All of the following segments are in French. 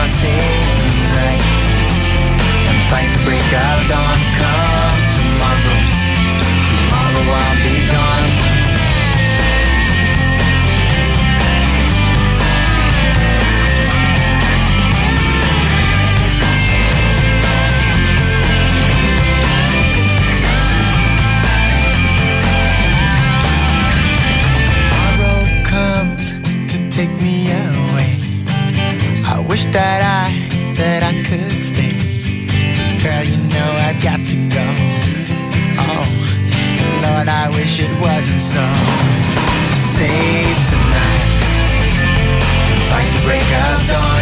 tonight And fight the break of dawn it wasn't so. Save tonight. Fight the break of dawn.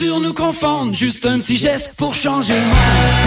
nature nous confonde, juste un petit geste pour changer moi.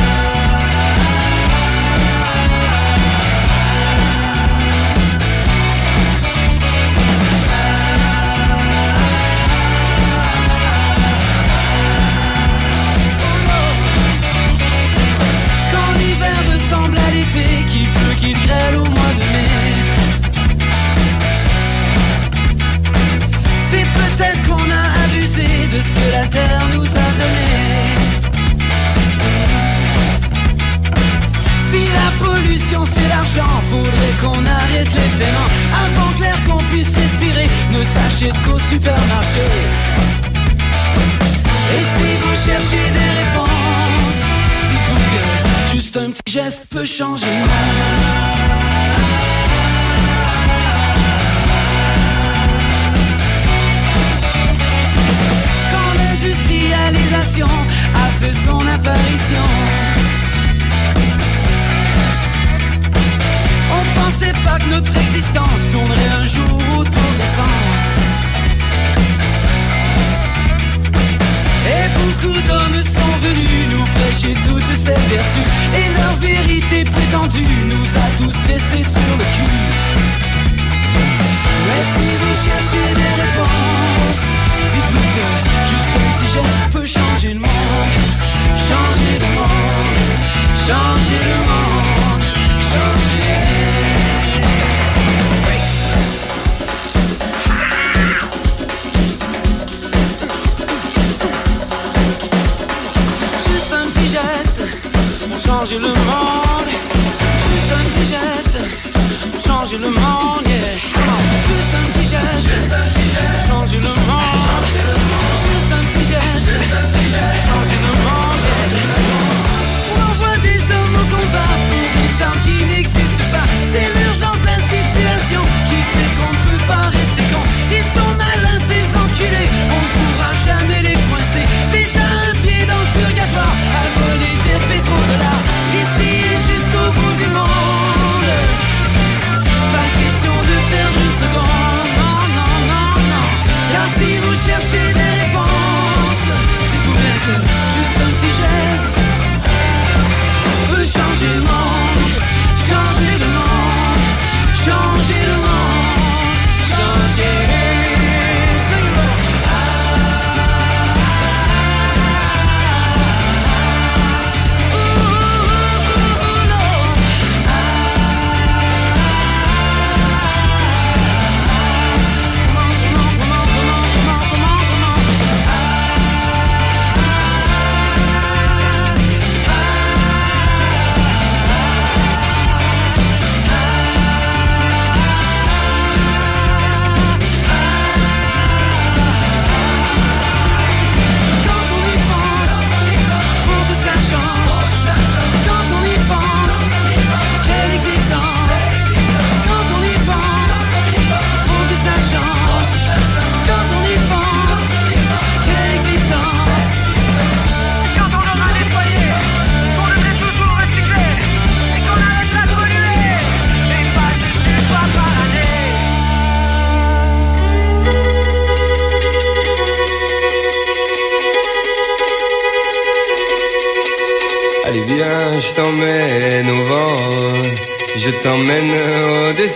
changer.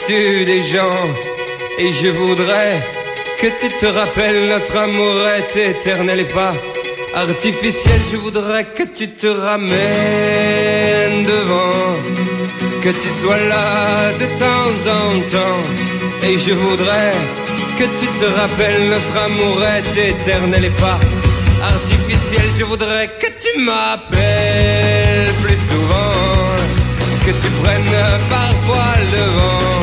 Des gens, et je voudrais que tu te rappelles notre amour est éternel et pas artificiel. Je voudrais que tu te ramènes devant, que tu sois là de temps en temps, et je voudrais que tu te rappelles notre amour est éternel et pas artificiel. Je voudrais que tu m'appelles plus souvent, que tu prennes parfois le vent.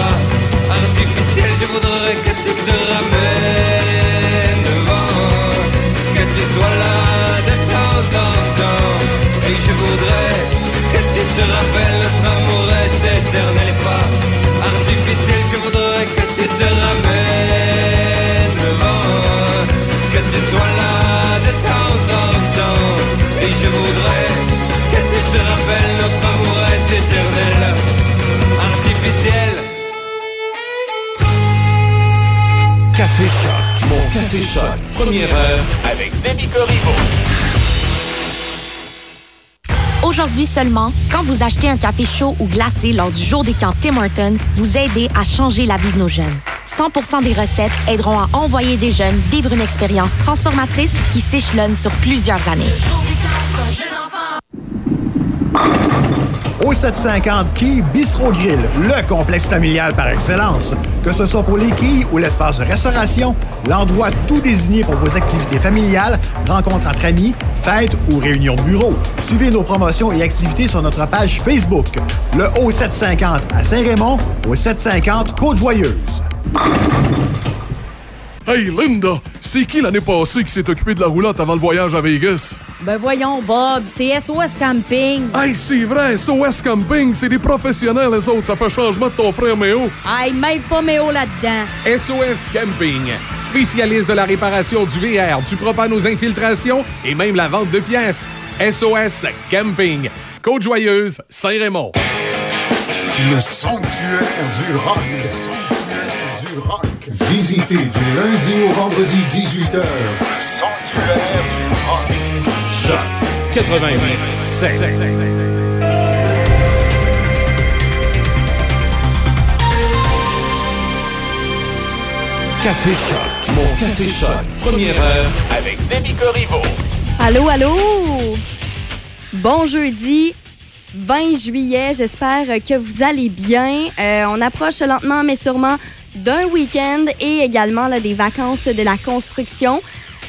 te rappelles notre amour est éternel et pas artificiel. Je voudrais que tu te ramènes que tu sois là de temps en temps. Et je voudrais que tu te rappelles notre amour est éternel, artificiel. Café Choc. Mon Café Choc. Première heure avec Demi Corriveau. Aujourd'hui seulement, quand vous achetez un café chaud ou glacé lors du jour des camps Tim Hortons, vous aidez à changer la vie de nos jeunes. 100% des recettes aideront à envoyer des jeunes vivre une expérience transformatrice qui s'échelonne sur plusieurs années. Au 750 Quai Bistro Grill, le complexe familial par excellence. Que ce soit pour les quilles ou l'espace de restauration, l'endroit tout désigné pour vos activités familiales, rencontres entre amis, fêtes ou réunions de bureau. Suivez nos promotions et activités sur notre page Facebook. Le O750 à Saint-Raymond, au 750 Côte-Joyeuse. Hey Linda, c'est qui l'année passée qui s'est occupé de la roulotte avant le voyage à Vegas? Ben voyons, Bob, c'est SOS Camping. Hey, c'est vrai, SOS Camping, c'est des professionnels, les autres. Ça fait changement de ton frère Méo. Hey, mêle pas Méo là-dedans. SOS Camping, spécialiste de la réparation du VR, du propane aux infiltrations et même la vente de pièces. SOS Camping, Côte-Joyeuse, Saint-Raymond. Le sanctuaire du rock. Le sanctuaire du rock. Visitez du lundi au vendredi 18h. Sanctuaire du rock. Choc 88 Café Choc. Mon Café Choc. Première heure avec Demi Corriveau. Allô, allô? Bon jeudi, 20 juillet. J'espère que vous allez bien. Euh, on approche lentement, mais sûrement d'un week-end et également là, des vacances de la construction.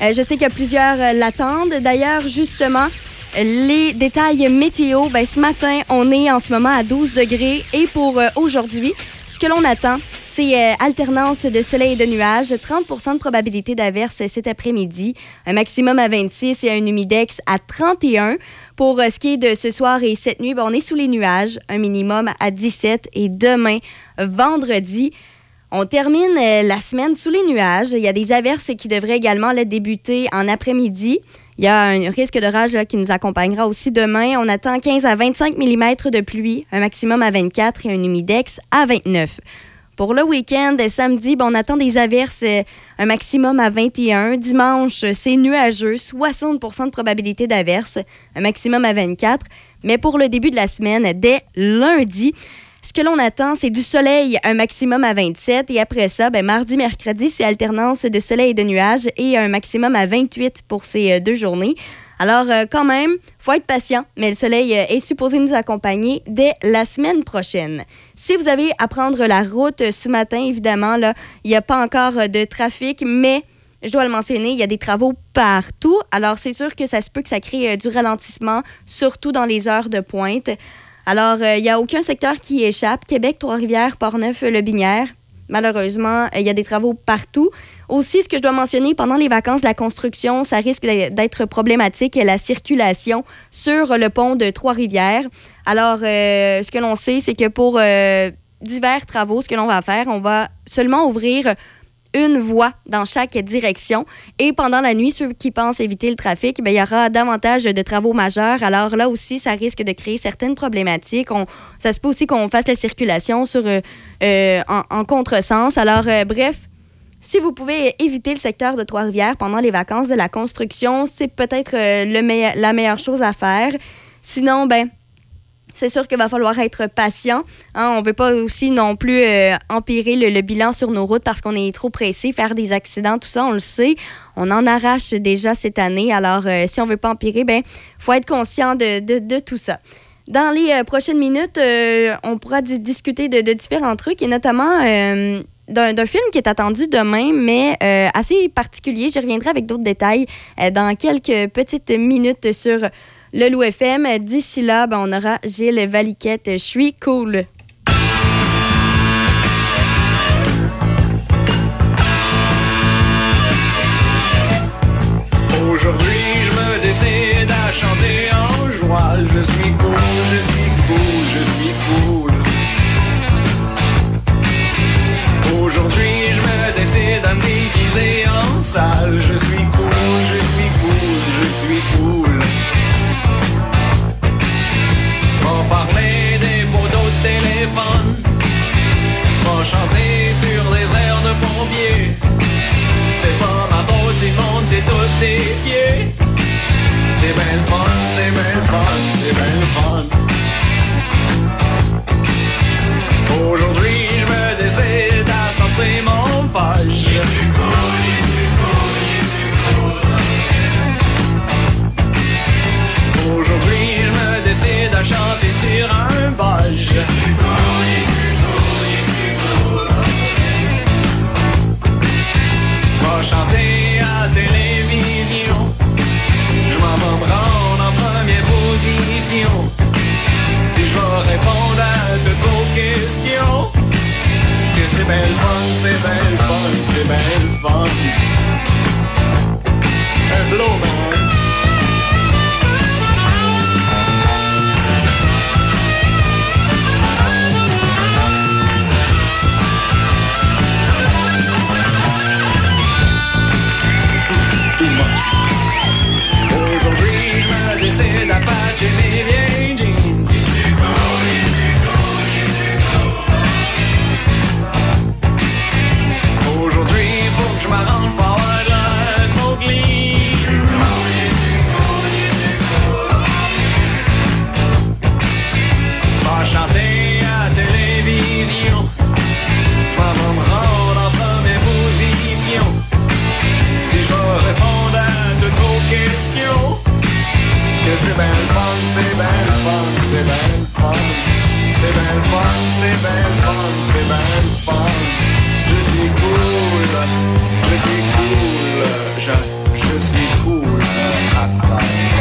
Euh, je sais que plusieurs euh, l'attendent. D'ailleurs, justement, les détails météo, ben, ce matin, on est en ce moment à 12 degrés et pour euh, aujourd'hui, ce que l'on attend, c'est alternance de soleil et de nuages, 30% de probabilité d'averse cet après-midi, un maximum à 26 et un humidex à 31. Pour ce qui est de ce soir et cette nuit, ben, on est sous les nuages, un minimum à 17 et demain, vendredi. On termine euh, la semaine sous les nuages. Il y a des averses qui devraient également là, débuter en après-midi. Il y a un risque d'orage qui nous accompagnera aussi demain. On attend 15 à 25 mm de pluie, un maximum à 24 et un humidex à 29. Pour le week-end, samedi, ben, on attend des averses, euh, un maximum à 21. Dimanche, c'est nuageux, 60% de probabilité d'averse, un maximum à 24. Mais pour le début de la semaine, dès lundi, ce que l'on attend, c'est du soleil, un maximum à 27. Et après ça, ben, mardi, mercredi, c'est alternance de soleil et de nuages et un maximum à 28 pour ces euh, deux journées. Alors, euh, quand même, faut être patient, mais le soleil euh, est supposé nous accompagner dès la semaine prochaine. Si vous avez à prendre la route ce matin, évidemment, il n'y a pas encore de trafic, mais je dois le mentionner, il y a des travaux partout. Alors, c'est sûr que ça se peut que ça crée du ralentissement, surtout dans les heures de pointe. Alors, euh, il n'y a aucun secteur qui échappe. Québec, Trois-Rivières, Portneuf, Le Binière. Malheureusement, euh, il y a des travaux partout. Aussi, ce que je dois mentionner, pendant les vacances la construction, ça risque d'être problématique, la circulation sur le pont de Trois-Rivières. Alors, euh, ce que l'on sait, c'est que pour euh, divers travaux, ce que l'on va faire, on va seulement ouvrir une voie dans chaque direction. Et pendant la nuit, ceux qui pensent éviter le trafic, ben, il y aura davantage de travaux majeurs. Alors là aussi, ça risque de créer certaines problématiques. On- ça se peut aussi qu'on fasse la circulation sur, euh, euh, en, en contresens. Alors, euh, bref, si vous pouvez éviter le secteur de Trois-Rivières pendant les vacances de la construction, c'est peut-être la meilleure chose à faire. Sinon, ben, c'est sûr qu'il va falloir être patient. hein. on ne veut pas aussi non plus euh, empirer le, bilan sur nos routes parce qu'on est trop pressé, faire des accidents, tout ça, on le sait. On en arrache déjà cette année. Alors, euh, si on ne veut pas empirer, ben, faut être conscient de, tout ça. Dans les euh, prochaines minutes, on pourra di- discuter de, différents trucs et notamment d'un film qui est attendu demain, mais assez particulier. Je reviendrai avec d'autres détails dans quelques petites minutes sur le Loup FM. D'ici là, ben, on aura Gilles Valiquette. Je suis cool. Belle fun, c'est belle fun, c'est belle fun. Un blow c'est ben fun, c'est fun. Je suis cool, je suis cool, je, je suis cool. Ah, ah.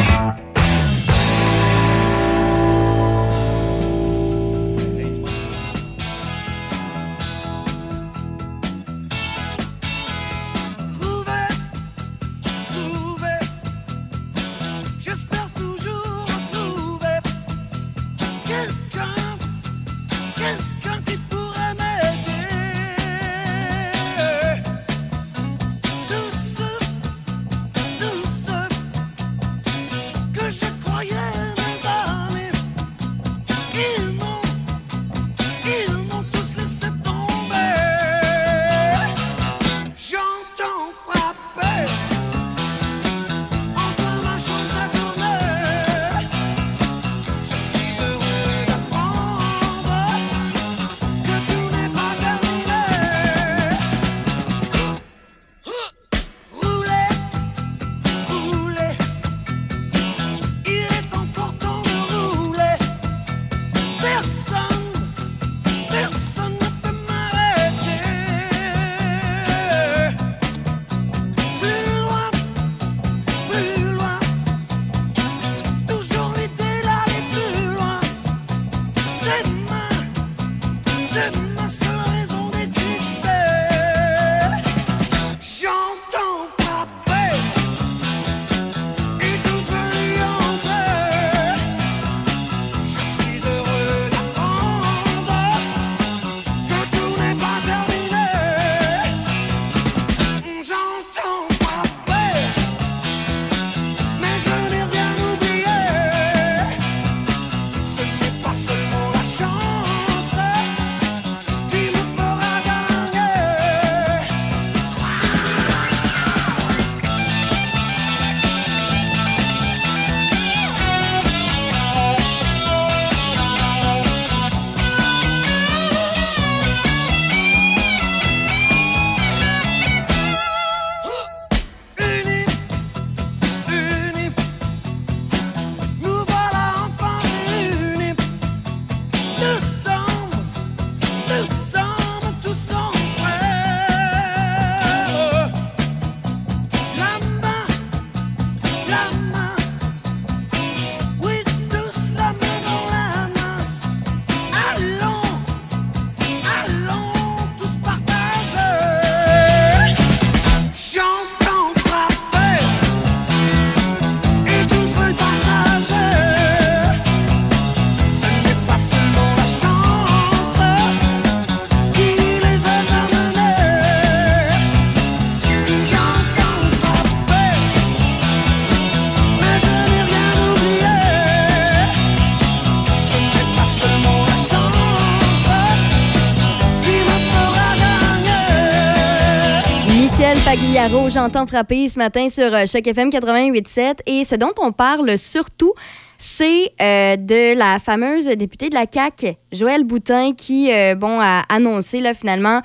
Pagliaro, j'entends frapper ce matin sur euh, Choc FM 88.7 et ce dont on parle surtout, c'est euh, de la fameuse députée de la CAQ, Joëlle Boutin, qui euh, bon, a annoncé là, finalement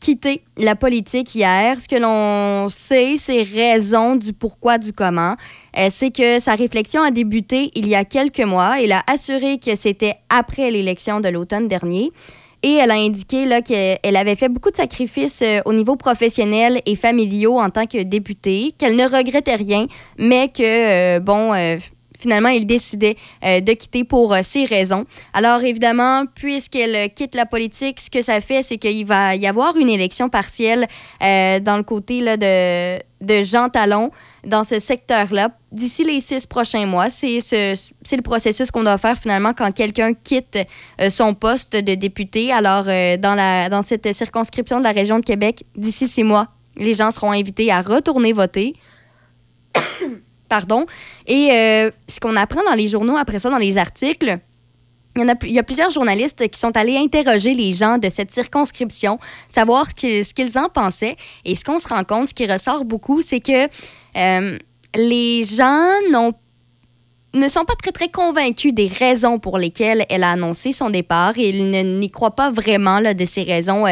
quitter la politique hier. Ce que l'on sait, c'est raison du pourquoi, du comment. C'est que sa réflexion a débuté il y a quelques mois. Elle a assuré que c'était après l'élection de l'automne dernier. Et elle a indiqué qu'elle avait fait beaucoup de sacrifices euh, au niveau professionnel et familiaux en tant que députée, qu'elle ne regrettait rien, mais que, euh, bon, euh, finalement, il décidait de quitter pour ces raisons. Alors, évidemment, puisqu'elle quitte la politique, ce que ça fait, c'est qu'il va y avoir une élection partielle dans le côté de Jean Talon dans ce secteur-là d'ici les six prochains mois. C'est ce, c'est le processus qu'on doit faire finalement quand quelqu'un quitte euh, son poste de député. Alors, euh, dans, cette circonscription de la région de Québec, d'ici six mois, les gens seront invités à retourner voter. Pardon. Et euh, ce qu'on apprend dans les journaux, après ça, dans les articles, il y, a, plusieurs journalistes qui sont allés interroger les gens de cette circonscription, savoir ce qu'ils en pensaient. Et ce qu'on se rend compte, ce qui ressort beaucoup, c'est que euh, les gens ne sont pas très, très convaincus des raisons pour lesquelles elle a annoncé son départ et ils n'y croient pas vraiment là, de ces raisons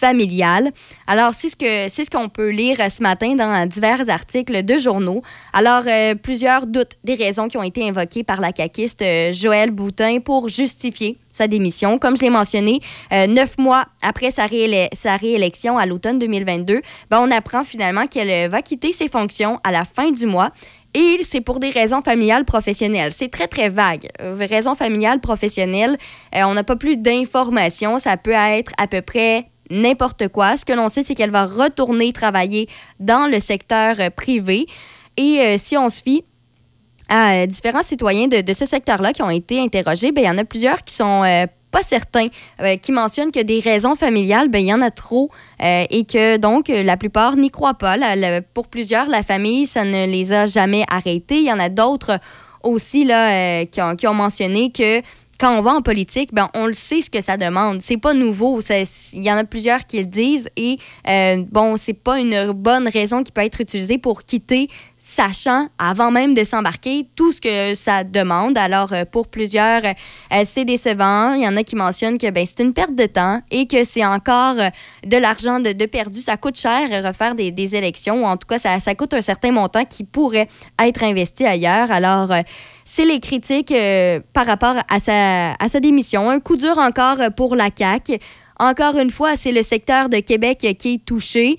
familiales. Alors, c'est ce que c'est ce qu'on peut lire euh, ce matin dans divers articles de journaux. Alors, euh, plusieurs doutent des raisons qui ont été invoquées par la caquiste euh, Joël Boutin pour justifier sa démission. Comme je l'ai mentionné, neuf mois après sa, réélec- sa réélection à l'automne 2022, ben, on apprend finalement qu'elle va quitter ses fonctions à la fin du mois. Et c'est pour des raisons familiales professionnelles. C'est très, très vague. Raisons familiales professionnelles, on n'a pas plus d'informations. Ça peut être à peu près n'importe quoi. Ce que l'on sait, c'est qu'elle va retourner travailler dans le secteur euh, privé. Et euh, si on se fie à différents citoyens de, ce secteur-là qui ont été interrogés, ben, il y en a plusieurs qui sont euh, pas certains, qui mentionnent que des raisons familiales, ben, il y en a trop et que donc la plupart n'y croient pas. La- pour plusieurs, la famille, ça ne les a jamais arrêtés. Il y en a d'autres aussi là, qui ont mentionné que quand on va en politique, ben, on le sait ce que ça demande. C'est pas nouveau. Il y en a plusieurs qui le disent et euh, bon, c'est pas une bonne raison qui peut être utilisée pour quitter, sachant avant même de s'embarquer tout ce que ça demande. Alors euh, pour plusieurs, euh, c'est décevant. Il y en a qui mentionnent que ben, c'est une perte de temps et que c'est encore euh, de l'argent de, perdu. Ça coûte cher euh, refaire des, élections ou en tout cas, ça, ça coûte un certain montant qui pourrait être investi ailleurs. Alors, euh, c'est les critiques euh, par rapport à sa, à sa démission. Un coup dur encore euh, pour la CAQ. Encore une fois, c'est le secteur de Québec euh, qui est touché.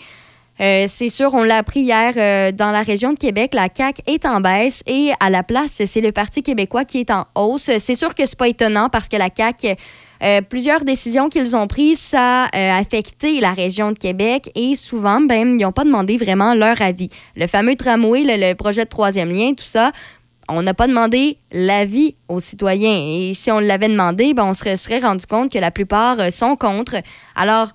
Euh, c'est sûr, on l'a appris hier euh, dans la région de Québec, la CAQ est en baisse et à la place, c'est le Parti québécois qui est en hausse. C'est sûr que c'est pas étonnant parce que la CAQ, euh, plusieurs décisions qu'ils ont prises, ça a affecté la région de Québec et souvent, ben, ils n'ont pas demandé vraiment leur avis. Le fameux tramway, le, projet de troisième lien, tout ça, on n'a pas demandé l'avis aux citoyens. Et si on l'avait demandé, ben, on se serait rendu compte que la plupart sont contre. Alors,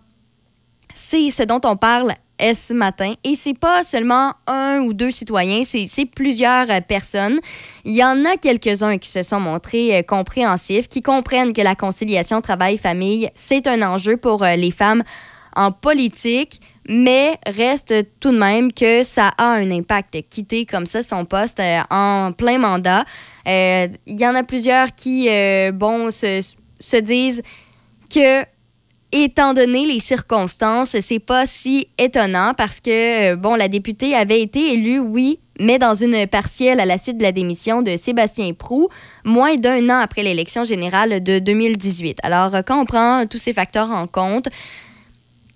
c'est ce dont on parle ce matin. Et c'est pas seulement un ou deux citoyens, c'est plusieurs euh, personnes. Il y en a quelques-uns qui se sont montrés euh, compréhensifs, qui comprennent que la conciliation travail-famille, c'est un enjeu pour euh, les femmes en politique, mais reste tout de même que ça a un impact. Quitter comme ça son poste en plein mandat. Il y en a plusieurs qui, bon, se, se disent que étant donné les circonstances, c'est pas si étonnant parce que, euh, bon, la députée avait été élue, oui, mais dans une partielle à la suite de la démission de Sébastien Prou, moins d'un an après l'élection générale de 2018. Alors, euh, quand on prend tous ces facteurs en compte,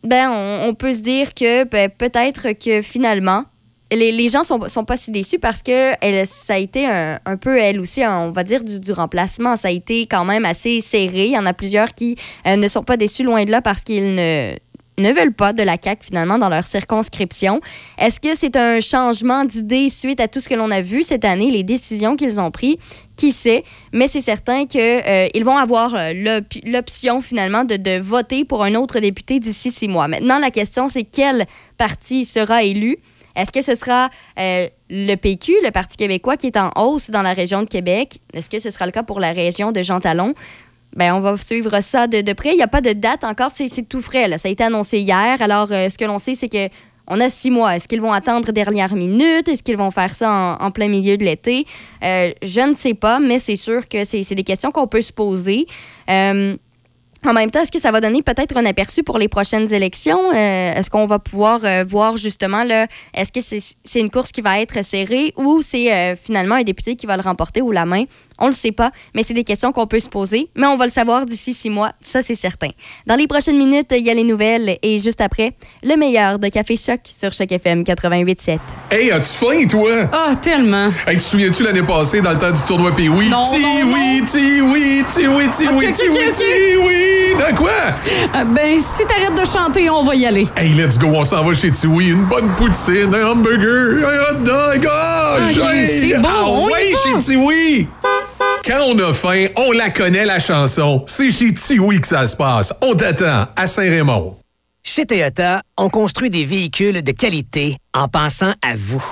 ben, on, peut se dire que ben, peut-être que finalement, les, gens sont, sont pas si déçus parce que ça a été un, peu, elle aussi, un- on va dire, du, remplacement. Ça a été quand même assez serré. Il y en a plusieurs qui euh, ne sont pas déçus loin de là parce qu'ils ne veulent pas de la CAQ finalement dans leur circonscription. Est-ce que c'est un changement d'idée suite à tout ce que l'on a vu cette année, les décisions qu'ils ont prises? Qui sait? Mais c'est certain qu'ils vont avoir euh, l'op- l'option finalement de, de voter pour un autre député d'ici six mois. Maintenant, la question, c'est quel parti sera élu? Est-ce que ce sera euh, le PQ, le Parti québécois, qui est en hausse dans la région de Québec? Est-ce que ce sera le cas pour la région de Jean Talon? Ben, on va suivre ça de, près. Il n'y a pas de date encore, c'est tout frais. Ça a été annoncé hier. Alors, euh, ce que l'on sait, c'est que on a six mois. Est-ce qu'ils vont attendre dernière minute? Est-ce qu'ils vont faire ça en, plein milieu de l'été? Euh, je ne sais pas, mais c'est sûr que c'est des questions qu'on peut se poser. En même temps, est-ce que ça va donner peut-être un aperçu pour les prochaines élections? Euh, est-ce qu'on va pouvoir euh, voir justement, là, est-ce que c'est une course qui va être serrée ou c'est euh, finalement un député qui va le remporter ou la main? On le sait pas, mais c'est des questions qu'on peut se poser. Mais on va le savoir d'ici six mois, ça c'est certain. Dans les prochaines minutes, il y a les nouvelles et juste après, le meilleur de Café Choc sur Choc FM 88.7. Hey, as-tu faim, toi? Ah, tellement. Hey, tu te souviens-tu l'année passée, dans le temps du tournoi Pee oui? Non, Ti non, oui, ti oui, ti oui, ti Ok, oui, ok, ti oui, ok, ok. ti oui. Dans quoi? Euh, ben, si t'arrêtes de chanter, on va y aller. Hey, let's go, on s'en va chez Tiwi. Une bonne poutine, un hamburger, un hot dog. Oh, Ok, hey, c'est bon, ah on y ouais, va. chez Tiwi. Quand on a faim, on la connaît, la chanson. C'est chez Tiwi que ça se passe. On t'attend à Saint-Raymond. Chez Toyota, on construit des véhicules de qualité en pensant à vous.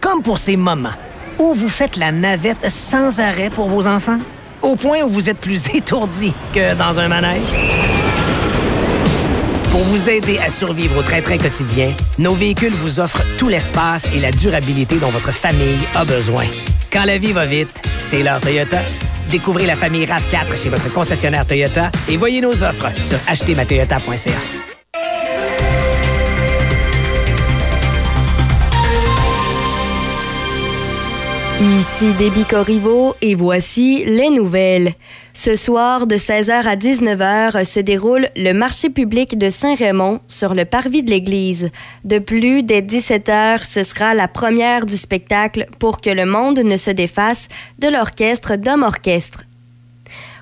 Comme pour ces moments où vous faites la navette sans arrêt pour vos enfants, au point où vous êtes plus étourdi que dans un manège. Pour vous aider à survivre au train-train quotidien, nos véhicules vous offrent tout l'espace et la durabilité dont votre famille a besoin. Quand la vie va vite, c'est l'heure Toyota. Découvrez la famille RAV4 chez votre concessionnaire Toyota et voyez nos offres sur achetermatoyota.ca. Ici Déby Corriveau et voici les nouvelles. Ce soir, de 16h à 19h, se déroule le marché public de Saint-Raymond sur le parvis de l'église. De plus, dès 17h, ce sera la première du spectacle pour que le monde ne se défasse de l'orchestre d'hommes orchestre.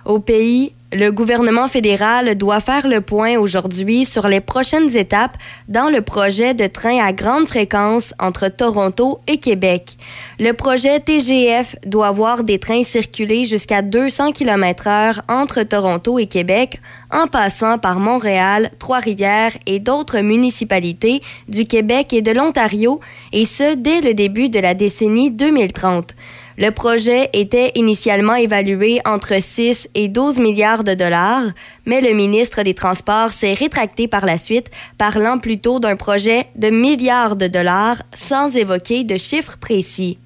Au pays, le gouvernement fédéral doit faire le point aujourd'hui sur les prochaines étapes dans le projet de train à grande fréquence entre Toronto et Québec. Le projet TGF doit voir des trains circuler jusqu'à 200 km/h entre Toronto et Québec, en passant par Montréal, Trois-Rivières et d'autres municipalités du Québec et de l'Ontario, et ce dès le début de la décennie 2030. Le projet était initialement évalué entre 6 et 12 milliards de dollars, mais le ministre des Transports s'est rétracté par la suite, parlant plutôt d'un projet de milliards de dollars sans évoquer de chiffres précis.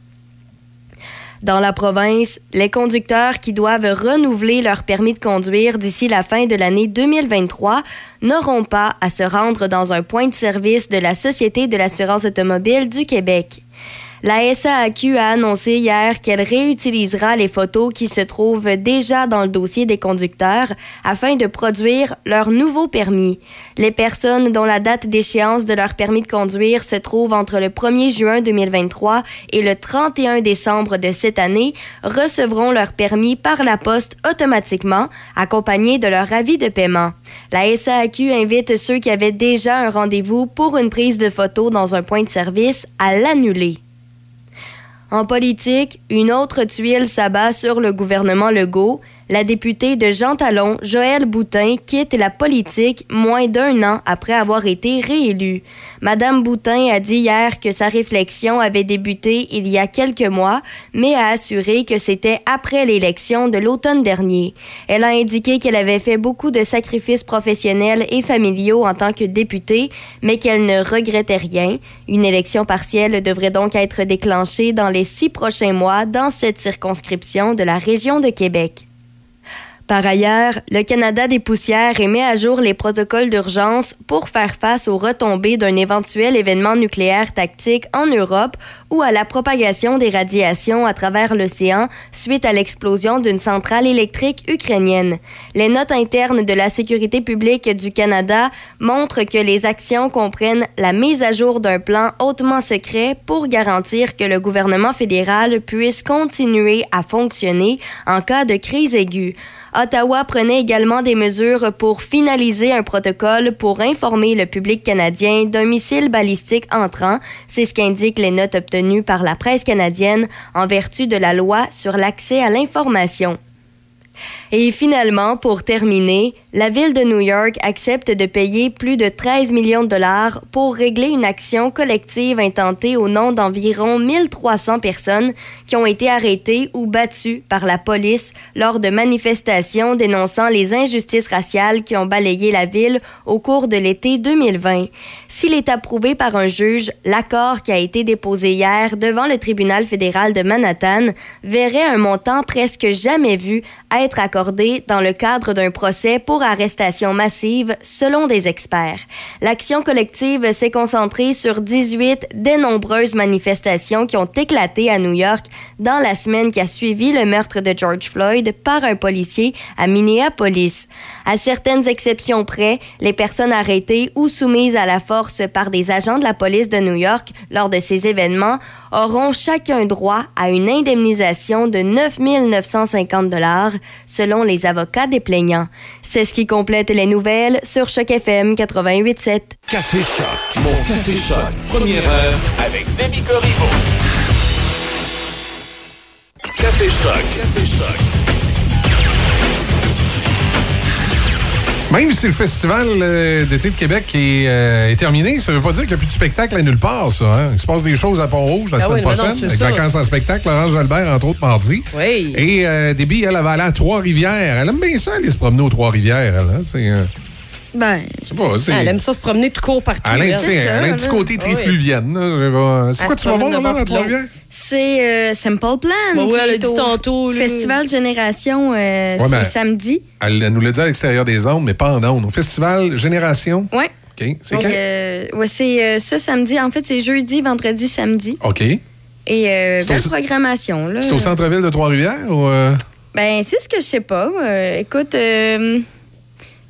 Dans la province, les conducteurs qui doivent renouveler leur permis de conduire d'ici la fin de l'année 2023 n'auront pas à se rendre dans un point de service de la Société de l'assurance automobile du Québec. La SAAQ a annoncé hier qu'elle réutilisera les photos qui se trouvent déjà dans le dossier des conducteurs afin de produire leur nouveau permis. Les personnes dont la date d'échéance de leur permis de conduire se trouve entre le 1er juin 2023 et le 31 décembre de cette année recevront leur permis par la poste automatiquement, accompagné de leur avis de paiement. La SAAQ invite ceux qui avaient déjà un rendez-vous pour une prise de photo dans un point de service à l'annuler. En politique, une autre tuile s'abat sur le gouvernement Legault. La députée de Jean Talon, Joëlle Boutin, quitte la politique moins d'un an après avoir été réélue. Madame Boutin a dit hier que sa réflexion avait débuté il y a quelques mois, mais a assuré que c'était après l'élection de l'automne dernier. Elle a indiqué qu'elle avait fait beaucoup de sacrifices professionnels et familiaux en tant que députée, mais qu'elle ne regrettait rien. Une élection partielle devrait donc être déclenchée dans les six prochains mois dans cette circonscription de la région de Québec. Par ailleurs, le Canada des poussières émet à jour les protocoles d'urgence pour faire face aux retombées d'un éventuel événement nucléaire tactique en Europe ou à la propagation des radiations à travers l'océan suite à l'explosion d'une centrale électrique ukrainienne. Les notes internes de la sécurité publique du Canada montrent que les actions comprennent la mise à jour d'un plan hautement secret pour garantir que le gouvernement fédéral puisse continuer à fonctionner en cas de crise aiguë. Ottawa prenait également des mesures pour finaliser un protocole pour informer le public canadien d'un missile balistique entrant. C'est ce qu'indiquent les notes obtenues par la presse canadienne en vertu de la loi sur l'accès à l'information. Et finalement, pour terminer, la ville de New York accepte de payer plus de 13 millions de dollars pour régler une action collective intentée au nom d'environ 1300 personnes qui ont été arrêtées ou battues par la police lors de manifestations dénonçant les injustices raciales qui ont balayé la ville au cours de l'été 2020. S'il est approuvé par un juge, l'accord qui a été déposé hier devant le tribunal fédéral de Manhattan verrait un montant presque jamais vu être accordé dans le cadre d'un procès pour arrestation massive, selon des experts. L'action collective s'est concentrée sur 18 des nombreuses manifestations qui ont éclaté à New York dans la semaine qui a suivi le meurtre de George Floyd par un policier à Minneapolis. À certaines exceptions près, les personnes arrêtées ou soumises à la force par des agents de la police de New York lors de ces événements auront chacun droit à une indemnisation de 9 950 dollars selon les avocats des plaignants. C'est ce qui complète les nouvelles sur Choc FM 88.7. Café Choc, mon Café Choc, première heure avec Demi Corriveau. Café Choc, Café Choc. Même si le festival euh, d'été de Québec est, euh, est terminé, ça veut pas dire qu'il n'y a plus de spectacle à nulle part, ça. hein. Il se passe des choses à Pont-Rouge la Ah semaine oui, mais non, prochaine, avec ça. vacances en spectacle. Laurence Jalbert, entre autres, mardi. Oui. Et euh, Déby, elle, elle va aller à Trois-Rivières. Elle aime bien ça, aller se promener aux Trois-Rivières. elle, hein. C'est, euh, Ben, je sais pas, c'est... Elle aime ça se promener tout court partout. Elle a, un petit côté trifluvienne. C'est quoi tu vas voir là, à Trois-Rivières? C'est euh, Simple Plan. Bon, ouais, elle a est dit tantôt, là. Festival Génération, euh, Ouais, c'est mais- samedi. Elle, elle nous l'a dit à l'extérieur des ondes, mais pas en ondes. Au festival Génération? Ouais. OK. C'est quand? euh, ouais, c'est euh, ce samedi. En fait, c'est jeudi, vendredi, samedi. OK. Et euh, C'est au- belle programmation. Là. C'est au centre-ville de Trois-Rivières ou. euh? Ben, c'est ce que je sais pas. Euh, écoute, euh,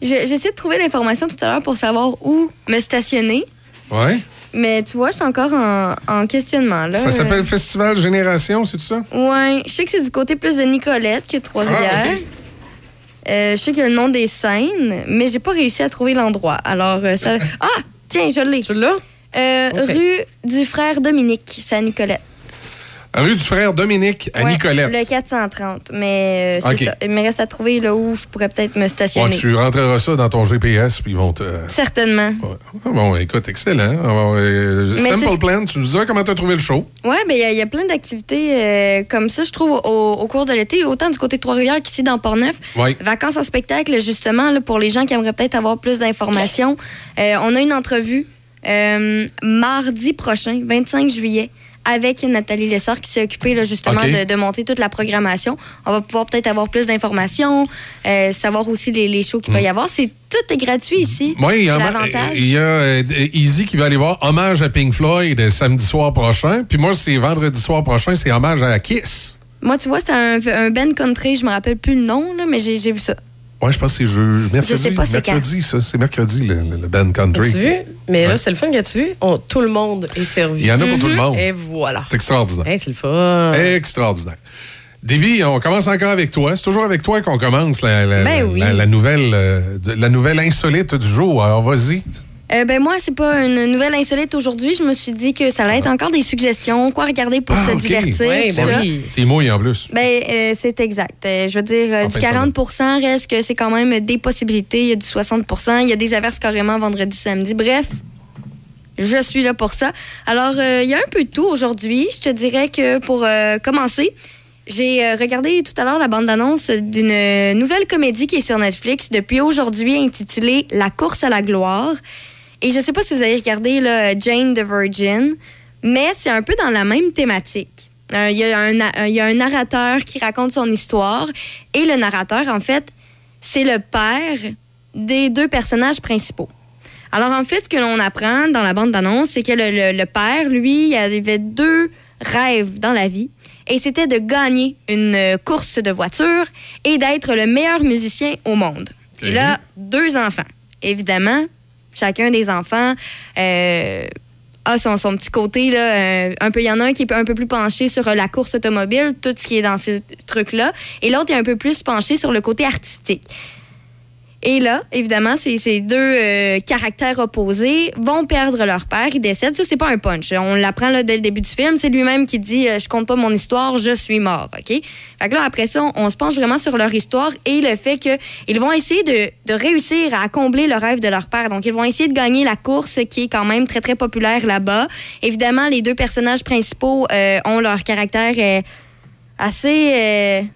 j'ai- j'essaie de trouver l'information tout à l'heure pour savoir où me stationner. Ouais. Mais tu vois, je suis encore en, en questionnement. Là. Ça s'appelle Festival Génération, c'est tout ça? Ouais, je sais que c'est du côté plus de Nicolette que Trois-Rivières. Ah. Euh, je sais qu'il y a le nom des scènes, mais j'ai pas réussi à trouver l'endroit. Alors, euh, ça. Ah! Tiens, je l'ai. Tu l'as? Euh. Rue du frère Dominique, c'est à Nicolette. Rue du frère Dominique à Ouais, Nicolette. Le 430. Mais euh, c'est Ok. ça. Il me reste à trouver là où je pourrais peut-être me Ouais, stationner. tu rentreras ça dans ton GPS, puis ils vont te. Certainement. Ah, Bon, écoute, excellent. Alors, euh, Simple Plan, tu nous diras comment tu as trouvé le show. Ben il y a- il y, a plein d'activités euh, comme ça, je trouve, au, au cours de l'été, autant du côté de Trois-Rivières qu'ici dans Port-Neuf. Oui. Vacances en spectacle, justement, là, pour les gens qui aimeraient peut-être avoir plus d'informations. On a une entrevue mardi prochain, 25 juillet, avec Nathalie Lessard qui s'est occupée là, justement de, de monter toute la programmation. On va pouvoir peut-être avoir plus d'informations, euh, savoir aussi les, les shows qu'il va y avoir. C'est tout est gratuit ici. Oui, il y, a- il y a euh, Easy qui va aller voir Hommage à Pink Floyd samedi soir prochain. Puis moi, c'est vendredi soir prochain, c'est Hommage à Kiss. Moi, tu vois, c'est un, un Ben Country, je me rappelle plus le nom, là, mais j'ai vu ça. Ouais, je pense que c'est jeu. Mercredi, sais pas c'est mercredi ça. C'est mercredi, le, le- le band country. As-tu vu? Mais Ouais. là, c'est le fun, as-tu vu? On- tout le monde est servi. Il y en a pour tout le monde. Et voilà. C'est extraordinaire. Hey, c'est le fun. Extraordinaire. Déby, on commence encore avec toi. C'est toujours avec toi qu'on commence la, la- Ben la- oui. la- la nouvelle, euh, de- la nouvelle insolite du jour. Alors, vas-y. Euh, ben moi, c'est pas une nouvelle insolite aujourd'hui. Je me suis dit que ça allait être encore des suggestions, quoi regarder pour Ah, se divertir. Oui, tout ben ça. oui. C'est mouille en plus. Ben, euh, c'est exact. Euh, je veux dire, euh, du fin de 40% reste que c'est quand même des possibilités. Il y a du 60% Il y a des averses carrément vendredi, samedi. Bref, je suis là pour ça. Alors, euh, il y a un peu de tout aujourd'hui. Je te dirais que pour euh, commencer, j'ai euh, regardé tout à l'heure la bande-annonce d'une nouvelle comédie qui est sur Netflix depuis aujourd'hui intitulée La course à la gloire. Et je sais pas si vous avez regardé là, Jane the Virgin, mais c'est un peu dans la même thématique. Euh, Il y, a un na- il y a un narrateur qui raconte son histoire et le narrateur, en fait, c'est le père des deux personnages principaux. Alors, en fait, ce que l'on apprend dans la bande d'annonce, c'est que le, le- le père, lui, il avait deux rêves dans la vie. Et c'était de gagner une euh, course de voiture et d'être le meilleur musicien au monde. Et là, deux enfants. Évidemment, chacun des enfants euh, a son, petit côté. Euh, un peu, il y en a un qui est un peu plus penché sur euh, la course automobile, tout ce qui est dans ces trucs-là. Et l'autre est un peu plus penché sur le côté artistique. Et là, évidemment, ces, deux euh, caractères opposés vont perdre leur père, ils décèdent. Ça, c'est pas un punch. On l'apprend là, dès le début du film. C'est lui-même qui dit euh, Je compte pas mon histoire, je suis mort. OK? Fait que là, après ça, on, se penche vraiment sur leur histoire et le fait qu'ils vont essayer de, de réussir à combler le rêve de leur père. Donc, ils vont essayer de gagner la course qui est quand même très, très populaire là-bas. Évidemment, les deux personnages principaux euh, ont leur caractère euh, assez.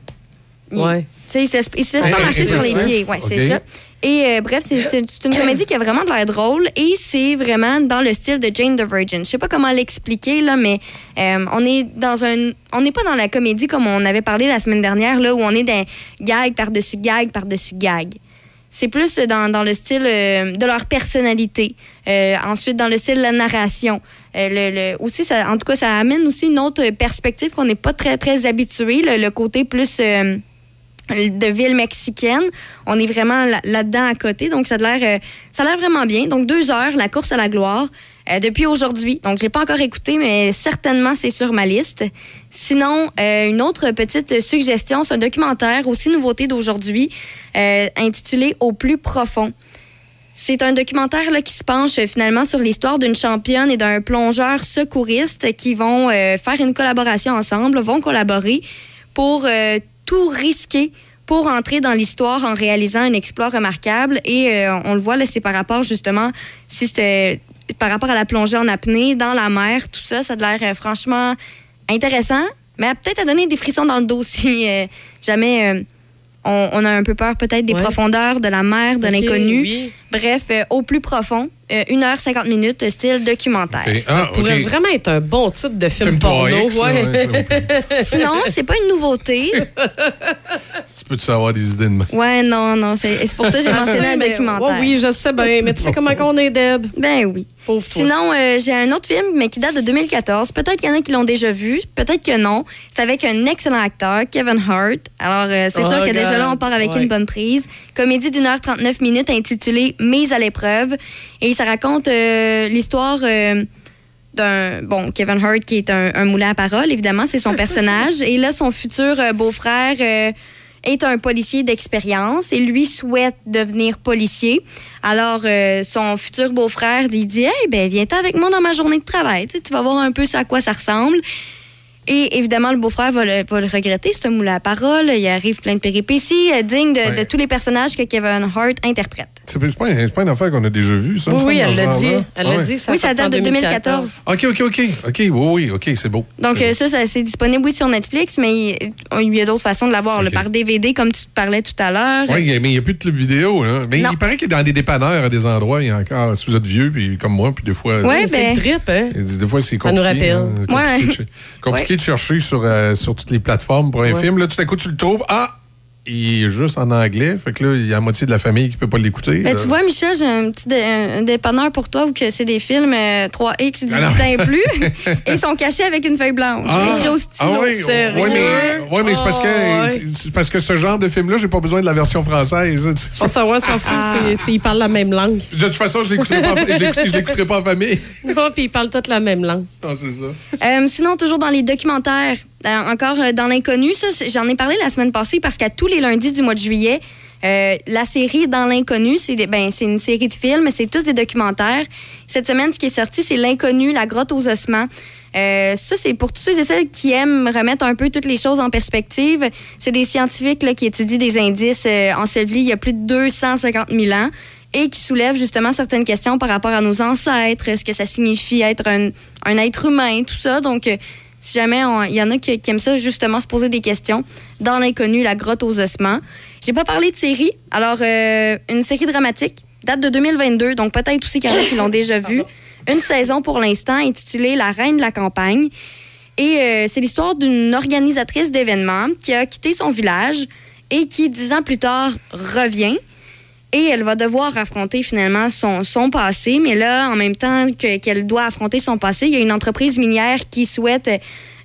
Euh, Ouais. tu sais, ils se, ils se laissent pas marcher sur les pieds. Ouais, c'est ça. Et euh, bref, c'est une comédie qui a vraiment de l'air drôle et c'est vraiment dans le style de Jane the Virgin. Je sais pas comment l'expliquer là, mais euh, on est dans un, on n'est pas dans la comédie comme on avait parlé la semaine dernière là où on est dans gag par-dessus gag par-dessus gag. C'est plus dans, dans le style euh, de leur personnalité. Euh, ensuite, dans le style de la narration. Euh, le, le- aussi, ça, en tout cas, ça amène aussi une autre perspective qu'on n'est pas très, très habitué. Le, le côté plus euh, de ville mexicaine. On est vraiment là- là-dedans à côté. Donc, ça a l'air euh, ça a l'air vraiment bien. Donc, deux heures, la course à la gloire. euh, depuis aujourd'hui. Donc, je l'ai pas encore écouté, mais certainement, c'est sur ma liste. Sinon, euh, une autre petite suggestion, c'est un documentaire, aussi nouveauté d'aujourd'hui, intitulé Au plus profond. C'est un documentaire là, qui se penche finalement sur l'histoire d'une championne et d'un plongeur secouriste qui vont faire une collaboration ensemble, vont collaborer pour tout risquer pour entrer dans l'histoire en réalisant un exploit remarquable. Et euh, on le voit, là, c'est par rapport justement, si c'est par rapport à la plongée en apnée, dans la mer, tout ça, ça a l'air euh, franchement intéressant, mais peut-être à donner des frissons dans le dos si euh, jamais euh, on, on a un peu peur peut-être des Ouais. profondeurs de la mer, de l'inconnu. oui. Bref, euh, au plus profond, euh, 1h50 minutes, euh, style documentaire. Ah, Ça pourrait vraiment être un bon titre de film, Film porno. 3X, ouais. ouais, Sinon, c'est pas une nouveauté. Tu peux-tu savoir des idées de main? Ouais, non, non, c'est c'est pour ça que j'ai Je mentionné un documentaire. ouais, oui, je sais bien, mais tu sais comment qu'on est, Deb? Ben oui. Pauvre. Sinon, euh, j'ai un autre film, mais qui date de 2014. Peut-être qu'il y en a qui l'ont déjà vu, peut-être que non. C'est avec un excellent acteur, Kevin Hart. Alors, euh, c'est Oh, sûr que déjà là, on part avec Ouais. une bonne prise. Comédie d'une heure 39 minutes intitulée Mise à l'épreuve. Et ça raconte euh, l'histoire euh, d'un. Bon, Kevin Hart, qui est un, un moulin à parole, évidemment, c'est son personnage. Et là, son futur euh, beau-frère. euh, est un policier d'expérience et lui souhaite devenir policier. Alors, euh, son futur beau-frère, il dit Hey, ben, viens-t'en avec moi dans ma journée de travail. Tu, sais, tu vas voir un peu à quoi ça ressemble. Et évidemment, le beau-frère va le, va le regretter, c'est un moulin à parole. Il arrive plein de péripéties, dignes de, Ouais. de tous les personnages que Kevin Hart interprète. C'est c'est pas, un- c'est pas une affaire qu'on a déjà vue, ça? Oui, oui, elle l'a dit. Elle Ah l'a dit, ça oui, ça date de 2014. OK, OK, OK. OK, oui, oui, OK, c'est beau. Donc, euh, ça, ça, c'est disponible, oui, sur Netflix, mais il, il y a d'autres façons de l'avoir, par DVD, comme tu te parlais tout à l'heure. Oui, mais il n'y a plus de club vidéo. Hein. Mais Non. il paraît que dans des dépanneurs, à des endroits, il y a encore, si vous êtes vieux, puis comme moi, puis des fois. Ouais, C'est ben- le trip, hein? Des fois, c'est Ça nous compliqué. rappelle. hein. C'est Ouais. compliqué, de, compliqué de chercher sur, euh, sur toutes les plateformes pour un Ouais. film. Là, tout à coup, tu le trouves. Ah! Il est juste en anglais. Fait que là, il y a la moitié de la famille qui peut pas l'écouter. Ben, tu vois, Michel, j'ai un petit dé- un dépanneur pour toi où que c'est des films euh, 3X 18 Ah non. ans et plus et ils sont cachés avec une feuille blanche. écrit au stylo. ah oui, Sérieux? mais, ouais, mais c'est parce, que, ouais. c'est parce que ce genre de film-là, j'ai pas besoin de la version française. Pour savoir, s'en fout, Ah. ils parlent la même langue. De toute façon, je l'écouterai pas, pas en famille. Oh, puis ils parlent toutes la même langue. Ah, c'est ça. Euh, sinon, toujours dans les documentaires, euh, encore euh, dans l'inconnu, j'en ai parlé la semaine passée parce qu'à tous les lundis du mois de juillet, euh, la série Dans l'inconnu, c'est ben, une série de films, c'est tous des documentaires. Cette semaine, ce qui est sorti, c'est L'inconnu, la grotte aux ossements. Euh, ça, c'est pour tous ceux et celles qui aiment remettre un peu toutes les choses en perspective. C'est des scientifiques là, qui étudient des indices euh, ensevelis il y a plus de 250 000 ans et qui soulèvent justement certaines questions par rapport à nos ancêtres, ce que ça signifie être un, un être humain, tout ça. Donc, euh, si jamais il y en a qui, qui aiment ça, justement, se poser des questions, dans l'inconnu, la grotte aux ossements. J'ai pas parlé de série. Alors, euh, une série dramatique, date de 2022, donc peut-être aussi qu'il y en a qui l'ont déjà vue. Une saison pour l'instant intitulée La Reine de la campagne. Et euh, c'est l'histoire d'une organisatrice d'événements qui a quitté son village et qui, dix ans plus tard, revient. Et elle va devoir affronter finalement son, son passé. Mais là, en même temps que- qu'elle doit affronter son passé, il y a une entreprise minière qui souhaite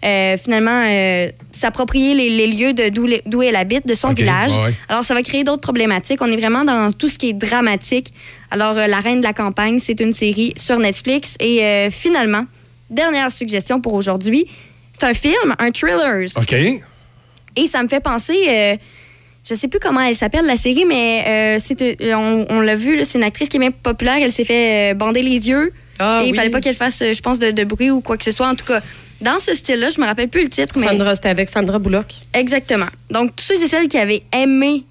euh, finalement euh, s'approprier les, les lieux d'où elle habite, de son village. ouais. Alors, ça va créer d'autres problématiques. On est vraiment dans tout ce qui est dramatique. Alors, euh, La Reine de la campagne, c'est une série sur Netflix. Et finalement, dernière suggestion pour aujourd'hui, c'est un film, un thriller. OK. Et ça me fait penser, Je sais plus comment elle s'appelle, la série, mais euh, c'est, euh, on, on l'a vu, c'est une actrice qui est bien populaire. Elle s'est fait euh, bander les yeux. Ah, et il oui. fallait pas qu'elle fasse, je pense, de, de bruit ou quoi que ce soit. En tout cas, dans ce style-là, je me rappelle plus le titre, mais. Sandra, c'était avec Sandra Bullock. Exactement. Donc, tous ceux et celles qui avaient aimé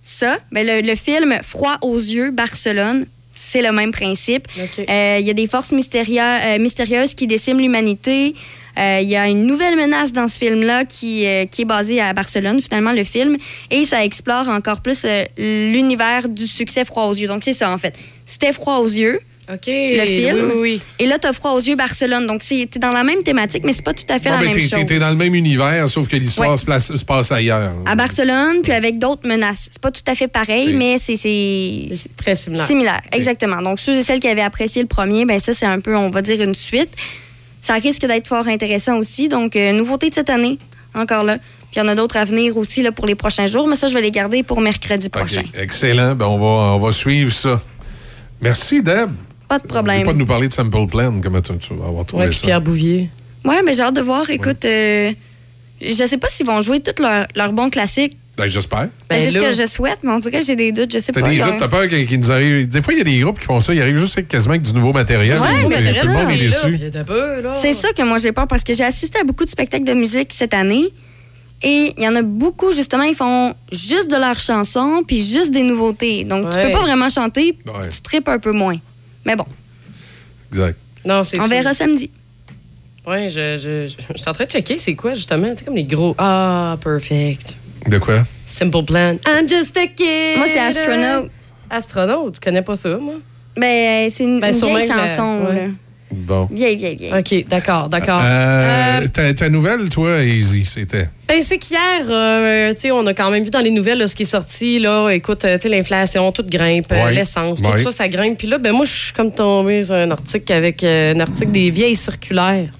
ça, ben, le, le film Froid aux yeux, Barcelone, c'est le même principe. Euh, Il y a des forces mystérieuses, euh, mystérieuses qui déciment l'humanité. Euh, Il y a une nouvelle menace dans ce film-là qui, euh, qui est basée à Barcelone, finalement, le film. Et ça explore encore plus euh, l'univers du succès Froid aux yeux. Donc, c'est ça, en fait. C'était Froid aux yeux. Le film. Oui, oui, oui. Et là, t'as Froid aux yeux Barcelone. Donc, c'est t'es dans la même thématique, mais c'est pas tout à fait la ben, même chose. t'es- dans le même univers, sauf que l'histoire Ouais. se, place- se passe ailleurs. à Barcelone, puis avec d'autres menaces. C'est pas tout à fait pareil, mais c'est c'est très similaire. Similaire, exactement. Donc ceux et celles qui avaient apprécié le premier, ben ça c'est un peu, on va dire une suite. Ça risque d'être fort intéressant aussi. Donc euh, nouveauté de cette année, encore là. Puis il y en a d'autres à venir aussi là, pour les prochains jours, mais ça je vais les garder pour mercredi prochain. Excellent. Ben, on, va, on va suivre ça. Merci, Deb. Pas de problème. pas de nous parler de Sample Plan, comme tu, tu vas avoir trouvé Ouais, ça. Pierre Bouvier. Ouais, mais j'ai hâte de voir. Écoute, euh, je sais pas s'ils vont jouer tous leurs leurs bons classiques. Ben, J'espère. Ben, c'est ce que je souhaite, mais en tout cas j'ai des doutes. Je sais T'as pas. des ils doutes, t'as peur qu'il qu'il nous arrive. Des fois, il y a des groupes qui font ça. Ils arrivent juste avec quasiment avec du nouveau matériel. Ouais, Puis mais c'est tout le monde est déçu. C'est ça que moi j'ai peur parce que j'ai assisté à beaucoup de spectacles de musique cette année et il y en a beaucoup justement ils font juste de leurs chansons puis juste des nouveautés. Donc tu Ouais. peux pas vraiment chanter, Ouais. tu tripes un peu moins. Mais bon, Exact. Non, c'est on sûr. verra samedi. Ouais, je, je, je, je suis en train de checker c'est quoi justement? C'est comme les gros. Ah, perfect. De quoi? Simple plan. I'm just a kid. Moi, c'est Astronaut. Astronaute, tu connais pas ça, moi? Ben c'est une, Ben, une vieille la- chanson. ouais. là. Bon. Vieille, vieille, vieille. OK, d'accord, d'accord. Euh, Euh, ta, ta nouvelle, toi, Easy, c'était? Ben, c'est qu'hier, euh, tu sais, on a quand même vu dans les nouvelles là, ce qui est sorti. Là, écoute, tu sais, l'inflation, tout grimpe, Ouais. l'essence, tout Ouais. ça, ça grimpe. Puis là, ben moi, je suis comme tombée sur un article avec euh, un article des vieilles circulaires.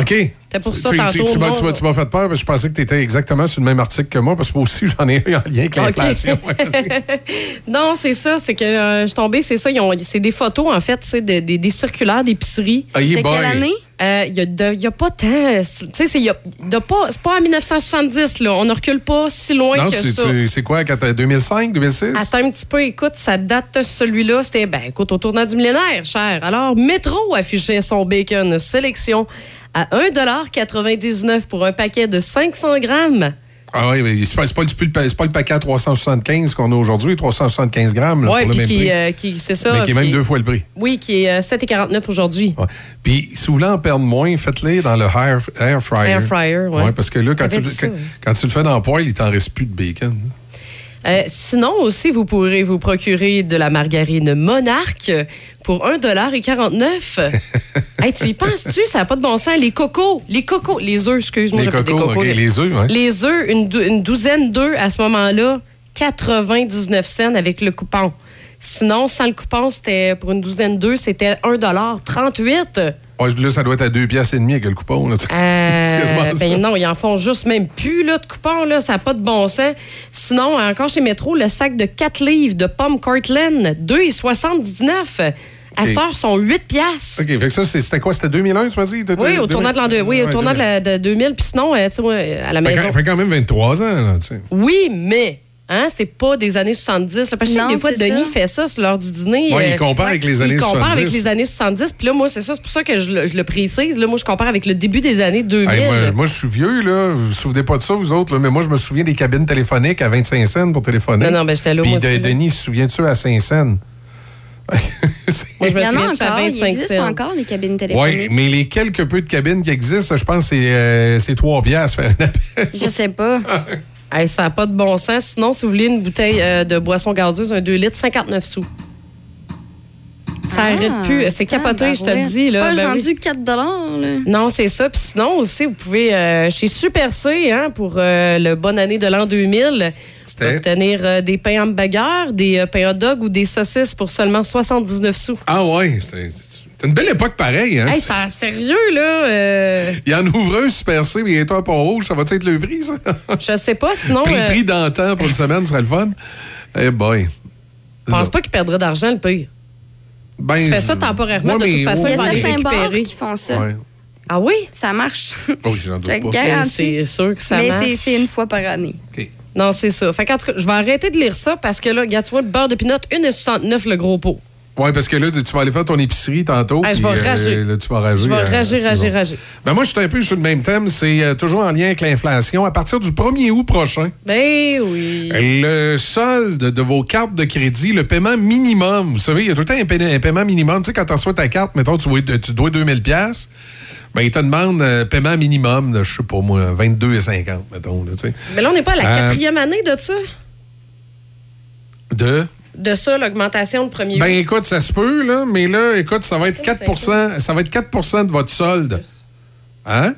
OK. C'était pour ça Tu- tu- tantôt, Tu, m'as- non? tu m'as- tu m'as fait peur parce que je pensais que tu étais exactement sur le même article que moi parce que moi aussi, j'en ai un en lien avec OK. l'inflation. Ouais, non, c'est ça, c'est que euh, je suis tombée, c'est ça. ils ont- C'est des photos, en fait, tu sais, de- des- circulaires d'épicerie. Ah, De quelle boy. année? Euh, Il y, a pas tant. Tu sais, c'est il y a- de pas, c'est pas en 1970, là. On ne recule pas si loin non, que tu- ça. c'est quoi, quand t'as 2005, 2006? Attends un petit peu, écoute, ça date celui-là, c'était, ben, écoute, au tournant du millénaire, cher. Alors, Métro affichait son bacon sélection à 1,99 pour un paquet de 500 grammes. Ah oui, mais c'est pas, pas, le, c'est pas le paquet à 375 qu'on a aujourd'hui, 375 grammes. là, Oui, pour le puis même qui, prix. euh, qui- c'est ça. mais qui est même deux fois le prix. Oui, qui est euh, 7,49 aujourd'hui. Puis, si vous voulez en perdre moins, faites-les dans le air, air fryer. Air fryer, ouais. parce que là, quand tu, ça, ouais. quand tu le fais dans le poêle, il t'en reste plus de bacon. Euh, sinon aussi, vous pourrez vous procurer de la margarine Monarque pour 1,49 hey, Tu y penses-tu? Ça n'a pas de bon sens. Les cocos, les cocos, les œufs, excuse-moi. Les j'appelle des cocos, OK, les œufs, ouais. Les œufs, une, dou- une douzaine d'œufs à ce moment-là, 99 cents avec le coupon. Sinon, sans le coupon, c'était pour une douzaine d'œufs, c'était 1,38 Ouais, là, ça doit être à deux pièces et demie avec le coupon. Là, euh, ben non, ils en font juste même plus là, de coupons, là, ça n'a pas de bon sens. Sinon, encore chez Métro, le sac de 4 livres de pommes Cortland, 2,79. À OK. cette heure, sont 8 piastres. OK, fait que ça, c'était quoi? C'était 2001, tu m'as dit? Oui, au tournant de l'an 2. Oui, au Ouais, tournant de, 2000. la- de 2000. Puis sinon, euh, tu sais, moi, à la Fait, maison. quand- fait quand même 23 ans, là, tu sais. Oui, mais. Hein, c'est pas des années 70. là. Parce que Non, des fois, Denis ça. fait ça l'heure du dîner. Ouais, euh, il compare avec les années Il compare 70. avec les années 70. Puis là, moi, c'est ça. C'est pour ça que je le, je le précise. Là, moi, je compare avec le début des années 2000. Hey, moi, moi, je suis vieux, là. Vous vous souvenez pas de ça, vous autres, là, mais moi, je me souviens des cabines téléphoniques à 25 cents pour téléphoner. Non, non, ben, j'étais là, Puis de-. Denis, se souviens-tu à 5 cents? Moi, je Il me y en a encore, il 25 existe encore des cabines Oui, téléphoniques. mais les quelques peu de cabines qui existent, je pense que c'est euh, c'est 3 piastres faire un appel. Je sais pas. Hey, ça n'a pas de bon sens. Sinon, si vous voulez une bouteille euh, de boisson gazeuse, un 2 litres, 59 sous. Ça Ah, arrête plus. C'est capoté, je te le dis. C'est Là. pas Ben oui. rendu 4 là. Non, c'est ça. Puis sinon aussi, vous pouvez, euh, chez Super C, hein, pour euh, le bonne année de l'an 2000, C'était? obtenir euh, des pains hamburgers, des euh, pains hot dog ou des saucisses pour seulement 79 sous. Ah ouais, c'est c'est une belle époque pareil. Hein? Hey, c'est en sérieux, là? euh, Il y en ouvre un Super C, mais il est un pont rouge. Ça va être le prix, ça? je sais pas, sinon... prix, euh, prix d'antan pour une semaine, ce serait le fun. Eh boy. je pense pas qu'il perdrait d'argent, le pire. Ben, Tu fais ça temporairement, ouais, de toute mais- façon, Il y a certains bars qui font ça. Ouais. Ah oui? Ça marche. Oui, j'en doute Je pas. C'est sûr que ça Mais marche. c'est- c'est une fois par année. OK. Non, c'est ça. Fait qu'en tout cas, je vais arrêter de lire ça parce que là, regarde, tu vois, le beurre de pinot, 1,69 le gros pot. Oui, parce que là, tu vas aller faire ton épicerie tantôt. Ah, je vais rager. là, tu vas rager. Je vais euh, rager, rager, rager. Ben moi, je suis un peu sur le même thème. C'est euh, toujours en lien avec l'inflation. À partir du 1er août prochain, Ben oui. le solde de vos cartes de crédit, le paiement minimum, vous savez, il y a tout le temps un, paie- un paiement minimum. Tu sais, quand tu reçois ta carte, mettons, tu, vois- tu dois 2000 pièces ben, il te demande euh, paiement minimum de, je sais pas moi, 22,50, mettons. Là. Mais là, on n'est pas à la Euh, quatrième année de ça? De? De ça, l'augmentation de premier Ben écoute, ça se peut, là, mais là, écoute, ça va être 4 ça va être 4% de votre solde. Hein?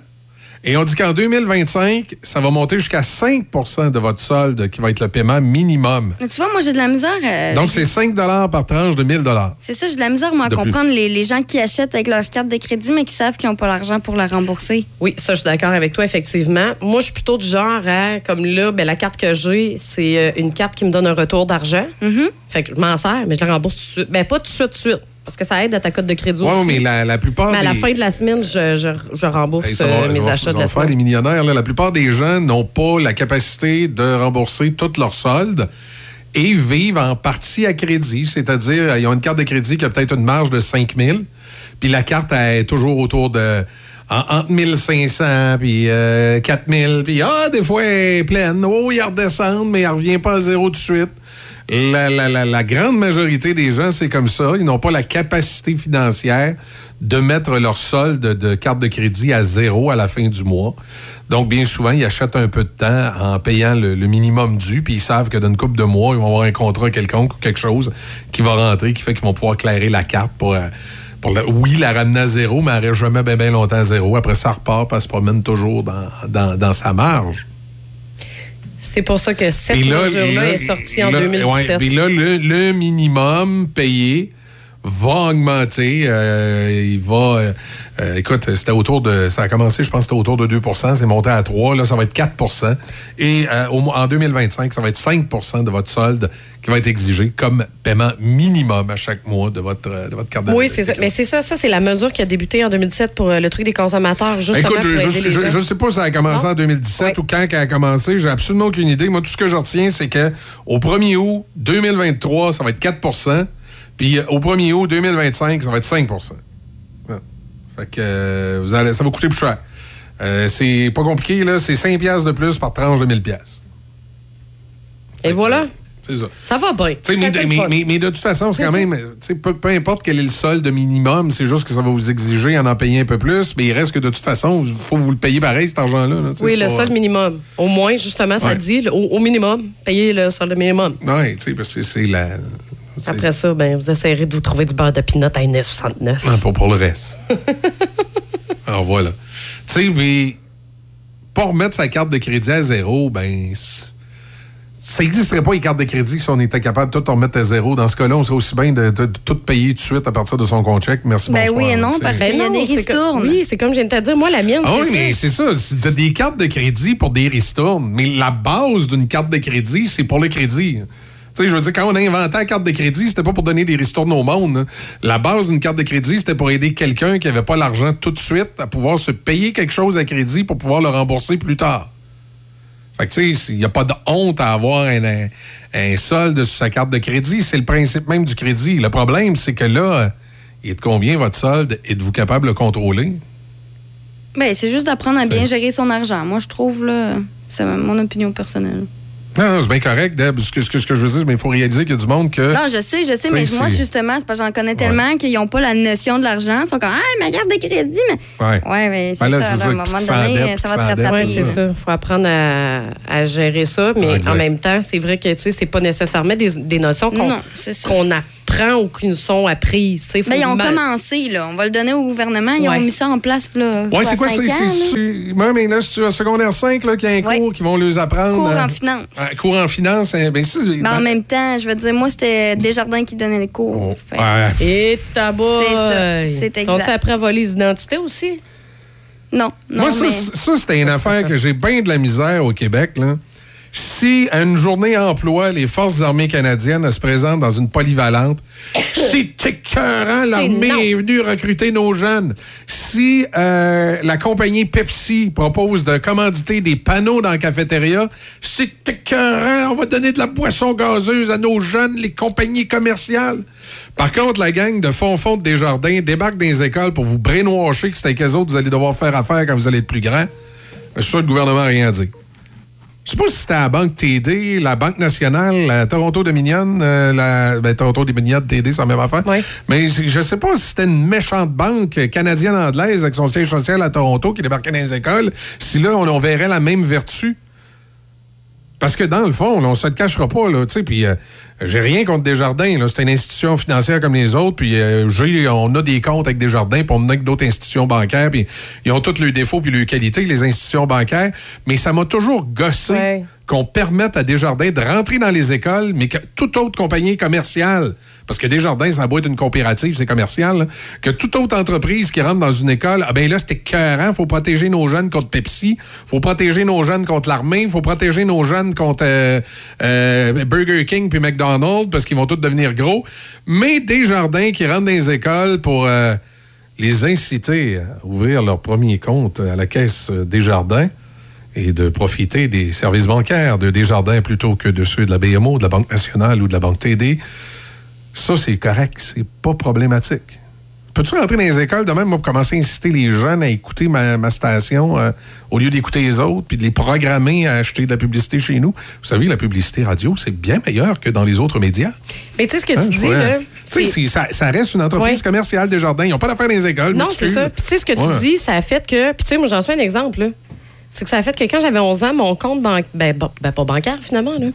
Et on dit qu'en 2025, ça va monter jusqu'à 5% de votre solde qui va être le paiement minimum. Mais tu vois, moi, j'ai de la misère. euh, Donc, c'est 5 par tranche de 1000 C'est ça, j'ai de la misère, moi, à De comprendre les, les gens qui achètent avec leur carte de crédit, mais qui savent qu'ils n'ont pas l'argent pour la rembourser. Oui, ça, je suis d'accord avec toi, effectivement. Moi, je suis plutôt du genre à, comme là, ben, la carte que j'ai, c'est euh, une carte qui me donne un retour d'argent. Mm-hmm. Fait que je m'en sers, mais je la rembourse tout de suite. Ben, pas tout de suite, tout de suite. Parce que ça aide à ta cote de crédit Oui, aussi. mais la, la plupart Mais à la des- fin de la semaine, je, je, je rembourse Hey, ça va- euh, mes va- achats de la faire les millionnaires. là. La plupart des gens n'ont pas la capacité de rembourser toutes leurs soldes et vivent en partie à crédit. C'est-à-dire, ils ont une carte de crédit qui a peut-être une marge de 5 000, puis la carte elle est toujours autour de en- entre 1500 puis euh, 4000 puis ah des fois elle est pleine oh il redescend mais elle revient pas à zéro tout de suite la, grande majorité des gens, c'est comme ça. Ils n'ont pas la capacité financière de mettre leur solde de carte de crédit à zéro à la fin du mois. Donc, bien souvent, ils achètent un peu de temps en payant le, minimum dû, puis ils savent que dans une couple de mois, ils vont avoir un contrat quelconque ou quelque chose qui va rentrer, qui fait qu'ils vont pouvoir clairer la carte pour... euh, la- oui, la ramener à zéro, mais elle reste jamais bien ben longtemps à zéro. Après, ça repart, elle se promène toujours dans sa marge. C'est pour ça que cette mesure-là là, est sortie en là, 2017. ouais, puis là, le, le minimum payé va augmenter. euh, il va. euh, euh, écoute, c'était autour de. Ça a commencé, je pense, c'était autour de 2% c'est monté à 3 Là, ça va être 4% Et euh, au en 2025, ça va être 5% de votre solde qui va être exigé comme paiement minimum à chaque mois de votre, de votre carte de Oui, c'est ça. Mais c'est ça, ça c'est la mesure qui a débuté en 2017 pour le truc des consommateurs, justement Écoute, je, je sais pas si ça a commencé en 2017 ou quand ça a commencé. J'ai absolument aucune idée. Moi, tout ce que je retiens, c'est que au 1er août 2023, ça va être 4 Puis euh, au 1er août 2025, ça va être 5 Ouais. Fait que euh, vous allez, ça va coûter plus cher. Euh, c'est pas compliqué, là. C'est 5 piastres de plus par tranche de 1000 piastres. Et voilà. C'est ça. Ça va bien. Mais, de toute façon, c'est quand même, peu, peu importe quel est le solde minimum, c'est juste que ça va vous exiger en en payer un peu plus, mais il reste que de toute façon, il faut vous le payer pareil, cet argent-là. là, Oui, le pas- solde minimum. Au moins, justement, ça Ouais. dit, au, au minimum, payer le solde minimum. Oui, tu sais, parce que c'est la. Après ça, ben, vous essayerez de vous trouver du beurre de pinot à 1,69. Ah, pas pour le reste. Alors voilà. Tu sais, mais pas remettre sa carte de crédit à zéro, ben. Ça n'existerait pas les cartes de crédit si on était capable de tout remettre à zéro. Dans ce cas-là, on serait aussi bien de, de- de tout payer tout de suite à partir de son compte chèque. Merci, Ben bonsoir. oui et non, parce qu'il y a des ristournes. Oui, c'est comme je viens de te dire. Moi, la mienne, Ah c'est oui, mais ça. c'est ça. c'est- T'as des cartes de crédit pour des ristournes. Mais la base d'une carte de crédit, c'est pour le crédit. Tu sais, je veux dire, quand on a inventé la carte de crédit, c'était pas pour donner des ristournes au monde. hein. La base d'une carte de crédit, c'était pour aider quelqu'un qui avait pas l'argent tout de suite à pouvoir se payer quelque chose à crédit pour pouvoir le rembourser plus tard. Fait que, tu sais, il n'y a pas de honte à avoir un, un- un solde sur sa carte de crédit. C'est le principe même du crédit. Le problème, c'est que là, il est de combien votre solde? Êtes-vous capable de le contrôler? Ben, c'est juste d'apprendre à bien gérer son argent. Moi, je trouve, là, c'est mon opinion personnelle. Non, non, c'est bien correct, Deb. Ce que, ce que- ce que je veux dire, mais il faut réaliser qu'il y a du monde que. Non, je sais, je sais, mais moi, justement, c'est parce que j'en connais tellement qu'ils n'ont pas la notion de l'argent. Ils sont comme, ah, ma carte de crédit, mais. Ouais. Ouais, mais c'est Ben ça. c'est ça, à un moment donné, ça va te rattraper. Oui, c'est ça. Il faut apprendre à, à gérer ça. Mais Exact. en même temps, c'est vrai que tu sais, c'est pas nécessairement des, des notions qu'on Non, c'est ça. qu'on apprend ou qui nous sont apprises. tu. Faut Ben, ils ont mal- commencé, là. On va le donner au gouvernement. Ils Ouais. ont mis ça en place, là. Ouais, quoi, c'est quoi? C'est, c'est, là? c'est au secondaire 5 là, qu'il y a un Ouais. cours qui vont les apprendre. Cours euh, en finance. euh, cours en finance. hein, ben, ça, c'est- Mais en même temps, je veux dire, moi, c'était Desjardins qui donnait les cours. Fait Ouais. Et tabac. C'est ça, c'est exact. Les identités aussi? Non, non, Moi, ça, mais... c'est- ça, c'était une affaire que j'ai bien de la misère au Québec. Là. Si à une journée emploi, les forces armées canadiennes se présentent dans une polyvalente, c'est écœurant, l'armée est venue recruter nos jeunes. Si euh, la compagnie Pepsi propose de commanditer des panneaux dans la cafétéria, c'est écœurant, on va donner de la boisson gazeuse à nos jeunes, les compagnies commerciales. Par contre, la gang de fond fond de Desjardins débarque dans les écoles pour vous brainwasher que c'est avec eux autres que vous allez devoir faire affaire quand vous allez être plus grand. Je suis sûr que le gouvernement n'a rien dit. Je sais pas si c'était la Banque TD, la Banque nationale, la Toronto Dominion, euh, la ben, Toronto Dominion, TD, c'est la même affaire. Mais je sais pas si c'était une méchante banque canadienne-anglaise avec son siège social à Toronto qui débarquait dans les écoles, si là, on, on verrait la même vertu. Parce que dans le fond, là, on se le cachera pas, là, tu sais, puis euh, j'ai rien contre Desjardins, là, c'est une institution financière comme les autres, puis euh, j'ai- on a des comptes avec Desjardins, puis on en a avec d'autres institutions bancaires, puis ils ont tous leurs défauts puis leurs qualités, les institutions bancaires, mais ça m'a toujours gossé qu'on permette à Desjardins de rentrer dans les écoles, mais que toute autre compagnie commerciale, parce que Desjardins, ça être une coopérative, c'est commercial, que toute autre entreprise qui rentre dans une école, ah ben là, c'était écœurant, faut protéger nos jeunes contre Pepsi, faut protéger nos jeunes contre l'armée, faut protéger nos jeunes contre euh, euh, Burger King puis McDonald's, parce qu'ils vont tous devenir gros. Mais Desjardins qui rentrent dans les écoles pour euh, les inciter à ouvrir leur premier compte à la caisse Desjardins, et de profiter des services bancaires de Desjardins plutôt que de ceux de la BMO, de la Banque nationale ou de la Banque TD, ça, c'est correct. C'est pas problématique. Peux-tu rentrer dans les écoles de même, moi, pour commencer à inciter les jeunes à écouter ma, ma station euh, au lieu d'écouter les autres, puis de les programmer à acheter de la publicité chez nous? Vous savez, la publicité radio, c'est bien meilleur que dans les autres médias. Mais tu sais ce que Hein, tu je dis, là? Ça, ça reste une entreprise Ouais. commerciale des jardins. Ils n'ont pas d'affaires dans les écoles. Non, c'est ça. Puis tu sais ce que tu dis, ça a fait que. Puis tu sais, moi, j'en suis un exemple, là. C'est que ça a fait que quand j'avais 11 ans, mon compte bancaire. Ben, ben, pas bancaire, finalement, là.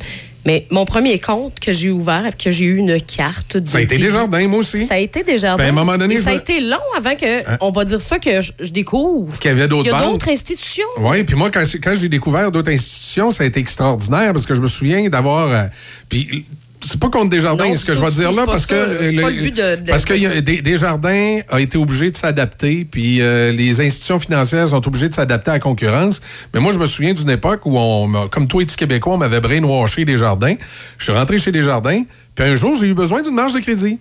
Mais mon premier compte que j'ai ouvert, que j'ai eu une carte. de Ça a été début, Desjardins, moi aussi. Ça a été Desjardins. Ben, à un moment donné, ça a été long avant que, Hein? on va dire ça, que je, je découvre. Qu'il y avait d'autres Il y a banques. d'autres institutions. Oui, puis moi, quand, quand j'ai découvert d'autres institutions, ça a été extraordinaire parce que je me souviens d'avoir. euh, puis c'est pas contre Desjardins, Non, ce que je vais dire là, parce que. le de- de- parce que il y a- Des- Desjardins a été obligé de s'adapter, puis euh, les institutions financières sont obligées de s'adapter à la concurrence. Mais moi, je me souviens d'une époque où, on, comme toi, petit Québécois, on m'avait brainwashé Desjardins. Je suis rentré chez Desjardins, puis un jour, j'ai eu besoin d'une marge de crédit.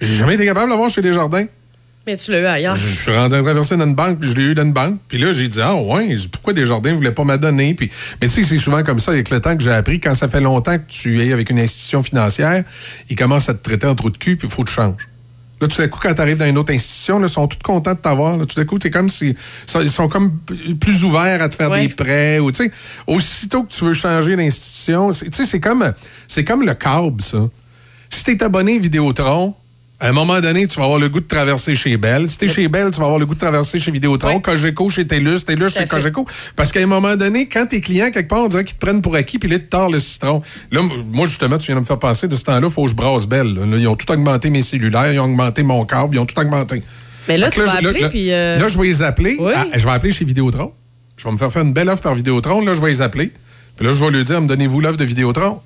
J'ai jamais été capable d'avoir chez Desjardins. Mais tu l'as eu ailleurs. Je suis rentré traverser dans une banque, puis je l'ai eu dans une banque. Puis là, j'ai dit, ah ouais, pourquoi Desjardins ne voulaient pas m'adonner? Puis, mais tu sais, c'est souvent comme ça avec le temps que j'ai appris. Quand ça fait longtemps que tu es avec une institution financière, ils commencent à te traiter en trou de cul, puis il faut que tu changes. Là, tout à coup, quand tu arrives dans une autre institution, ils sont tous contents de t'avoir. là. Tout à coup, t'es comme si. Ils sont comme plus ouverts à te faire Ouais. des prêts. Ou, aussitôt que tu veux changer d'institution, c'est- tu sais, c'est comme, c'est comme le câble, ça. Si tu es abonné Vidéotron, à un moment donné, tu vas avoir le goût de traverser chez Bell. Si tu es chez Bell, tu vas avoir le goût de traverser chez Vidéotron. Cogeco chez TELUS, TELUS chez. Cogeco. Parce qu'à un moment donné, quand tes clients, quelque part, on dirait qu'ils te prennent pour acquis, puis là, tu tords le citron. Là, moi, justement, tu viens de me faire penser, de ce temps-là, il faut que je brasse Bell. là. Là, ils ont tout augmenté mes cellulaires, ils ont augmenté mon câble, ils ont tout augmenté. Mais là, tu vas je- appeler, puis. euh, Là, je vais les appeler. Oui. Ah, je vais appeler chez Vidéotron. Je vais me faire faire une belle offre par Vidéotron. Là, je vais les appeler. Puis là, je vais leur dire, me donnez-vous l'offre de Vidéotron.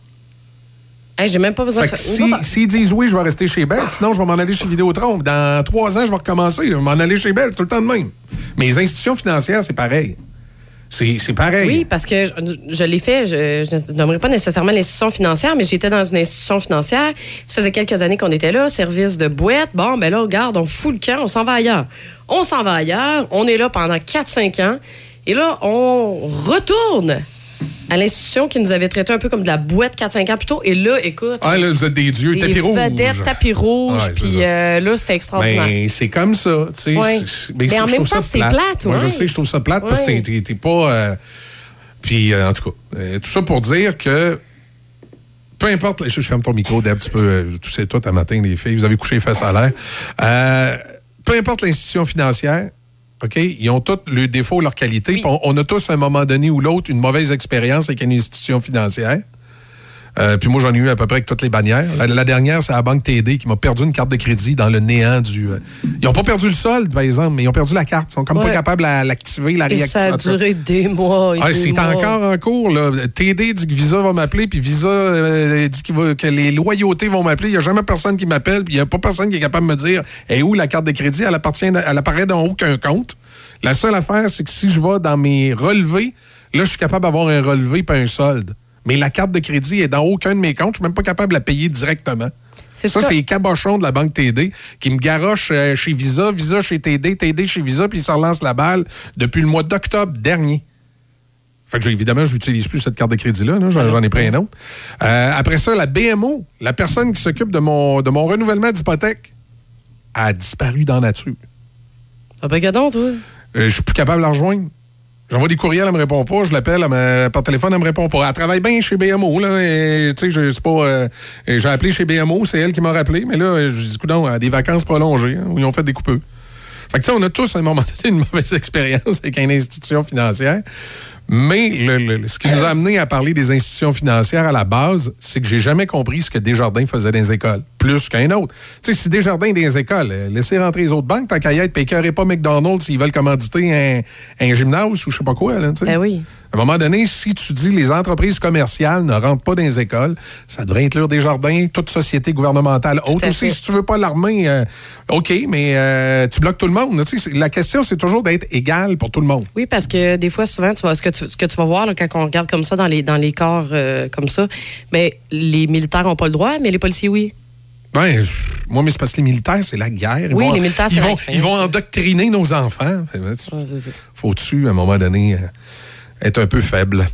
Hey, j'ai même pas besoin Fait de faire- si- s'ils disent oui, je vais rester chez Bell, sinon je vais m'en aller chez Vidéotron. Dans trois ans, je vais recommencer. Je vais m'en aller chez Bell, c'est tout le temps de même. Mais les institutions financières, c'est pareil. C'est c'est pareil. Oui, parce que je, je l'ai fait, je, je ne nommerai pas nécessairement l'institution financière, mais j'étais dans une institution financière. Ça faisait quelques années qu'on était là, service de boîte. Bon, ben là, regarde, on fout le camp, on s'en va ailleurs. On s'en va ailleurs, on est là pendant 4-5 ans, et là, on retourne à l'institution qui nous avait traité un peu comme de la boîte 4-5 ans plus tôt. Et là, écoute. Ah, là, vous êtes des dieux, tapis rouge. vedettes, tapis rouge, puis euh, là, c'était extraordinaire. Mais c'est comme ça, tu sais. Ouais. c'est- Mais en même temps, c'est plate, Moi, je sais, je trouve ça plate parce que t'es- pas. euh, Puis, euh, en tout cas, tout ça pour dire que. Peu importe, je, ferme ton micro, Deb, tu peux tousser tout à matin, les filles, vous avez couché face à l'air. Peu importe l'institution financière, OK, ils ont tous leurs défauts, leurs qualités. On, on a tous, à un moment donné ou l'autre, une mauvaise expérience avec une institution financière. Euh, puis moi, j'en ai eu à peu près avec toutes les bannières. La, la dernière, c'est la Banque TD qui m'a perdu une carte de crédit dans le néant du. euh, Ils n'ont pas perdu le solde, par exemple, mais ils ont perdu la carte. Ils sont comme pas capables à l'activer, la Et réactiver. ça a duré des mois. et Ah, c'est encore en cours. Là. TD dit que Visa va m'appeler, puis Visa euh, dit va- que les loyautés vont m'appeler. Il n'y a jamais personne qui m'appelle, puis il n'y a pas personne qui est capable de me dire est où la carte de crédit? Elle appartient, elle apparaît dans aucun compte. La seule affaire, c'est que si je vais dans mes relevés, Là, je suis capable d'avoir un relevé pas un solde. Mais la carte de crédit est dans aucun de mes comptes. Je suis même pas capable de la payer directement. C'est ça, ça. c'est les cabochons de la banque TD qui me garochent euh, chez Visa, Visa chez TD, TD chez Visa, puis ils s'en lancent la balle depuis le mois d'octobre dernier. Fait que évidemment, je n'utilise plus cette carte de crédit-là. là. J'en j'en ai pris un autre. Euh, après ça, la BMO, la personne qui s'occupe de mon, de mon renouvellement d'hypothèque, a disparu dans la nature. Ah ben, gadon, toi. Euh, je suis plus capable de la rejoindre. J'envoie des courriels, elle me répond pas. Je l'appelle par téléphone, elle me répond pas. Elle travaille bien chez BMO. Là, tu sais, pas. euh, j'ai appelé chez BMO, c'est elle qui m'a rappelé. Mais là, je dis, elle a des vacances prolongées hein, où ils ont fait des coupeux. Fait que, on a tous à un moment donné une mauvaise expérience avec une institution financière. Mais ce qui nous a amené à parler des institutions financières à la base, c'est que j'ai jamais compris ce que Desjardins faisait dans les écoles, plus qu'un autre. Tu sais, si Desjardins dans les écoles, euh, laissez rentrer les autres banques, tant qu'à y être, écœurez pas McDonald's s'ils veulent commanditer un, un gymnase ou je sais pas quoi. Là. Ben oui. À un moment donné, si tu dis les entreprises commerciales ne rentrent pas dans les écoles, ça devrait inclure des jardins, toute société gouvernementale autre aussi. Si tu veux pas l'armée, euh, OK, mais euh, tu bloques tout le monde. Tu sais, c'est- la question, c'est toujours d'être égal pour tout le monde. Oui, parce que des fois, souvent, tu vas, ce, que tu, ce que tu vas voir là, quand on regarde comme ça dans les, dans les corps euh, comme ça, ben, les militaires n'ont pas le droit, mais les policiers, oui. Je- moi, mais c'est parce que les militaires, c'est la guerre. Ils Oui, vont- les militaires, c'est ils la vont, guerre. ils vont endoctriner nos enfants. Ben. Faut-tu, à un moment donné, être un peu faible?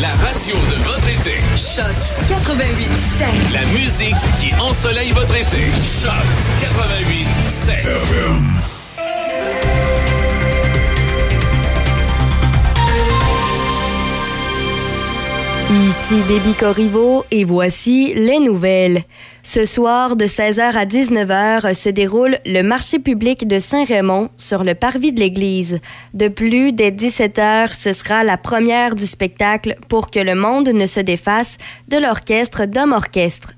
La radio de votre été. Choc 88 La musique qui ensoleille votre été. Choc 88 Ici Déby Corriveau et voici les nouvelles. Ce soir, de 16h à 19h, se déroule le marché public de Saint-Raymond sur le parvis de l'église. De plus, dès 17h, ce sera la première du spectacle pour que le monde ne se défasse de l'orchestre d'hommes orchestre.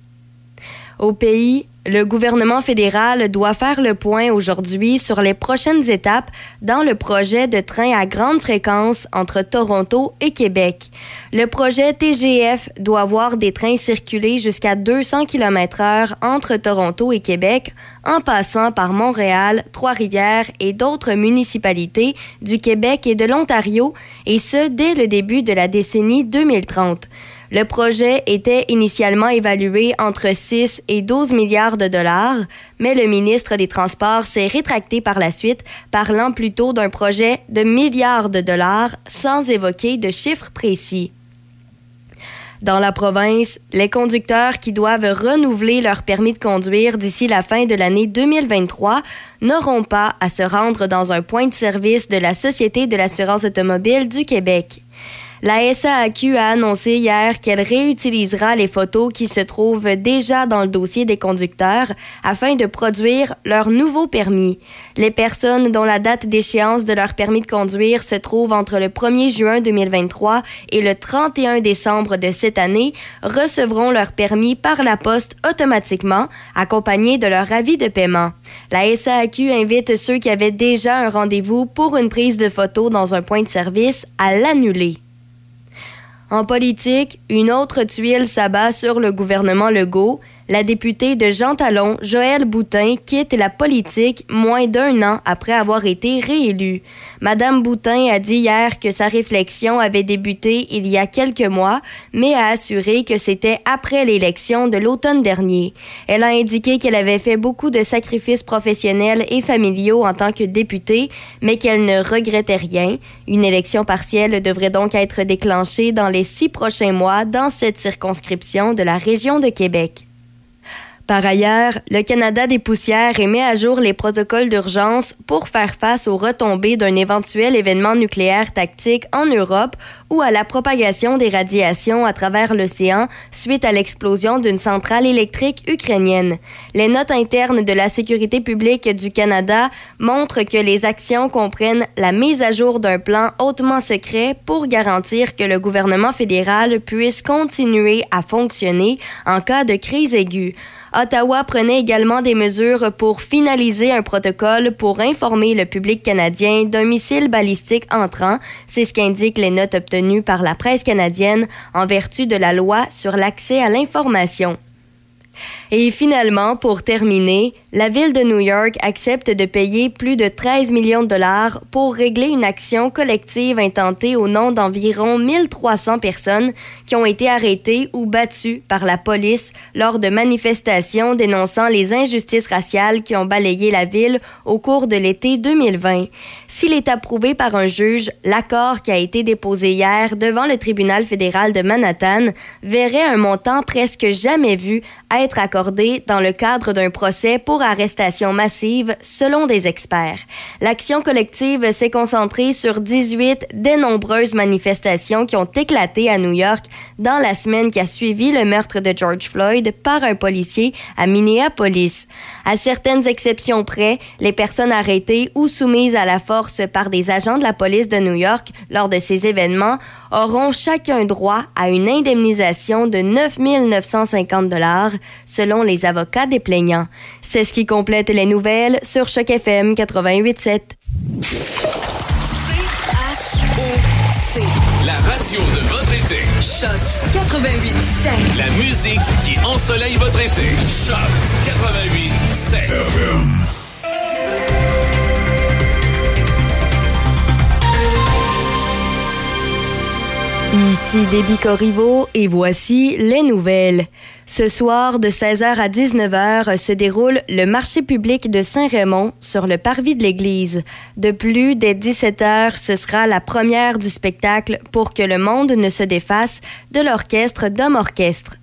Au pays, le gouvernement fédéral doit faire le point aujourd'hui sur les prochaines étapes dans le projet de train à grande fréquence entre Toronto et Québec. Le projet TGF doit voir des trains circuler jusqu'à 200 km/h entre Toronto et Québec, en passant par Montréal, Trois-Rivières et d'autres municipalités du Québec et de l'Ontario, et ce dès le début de la décennie 2030. Le projet était initialement évalué entre 6 et 12 milliards de dollars, mais le ministre des Transports s'est rétracté par la suite, parlant plutôt d'un projet de milliards de dollars sans évoquer de chiffres précis. Dans la province, les conducteurs qui doivent renouveler leur permis de conduire d'ici la fin de l'année 2023 n'auront pas à se rendre dans un point de service de la Société de l'assurance automobile du Québec. La SAAQ a annoncé hier qu'elle réutilisera les photos qui se trouvent déjà dans le dossier des conducteurs afin de produire leur nouveau permis. Les personnes dont la date d'échéance de leur permis de conduire se trouve entre le 1er juin 2023 et le 31 décembre de cette année recevront leur permis par la poste automatiquement, accompagné de leur avis de paiement. La SAAQ invite ceux qui avaient déjà un rendez-vous pour une prise de photo dans un point de service à l'annuler. En politique, une autre tuile s'abat sur le gouvernement Legault. La députée de Jean Talon, Joëlle Boutin, quitte la politique moins d'un an après avoir été réélue. Madame Boutin a dit hier que sa réflexion avait débuté il y a quelques mois, mais a assuré que c'était après l'élection de l'automne dernier. Elle a indiqué qu'elle avait fait beaucoup de sacrifices professionnels et familiaux en tant que députée, mais qu'elle ne regrettait rien. Une élection partielle devrait donc être déclenchée dans les six prochains mois dans cette circonscription de la région de Québec. Par ailleurs, le Canada des poussières émet à jour les protocoles d'urgence pour faire face aux retombées d'un éventuel événement nucléaire tactique en Europe ou à la propagation des radiations à travers l'océan suite à l'explosion d'une centrale électrique ukrainienne. Les notes internes de la sécurité publique du Canada montrent que les actions comprennent la mise à jour d'un plan hautement secret pour garantir que le gouvernement fédéral puisse continuer à fonctionner en cas de crise aiguë. Ottawa prenait également des mesures pour finaliser un protocole pour informer le public canadien d'un missile balistique entrant. C'est ce qu'indiquent les notes obtenues par la presse canadienne en vertu de la loi sur l'accès à l'information. Et finalement, pour terminer, la ville de New York accepte de payer plus de 13 millions de dollars pour régler une action collective intentée au nom d'environ 1300 personnes qui ont été arrêtées ou battues par la police lors de manifestations dénonçant les injustices raciales qui ont balayé la ville au cours de l'été 2020. S'il est approuvé par un juge, l'accord qui a été déposé hier devant le tribunal fédéral de Manhattan verrait un montant presque jamais vu être accordé dans le cadre d'un procès pour arrestation massive, selon des experts. L'action collective s'est concentrée sur 18 des nombreuses manifestations qui ont éclaté à New York dans la semaine qui a suivi le meurtre de George Floyd par un policier à Minneapolis. À certaines exceptions près, les personnes arrêtées ou soumises à la force par des agents de la police de New York lors de ces événements auront chacun droit à une indemnisation de 9 950 dollars les avocats des plaignants. C'est ce qui complète les nouvelles sur Choc FM 88.7. La radio de votre été. Choc 88 La musique qui ensoleille votre été. Choc 88 Ici Déby Corriveau et voici les nouvelles. Ce soir, de 16h à 19h, se déroule le marché public de Saint-Raymond sur le parvis de l'église. De plus, dès 17h, ce sera la première du spectacle pour que le monde ne se défasse de l'orchestre d'hommes orchestre.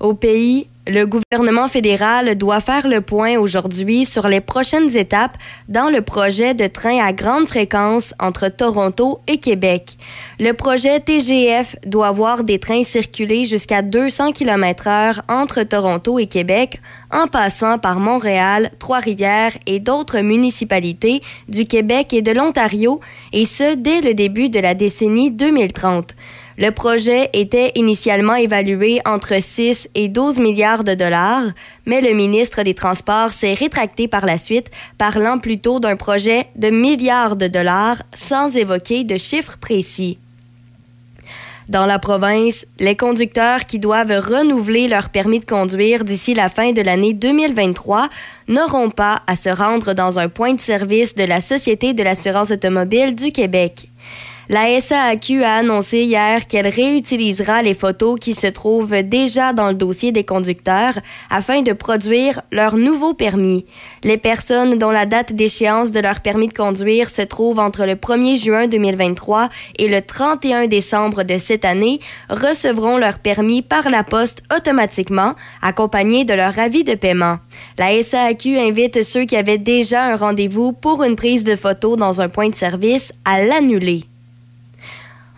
Au pays, le gouvernement fédéral doit faire le point aujourd'hui sur les prochaines étapes dans le projet de train à grande fréquence entre Toronto et Québec. Le projet TGF doit voir des trains circuler jusqu'à 200 km/h entre Toronto et Québec, en passant par Montréal, Trois-Rivières et d'autres municipalités du Québec et de l'Ontario, et ce dès le début de la décennie 2030. Le projet était initialement évalué entre 6 et 12 milliards de dollars, mais le ministre des Transports s'est rétracté par la suite, parlant plutôt d'un projet de milliards de dollars sans évoquer de chiffres précis. Dans la province, les conducteurs qui doivent renouveler leur permis de conduire d'ici la fin de l'année 2023 n'auront pas à se rendre dans un point de service de la Société de l'assurance automobile du Québec. La SAAQ a annoncé hier qu'elle réutilisera les photos qui se trouvent déjà dans le dossier des conducteurs afin de produire leur nouveau permis. Les personnes dont la date d'échéance de leur permis de conduire se trouve entre le 1er juin 2023 et le 31 décembre de cette année recevront leur permis par la poste automatiquement, accompagné de leur avis de paiement. La SAAQ invite ceux qui avaient déjà un rendez-vous pour une prise de photo dans un point de service à l'annuler.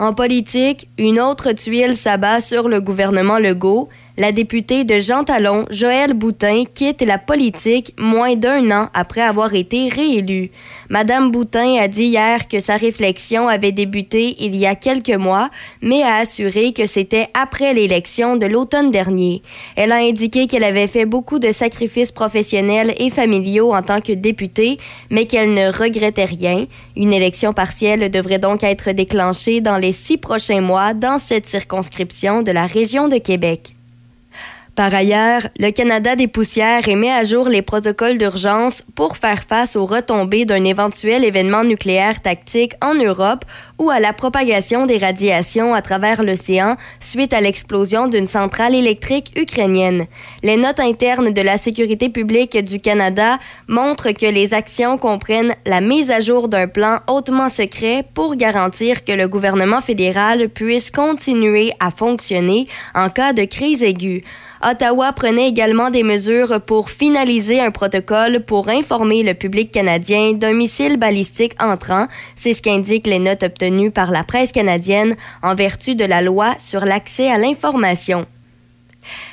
En politique, une autre tuile s'abat sur le gouvernement Legault. La députée de Jean Talon, Joëlle Boutin, quitte la politique moins d'un an après avoir été réélue. Madame Boutin a dit hier que sa réflexion avait débuté il y a quelques mois, mais a assuré que c'était après l'élection de l'automne dernier. Elle a indiqué qu'elle avait fait beaucoup de sacrifices professionnels et familiaux en tant que députée, mais qu'elle ne regrettait rien. Une élection partielle devrait donc être déclenchée dans les six prochains mois dans cette circonscription de la région de Québec. Par ailleurs, le Canada des poussières émet à jour les protocoles d'urgence pour faire face aux retombées d'un éventuel événement nucléaire tactique en Europe ou à la propagation des radiations à travers l'océan suite à l'explosion d'une centrale électrique ukrainienne. Les notes internes de la sécurité publique du Canada montrent que les actions comprennent la mise à jour d'un plan hautement secret pour garantir que le gouvernement fédéral puisse continuer à fonctionner en cas de crise aiguë. Ottawa prenait également des mesures pour finaliser un protocole pour informer le public canadien d'un missile balistique entrant. C'est ce qu'indiquent les notes obtenues par la presse canadienne en vertu de la loi sur l'accès à l'information.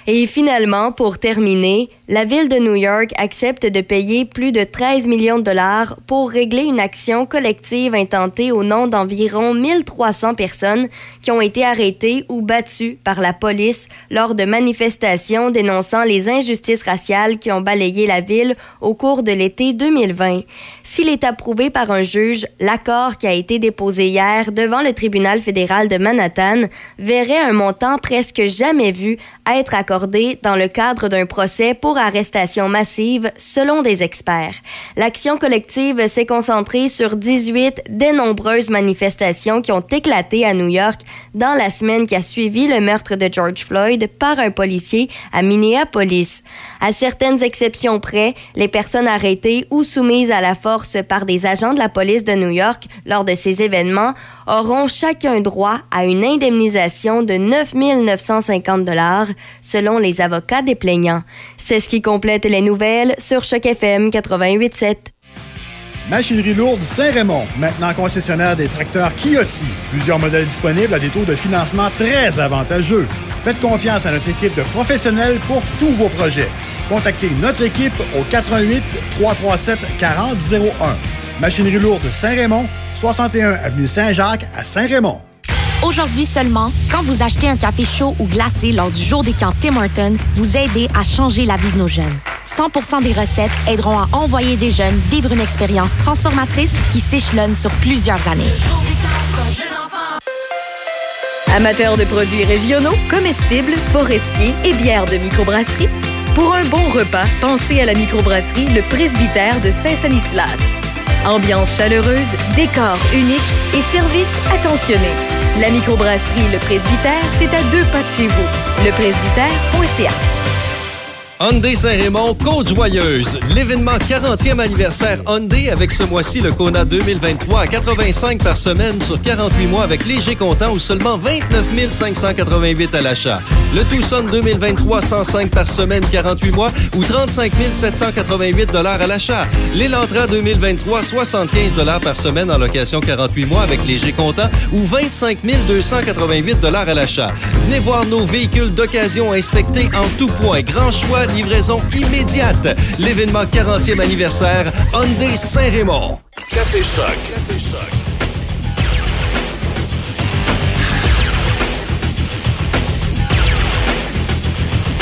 Et finalement, pour terminer, la ville de New York accepte de payer plus de 13 millions de dollars pour régler une action collective intentée au nom d'environ 1300 personnes qui ont été arrêtées ou battues par la police lors de manifestations dénonçant les injustices raciales qui ont balayé la ville au cours de l'été 2020. S'il est approuvé par un juge, l'accord qui a été déposé hier devant le tribunal fédéral de Manhattan verrait un montant presque jamais vu être accordé dans le cadre d'un procès pour arrestation massive, selon des experts. L'action collective s'est concentrée sur 18 des nombreuses manifestations qui ont éclaté à New York dans la semaine qui a suivi le meurtre de George Floyd par un policier à Minneapolis. À certaines exceptions près, les personnes arrêtées ou soumises à la force par des agents de la police de New York lors de ces événements auront chacun droit à une indemnisation de 9 950 dollars selon les avocats des plaignants. C'est ce qui complète les nouvelles sur Choc FM 88.7. Machinerie lourde Saint-Raymond, maintenant concessionnaire des tracteurs Kioti. Plusieurs modèles disponibles à des taux de financement très avantageux. Faites confiance à notre équipe de professionnels pour tous vos projets. Contactez notre équipe au 88 337 4001. Machinerie lourde Saint-Raymond, 61 avenue Saint-Jacques à Saint-Raymond. Aujourd'hui seulement, quand vous achetez un café chaud ou glacé lors du jour des camps Tim Hortons, vous aidez à changer la vie de nos jeunes. 100% des recettes aideront à envoyer des jeunes vivre une expérience transformatrice qui s'échelonne sur plusieurs années. Amateurs de produits régionaux, comestibles, forestiers et bières de microbrasserie, pour un bon repas, pensez à la microbrasserie Le Presbytère de Saint-Sanislas. Ambiance chaleureuse, décor unique et service attentionné. La microbrasserie Le Presbytère, c'est à deux pas de chez vous. Lepresbytère.ca Hyundai Saint-Raymond, Côte-Joyeuse. L'événement 40e anniversaire Hyundai avec ce mois-ci le Kona 2023 à 85 par semaine sur 48 mois avec léger comptant ou seulement 29 588 à l'achat. Le Tucson 2023 105 par semaine 48 mois ou 35 788 dollars à l'achat. L'Elantra 2023 75 dollars par semaine en location 48 mois avec léger comptant ou 25 288 dollars à l'achat. Venez voir nos véhicules d'occasion inspectés en tout point. Grand choix livraison immédiate. L'événement 40e anniversaire Hyundai Saint-Raymond. Café Choc. Café Choc.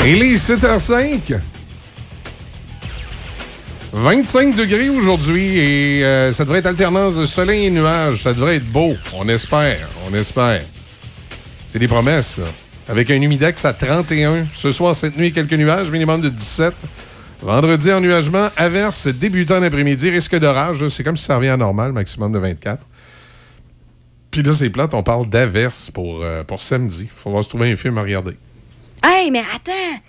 Il est 7h05. 25 degrés aujourd'hui et euh, ça devrait être alternance de soleil et nuages. Ça devrait être beau. On espère. On espère. C'est des promesses, ça. Avec un humidex à 31. Ce soir, cette nuit, quelques nuages, minimum de 17. Vendredi, ennuagement, averse débutant d'après-midi, risque d'orage. C'est comme si ça revient à normal, maximum de 24. Puis là, c'est plate, on parle d'averse pour, euh, pour samedi. Faut voir se trouver un film à regarder. Hey, mais attends!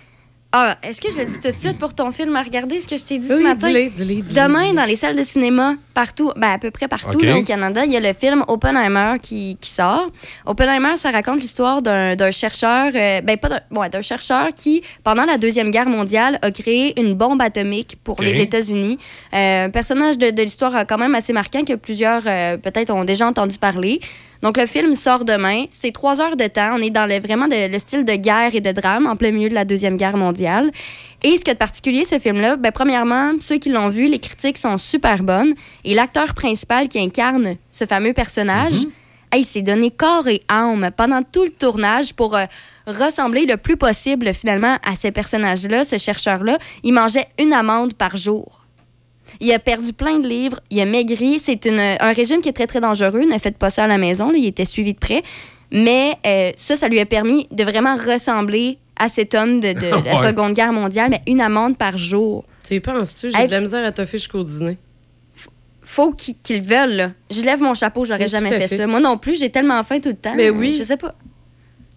Ah, est-ce que je le dis tout de suite pour ton film à regarder, ce que je t'ai dit Oui, ce matin? dis-le, dis-le, dis-le. Demain, dans les salles de cinéma, partout, ben à peu près partout OK. là, au Canada, il y a le film Oppenheimer qui, qui sort. Oppenheimer, ça raconte l'histoire d'un d'un chercheur, euh, ben pas d'un chercheur qui, pendant la Deuxième Guerre mondiale, a créé une bombe atomique pour les États-Unis. Euh, un personnage de, de l'histoire quand même assez marquant que plusieurs, euh, peut-être, ont déjà entendu parler. Donc, le film sort demain. C'est trois heures de temps. On est dans le, vraiment de- le style de guerre et de drame en plein milieu de la Deuxième Guerre mondiale. Et ce qui est de particulier, ce film-là, ben, premièrement, ceux qui l'ont vu, les critiques sont super bonnes. Et l'acteur principal qui incarne ce fameux personnage, hey, il s'est donné corps et âme pendant tout le tournage pour euh, ressembler le plus possible, finalement, à ce personnage-là, ce chercheur-là. Il mangeait une amande par jour. Il a perdu plein de livres, il a maigri. C'est une- un régime qui est très, très dangereux. Ne faites pas ça à la maison. là. Il était suivi de près. Mais euh, ça, ça lui a permis de vraiment ressembler à cet homme de, de la. Seconde Guerre mondiale. Mais une amende par jour. Tu y penses-tu? J'ai de la misère à faire jusqu'au dîner. faut qu'ils qu'ils le veulent. là. Je lève mon chapeau, j'aurais Oui, jamais fait, fait. ça. Moi non plus, j'ai tellement faim tout le temps. Mais oui. Je sais pas.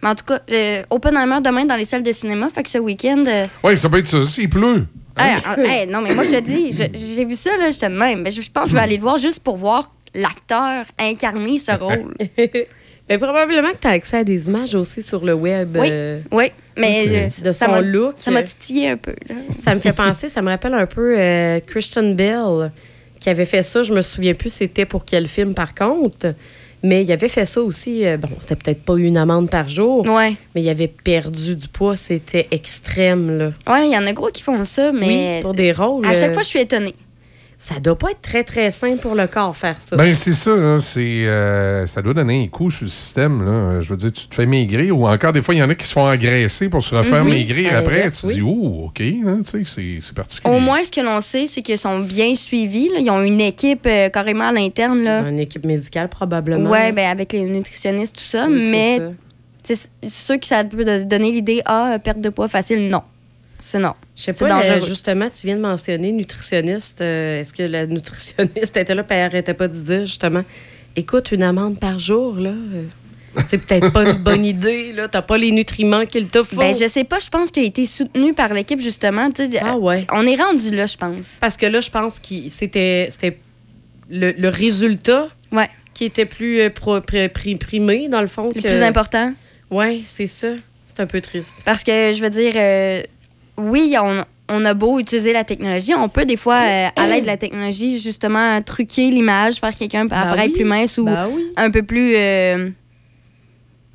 Mais en tout cas, euh, Oppenheimer demain dans les salles de cinéma. Fait que ce week-end. euh, Oui, ça peut être ça. S'il pleut. Hey, hey, non, mais moi, je te dis, j'ai vu ça, là, j'étais de même. Mais je, je pense que je vais aller le voir juste pour voir l'acteur incarner ce rôle. Mais probablement que tu as accès à des images aussi sur le web. Oui, euh, oui, mais de euh, son ça m'a- look. Ça m'a titillé un peu. Là. Ça me fait penser, ça me rappelle un peu euh, Christian Bell qui avait fait ça. Je me souviens plus c'était pour quel film par contre. Mais il avait fait ça aussi. euh, bon, c'était peut-être pas une amende par jour. Ouais. Mais il avait perdu du poids. C'était extrême, là. Ouais, il y en a gros qui font ça, mais. Oui, pour des rôles. À chaque euh, fois, je suis étonnée. Ça doit pas être très, très sain pour le corps faire ça. Ben, c'est ça. là. C'est, euh, ça doit donner un coup sur le système. Là. Je veux dire, tu te fais maigrir ou encore des fois, il y en a qui se font agresser pour se refaire Mhm. maigrir À après. l'inverse, Tu te dis, oui. oh, OK, hein, tu sais, c'est, c'est particulier. Au moins, ce que l'on sait, c'est qu'ils sont bien suivis. là. Ils ont une équipe euh, carrément à l'interne. là. Une équipe médicale, probablement. Ouais, ben avec les nutritionnistes, tout ça. Oui, c'est mais c'est sûr que ça peut donner l'idée, ah, perte de poids facile. Non. C'est non. Je sais pas, dangereux. justement, tu viens de mentionner nutritionniste. Euh, Est-ce que la nutritionniste était là et elle arrêtait pas de dire, justement, écoute, une amande par jour, là, euh, c'est peut-être pas une bonne idée, là. T'as pas les nutriments qu'il te faut. Ben, je sais pas, je pense qu'il a été soutenu par l'équipe, justement. Ah ouais. On est rendu là, je pense. Parce que là, je pense que c'était le, le résultat qui était plus euh, pro- primé, dans le fond. Le que- plus important. Oui, c'est ça. C'est un peu triste. Parce que, je veux dire, euh, oui, on, on a beau utiliser la technologie, on peut des fois, euh, à l'aide de la technologie, justement, truquer l'image, faire quelqu'un apparaître oui. plus mince ou Ben oui. un peu plus euh,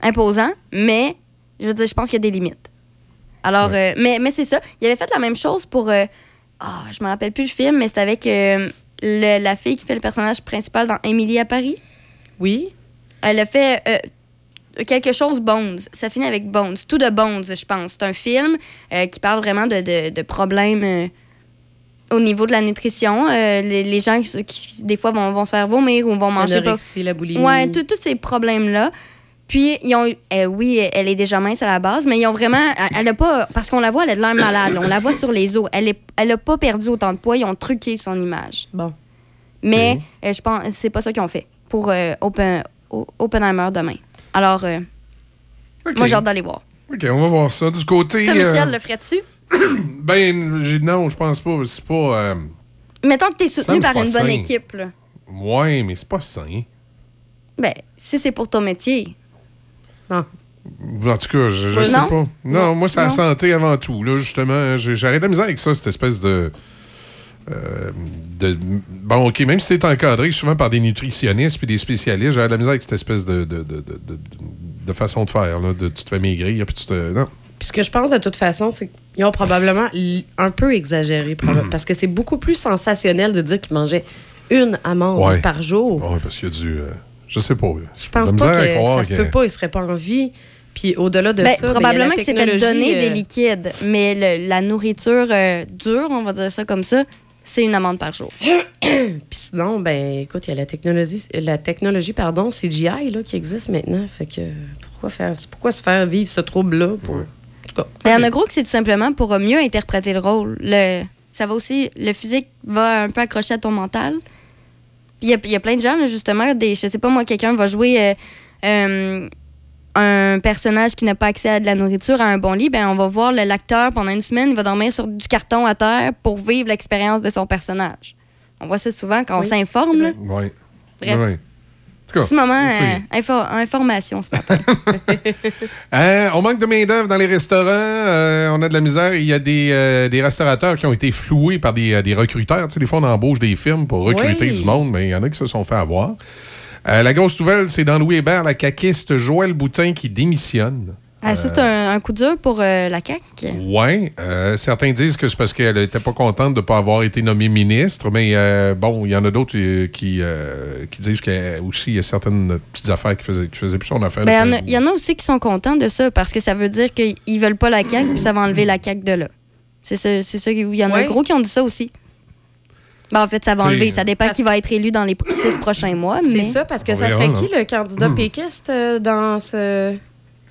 imposant. Mais, je veux dire, je pense qu'il y a des limites. Alors, euh, mais, mais c'est ça. Il avait fait la même chose pour. euh, Ah, je me rappelle plus le film, mais c'était avec euh, le- la fille qui fait le personnage principal dans Émilie à Paris. Oui. Elle a fait euh, quelque chose Bones. Ça finit avec Bones. Tout de Bones, je pense. C'est un film euh, qui parle vraiment de, de- de problèmes euh, au niveau de la nutrition. Euh, les, les gens qui, qui, des fois, vont, vont se faire vomir ou vont manger pas. La boulimie. Ouais, tous ces problèmes-là. Puis, ils ont, euh, oui, elle est déjà mince à la base, mais ils ont vraiment. Elle- Elle a pas. Parce qu'on la voit, elle a de l'air malade. On la voit sur les os. Elle, est, elle a pas perdu autant de poids. Ils ont truqué son image. Bon. Mais euh, je pense c'est pas ça qu'ils ont fait pour euh, Open, O- Oppenheimer demain. Alors, euh, moi, j'ai hâte d'aller voir. OK, on va voir ça. Du côté. Toi, Michel, euh, le ferais-tu? ben, non, je pense pas. C'est pas. euh, Mettons que tu es soutenu par une bonne sain. équipe. Là. ouais, mais c'est pas sain. Ben, si c'est pour ton métier. Non. En tout cas, je, je sais non. pas. Non, moi, c'est la Non. santé avant tout. Là, justement, j'ai j'arrête la misère avec ça, cette espèce de. Euh, de- bon, OK, même si tu es encadré souvent par des nutritionnistes puis des spécialistes, j'ai de la misère avec cette espèce de, de, de, de- façon de faire. Là, de, tu te fais maigrir puis tu te. Non. Puis ce que je pense de toute façon, c'est qu'ils ont probablement un peu exagéré. proba- Parce que c'est beaucoup plus sensationnel de dire qu'ils mangeaient une amande Ouais. par jour. Ouais, parce qu'il y a du. euh, je sais pas. Je pense pas que croire ça se peut pas, ils seraient pas en vie. Puis au-delà de Ben, ça, ben, il y a probablement la que c'est fait donner des euh, liquides, mais le- la nourriture euh, dure, on va dire ça comme ça, c'est une amende par jour. Puis sinon, ben écoute, il y a la technologie, la technologie pardon, CGI là, qui existe maintenant. Fait que pourquoi faire, pourquoi se faire vivre ce trouble-là pour. En tout cas. Mais il y en a gros que c'est tout simplement pour mieux interpréter le rôle. Le, ça va aussi, le physique va un peu accrocher à ton mental. Puis il y a- il y, a plein de gens, là, justement, des, je sais pas moi, quelqu'un va jouer euh, euh, un personnage qui n'a pas accès à de la nourriture, à un bon lit, ben on va voir le- l'acteur pendant une semaine, il va dormir sur du carton à terre pour vivre l'expérience de son personnage. On voit ça souvent quand on Oui, s'informe. Ouais. Bref. En tout cas, Petit moment, euh, info- information ce matin. Euh, on manque de main-d'œuvre dans les restaurants. Euh, on a de la misère. Il y a des, euh, des restaurateurs qui ont été floués par des, euh, des recruteurs. Tu sais, des fois, on embauche des firmes pour recruter Oui. du monde, mais il y en a qui se sont fait avoir. Euh, la grosse nouvelle, c'est dans Louis Hébert, la caquiste Joël Boutin qui démissionne. Ah, ça, c'est un, un coup dur pour euh, la CAQ. Oui, certains disent que c'est parce qu'elle n'était pas contente de ne pas avoir été nommée ministre, mais euh, bon, il y en a d'autres euh, qui, euh, qui disent qu'il y a certaines petites affaires qui faisaient, qui faisaient plus son affaire. Ben, Il y en a- depuis- il y, en a aussi qui sont contents de ça parce que ça veut dire qu'ils veulent pas la CAQ puis ça va enlever la CAQ de là. C'est ça, c'est ça. Il y en a Ouais. gros qui ont dit ça aussi. Ben, en fait, ça va C'est- enlever. Ça dépend qui va être élu dans les six prochains mois. C'est mais... ça, parce que On ça verra, serait là. qui le candidat Hmm. péquiste euh, dans ce,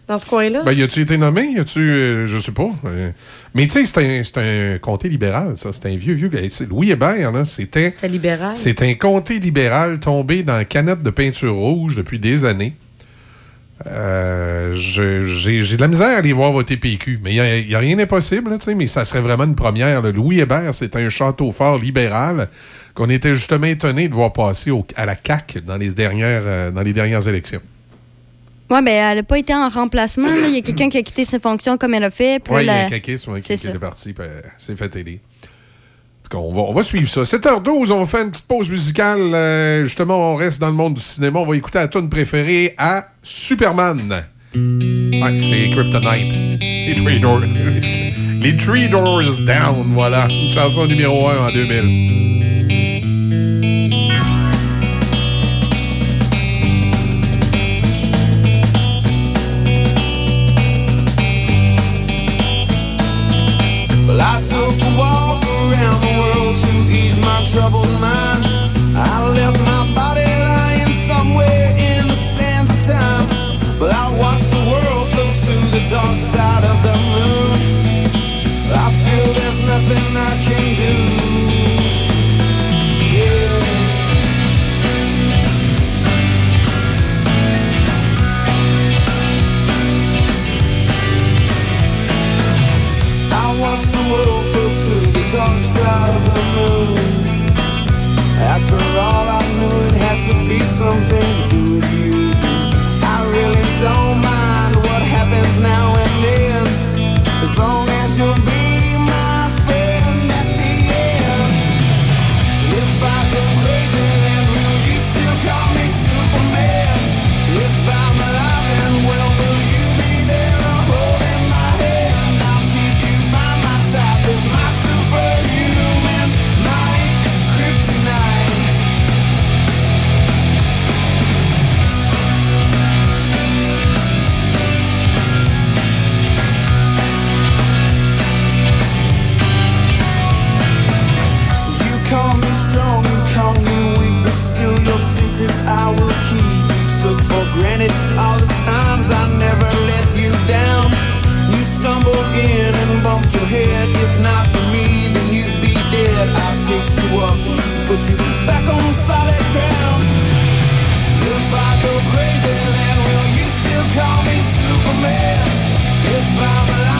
dans ce coin-là? Ben, y a-tu été nommé? Y a-tu. euh, je sais pas. Euh, mais tu sais, c'est un, c'est un comté libéral, ça. C'est un vieux, vieux. C'est Louis Hébert, là, c'était. C'est libéral. C'est un comté libéral tombé dans la canette de peinture rouge depuis des années. Euh, J'ai de la misère à aller voir voter PQ, mais il n'y a, rien d'impossible, là, tu sais, mais ça serait vraiment une première. là. Louis Hébert, c'est un château fort libéral qu'on était justement étonné de voir passer au- à la CAQ dans les dernières, euh, dans les dernières élections. Ouais, ben, elle n'a pas été en remplacement. Il y a quelqu'un qui a quitté ses fonctions comme elle a fait. Oui, il y a un caquiste ouais, qui, c'est était parti, puis euh, fait aider. On va, on va suivre ça. 7h12, on fait une petite pause musicale. Euh, justement, on reste dans le monde du cinéma. On va écouter la tune préférée à Superman. Ouais, c'est Kryptonite. Les Three Doors. Les Three Doors Down, voilà. Une chanson numéro 1 en 2000. something stumbled in and bumped your head. If not for me, then you'd be dead. I picked you up, put you back on solid ground. If I go crazy, then will you still call me Superman? If I'm alive.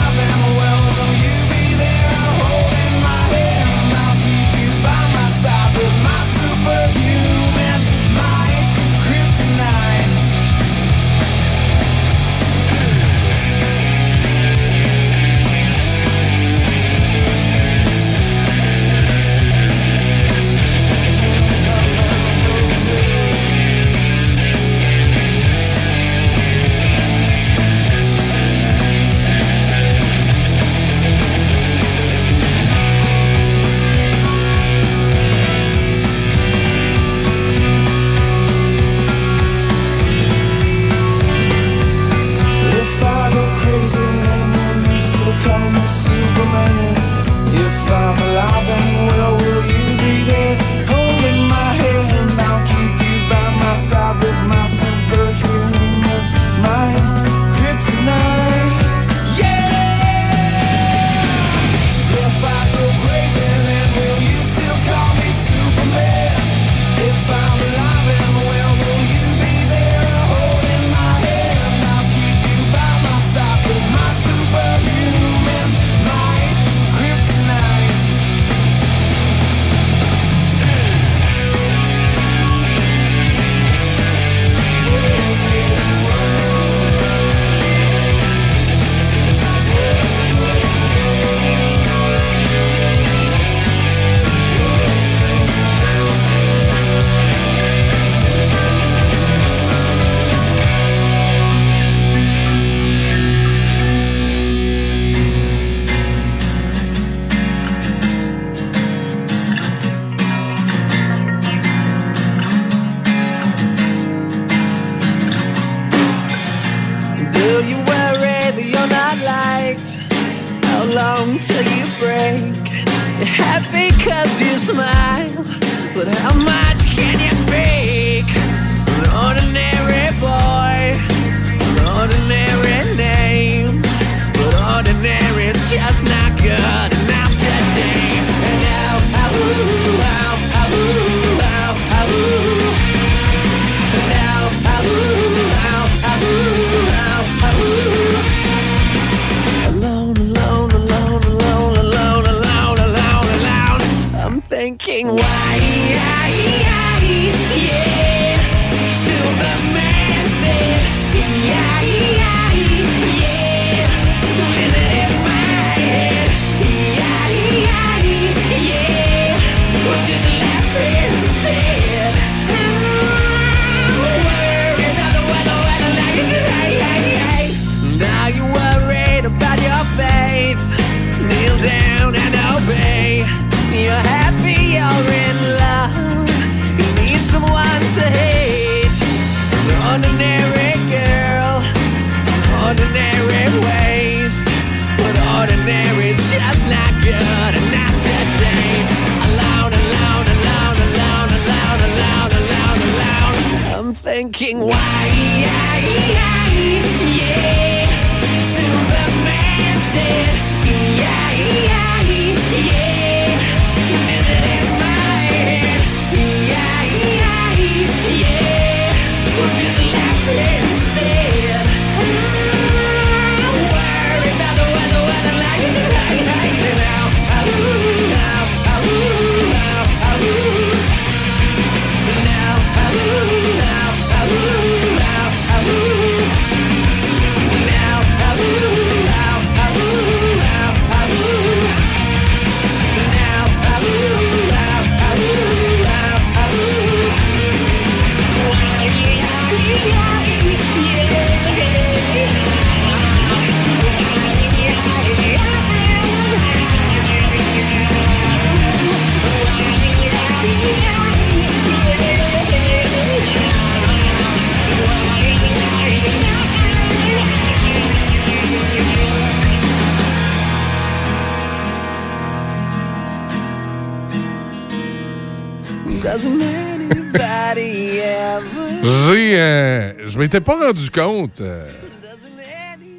Je m'étais pas rendu compte. euh,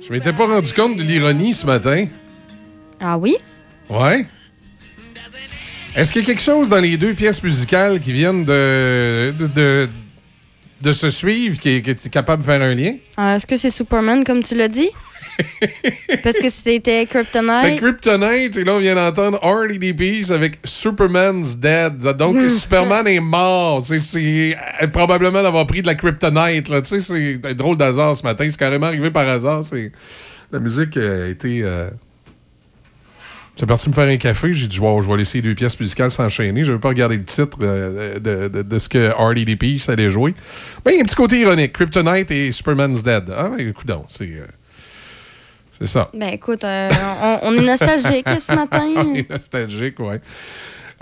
je m'étais pas rendu compte de l'ironie ce matin. Ah oui? Ouais. Est-ce qu'il y a quelque chose dans les deux pièces musicales qui viennent de. de, de, de se suivre qui est, qui est capable de faire un lien? Ah, Est-ce que c'est Superman, comme tu l'as dit? Parce que c'était C'était Kryptonite. Kryptonite et là on vient d'entendre RDDPs avec Superman's Dead. Donc Hmm. Superman est mort. C'est- probablement d'avoir pris de la Kryptonite. Tu sais, c'est un drôle d'hasard ce matin. C'est carrément arrivé par hasard. La musique euh, a été. euh, J'ai parti me faire un café. J'ai dit, wow, je vais laisser les deux pièces musicales s'enchaîner. Je ne vais pas regarder le titre euh, de, de- de ce que RDDP allait jouer. Ben, il y a un petit côté ironique. Kryptonite et Superman's Dead. Ah, ben, écoute donc, c'est. euh, c'est ça. Ben écoute, euh, on, on est nostalgique ce matin. On est nostalgique, ouais.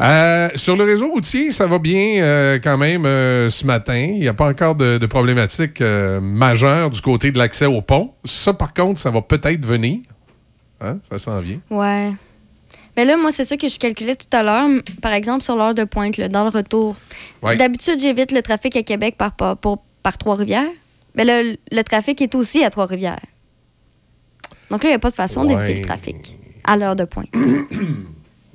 Euh, sur le réseau routier, ça va bien euh, quand même ce matin. Il n'y a pas encore de, de problématique majeure du côté de l'accès au pont. Ça, par contre, ça va peut-être venir. Hein? Ça s'en vient. Ouais. Mais là, moi, c'est ça que je calculais tout à l'heure. Par exemple, sur l'heure de pointe, là, dans le retour. Ouais. D'habitude, j'évite le trafic à Québec par, par, Trois-Rivières. Mais là, le, le trafic est aussi à Trois-Rivières. Donc là, il n'y a pas de façon d'éviter le trafic à l'heure de pointe.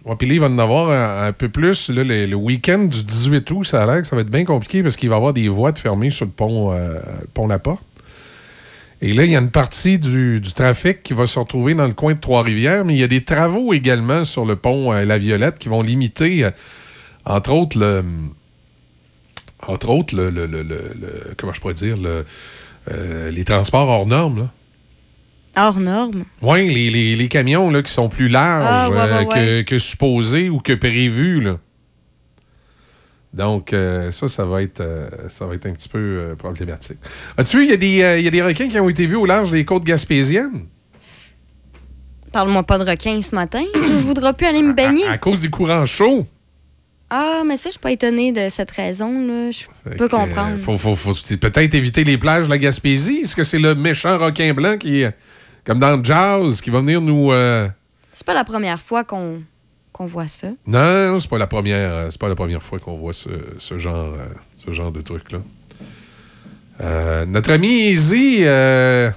Ouais, puis là, il va en avoir un, un peu plus. Là, le, le week-end du 18 août, ça a l'air que ça va être bien compliqué parce qu'il va y avoir des voies de fermées sur le pont, euh, pont La Porte. Et là, il y a une partie du, du trafic qui va se retrouver dans le coin de Trois-Rivières, mais il y a des travaux également sur le pont euh, La Violette qui vont limiter, euh, entre autres, le. Entre autres, le. le- le- comment je pourrais dire? le, euh, les transports hors normes, là. Hors norme. Oui, les, les- les camions là, qui sont plus larges Ah, ouais, ouais, euh. Que, que supposés ou que prévus. Là. Donc, euh, ça, ça va, être, euh, ça va être un petit peu problématique. As-tu vu, il y, a des, il y a des requins qui ont été vus au large des côtes gaspésiennes? Parle-moi pas de requin ce matin. Je ne voudrais plus aller me baigner. à cause des courants chauds. Ah, mais ça, je suis pas étonnée de cette raison-là. Je peux comprendre. Il faut, faut- faut peut-être éviter les plages de la Gaspésie. Est-ce que c'est le méchant requin blanc qui, comme dans le jazz, qui va venir nous... euh, C'est pas la première fois qu'on qu'on voit ça. Non, c'est pas la première, euh, c'est pas la première fois qu'on voit ce, ce genre, euh, ce genre de truc là. Euh, notre ami Easy, euh,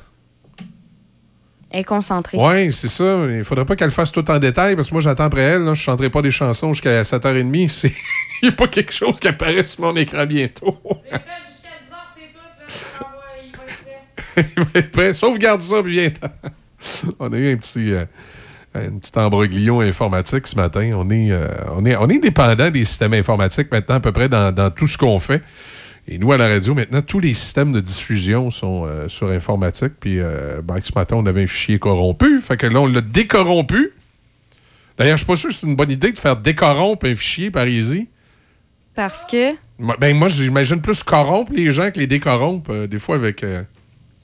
Elle est concentrée. ouais, c'est ça. Il faudrait pas qu'elle fasse tout en détail parce que moi j'attends après elle. Là, je chanterai pas des chansons jusqu'à 7h30. C'est il n'y a pas quelque chose qui apparaît sur mon écran bientôt. Prêt. Sauvegarde ça, puis viens On a eu un petit, euh, un petit embroglio informatique ce matin. On est, euh, on est, on est dépendant des systèmes informatiques maintenant, à peu près dans, dans tout ce qu'on fait. Et nous, à la radio, maintenant, tous les systèmes de diffusion sont euh, sur informatique. Puis, euh, ben, ce matin, on avait un fichier corrompu. Fait que là, on l'a décorrompu. D'ailleurs, je suis pas sûr que c'est une bonne idée de faire décorrompre un fichier par Easy. Parce que? Ben, moi, j'imagine plus corrompre les gens que les décorrompre, euh, des fois, avec,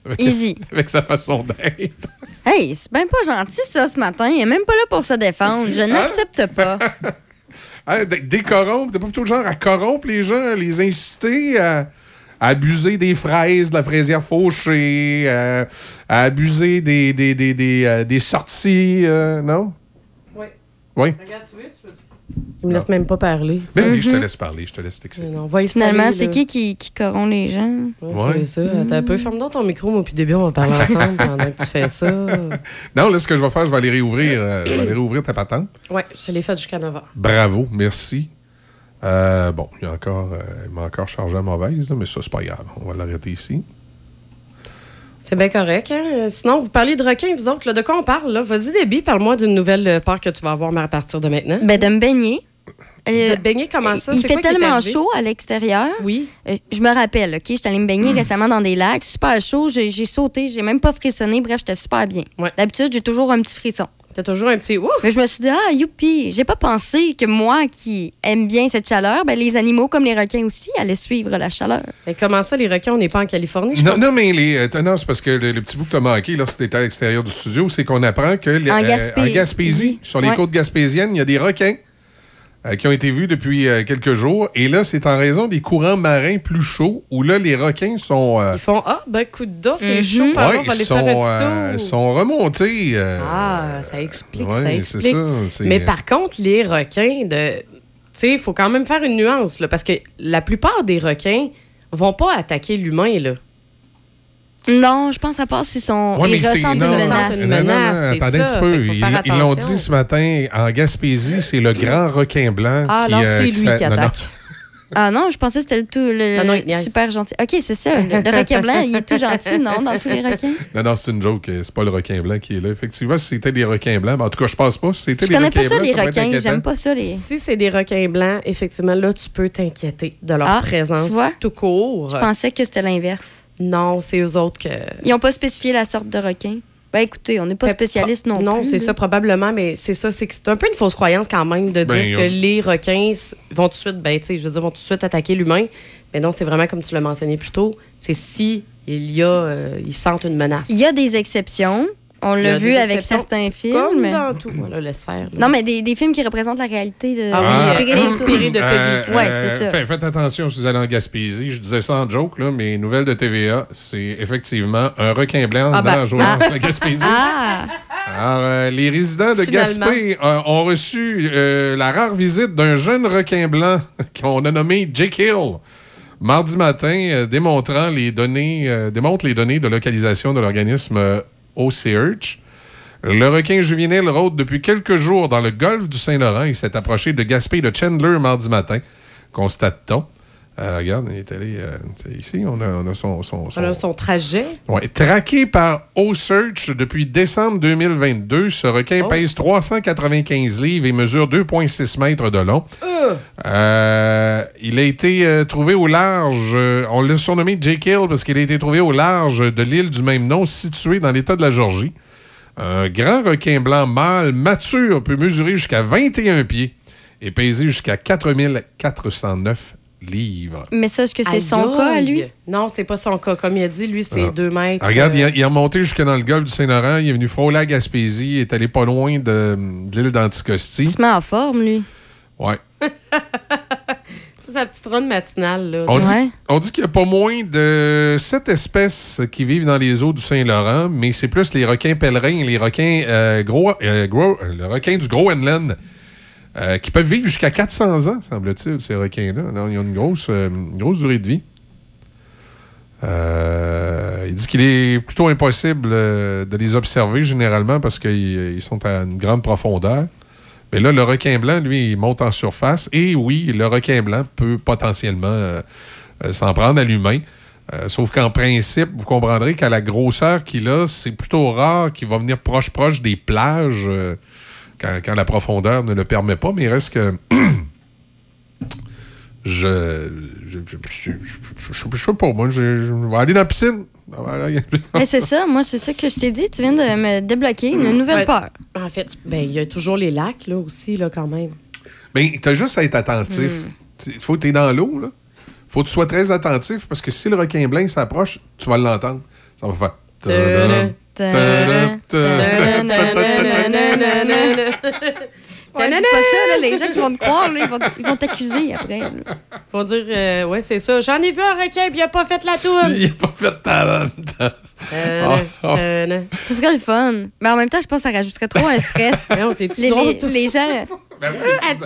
avec, Easy. avec sa façon d'être. Hey, c'est bien pas gentil ça ce matin. Il est même pas là pour se défendre. Je n'accepte pas. Hein, décorrompre, t'es pas plutôt le genre à corrompre les gens, à les inciter à, à abuser des fraises, de la fraisière fauchée, euh, à abuser des, des, des, des, euh, des sorties, euh, non? Oui. Oui. Regarde, tu veux, Il me laisse même pas parler. Mais oui, je te Mhm. laisse parler, je te laisse t'expliquer. Finalement, c'est qui, qui qui corrompt les gens? Ouais, C'est ça. Un peu. Ferme donc ton micro, moi, puis début, on va parler ensemble pendant que tu fais ça. Non, là, ce que je vais faire, je vais aller réouvrir, euh, je vais aller réouvrir ta patente. Ouais, je l'ai fait jusqu'à 9 h. Bravo, merci. Euh, bon, il, y a encore, euh, il m'a encore chargé à mauvaise, là, mais ça, c'est pas grave. On va l'arrêter ici. C'est bien correct. Hein? Euh, Sinon, vous parlez de requins, vous autres. Là, de quoi on parle? Là? Vas-y, Déby, parle-moi d'une nouvelle euh, peur que tu vas avoir mais à partir de maintenant. Ben, de me baigner. Euh, De te baigner, comment ça? Il fait quoi tellement chaud à l'extérieur. Oui. Euh, je me rappelle, OK? J'étais allée me baigner récemment dans des lacs, super chaud. J'ai j'ai sauté, j'ai même pas frissonné. Bref, j'étais super bien. D'habitude, j'ai toujours un petit frisson. T'as toujours un petit ouf. Mais je me suis dit, ah, youpi! J'ai pas pensé que moi qui aime bien cette chaleur, ben, les animaux comme les requins aussi allaient suivre la chaleur. Mais comment ça, les requins, on n'est pas en Californie? je Non, non, mais les, euh, non, c'est parce que le, le petit bout que tu as manqué lorsque tu étais à l'extérieur du studio, c'est qu'on apprend que les- En euh, en Gaspésie, sur les Ouais. côtes gaspésiennes, il y a des requins euh, qui ont été vus depuis euh, quelques jours. Et là, c'est en raison des courants marins plus chauds où là, les requins sont. euh, Ils font Ah, ben, coup de dos, c'est Mhm. chaud, par ouais, on va aller ils faire un sont, petit euh, tour. sont remontés. euh, Ah, ça explique, ouais, ça c'est explique. ça, Mais par contre, les requins de. Tu sais, il faut quand même faire une nuance, là, parce que la plupart des requins vont pas attaquer l'humain, là. Non, je pense à part s'ils sont. Ouais, mais ils c'est- ressentent non, une menace. non, non, non, attendez un petit peu. Ils ils l'ont dit ce matin en Gaspésie, c'est le grand requin blanc Ah, qui, alors, euh, c'est lui qui non, non. attaque. Ah non, je pensais que c'était le tout le, Non, non, le super gentil. OK, c'est ça. Le, le requin blanc, il est tout gentil, non, dans tous les requins? Non, non, c'est une joke. euh, C'est pas le requin blanc qui est là. Effectivement, si c'était des requins blancs, ben, en tout cas, je pense pas. Si c'était Je des connais requins pas ça, blancs, les requins. J'aime pas ça, les. Si c'est des requins blancs, effectivement, là, tu peux t'inquiéter de leur Ah, présence tu vois? tout court. Je pensais que c'était l'inverse. Non, c'est eux autres que. Ils n'ont pas spécifié la sorte de requin. Ben écoutez, on n'est pas Ben, spécialiste non, Non, plus. c'est là. ça, probablement, mais c'est ça. C'est que c'est un peu une fausse croyance quand même de dire Ben, que on- les requins vont tout de suite, ben, tu sais, je veux dire, vont tout de suite attaquer l'humain. Mais non, c'est vraiment comme tu l'as mentionné plus tôt. C'est si il y a, euh, ils sentent une menace. Il y a des exceptions. On l'a vu avec certains films. Comme dans tout. Voilà, laisse faire. là. Non, mais des, des films qui représentent la réalité. De... Ah inspirés euh, des- inspirés de faits Euh. Ouais, euh, c'est ça. fait- faites attention si vous allez en Gaspésie. Je disais ça en joke, là, mais nouvelle de TVA, c'est effectivement un requin blanc Ah, dans ben, la journée ah. de la Gaspésie. Ah! Alors, euh, les résidents de Finalement. Gaspé euh, ont reçu euh, la rare visite d'un jeune requin blanc qu'on a nommé Jake Hill. Mardi matin, euh, démontrant les données, euh, démontre les données de localisation de l'organisme euh, OCH. Le requin juvénile rôde depuis quelques jours dans le golfe du Saint-Laurent. Il s'est approché de Gaspé de Chandler mardi matin, constate-t-on. Euh, regarde, il est allé euh, ici. On a, on a son, son- son- son trajet. Ouais, traqué par O-Search depuis décembre 2022, ce requin Oh. pèse 395 livres et mesure 2,6 mètres de long. Euh, il a été trouvé au large, on l'a surnommé Jake Hill parce qu'il a été trouvé au large de l'île du même nom située dans l'État de la Georgie. Un grand requin blanc mâle mature peut mesurer jusqu'à 21 pieds et peser jusqu'à 4409 livres. Mais ça, est-ce que c'est son cas à lui? Non, c'est pas son cas. Comme il a dit, lui, c'était Ah. deux mètres. Regarde, euh, il, a- il est remonté jusque dans le golfe du Saint-Laurent. Il est venu frôler à Gaspésie. Il est allé pas loin de, de l'île d'Anticosti. Il se met en forme, lui. Ouais. C'est sa petite run matinale, là. On dit, Ouais. on dit qu'il y a pas moins de sept espèces qui vivent dans les eaux du Saint-Laurent, mais c'est plus les requins pèlerins et les requins euh, gros, euh, gros- euh, le requin du Groenland euh, qui peuvent vivre jusqu'à 400 ans, semble-t-il, ces requins-là. Ils ont une grosse, euh, une grosse durée de vie. Euh, il dit qu'il est plutôt impossible euh, de les observer généralement parce qu'ils ils sont à une grande profondeur. Mais là, le requin blanc, lui, il monte en surface. Et oui, le requin blanc peut potentiellement s'en prendre à l'humain. Sauf qu'en principe, vous comprendrez qu'à la grosseur qu'il a, c'est plutôt rare qu'il va venir proche-proche des plages quand, quand la profondeur ne le permet pas. Mais il reste que. je. Je, je, je, je- je- je sais pas, moi, je, je vais aller dans la piscine. Voilà. Mais c'est ça, moi, c'est ça que je t'ai dit. Tu viens de me débloquer une nouvelle Ouais. peur. En fait, ben, il y a toujours les lacs, là, aussi, là, quand même. Mais t'as juste à être attentif. Il faut que tu es dans l'eau, là. faut que tu sois très attentif parce que si le requin blanc s'approche, tu vas l'entendre. Ça va faire. Ouais, dis pas ça, là, les gens qui vont te croire, là, ils vont ils vont t'accuser après. là. Faut dire, euh, ouais, c'est ça. J'en ai vu un requin, puis il a pas fait la toune. Il a pas fait. Euh, Ah, ah. euh, Ce serait le fun. Mais en même temps, je pense que ça rajouterait trop un stress. Non, t'es-tu les, drôle,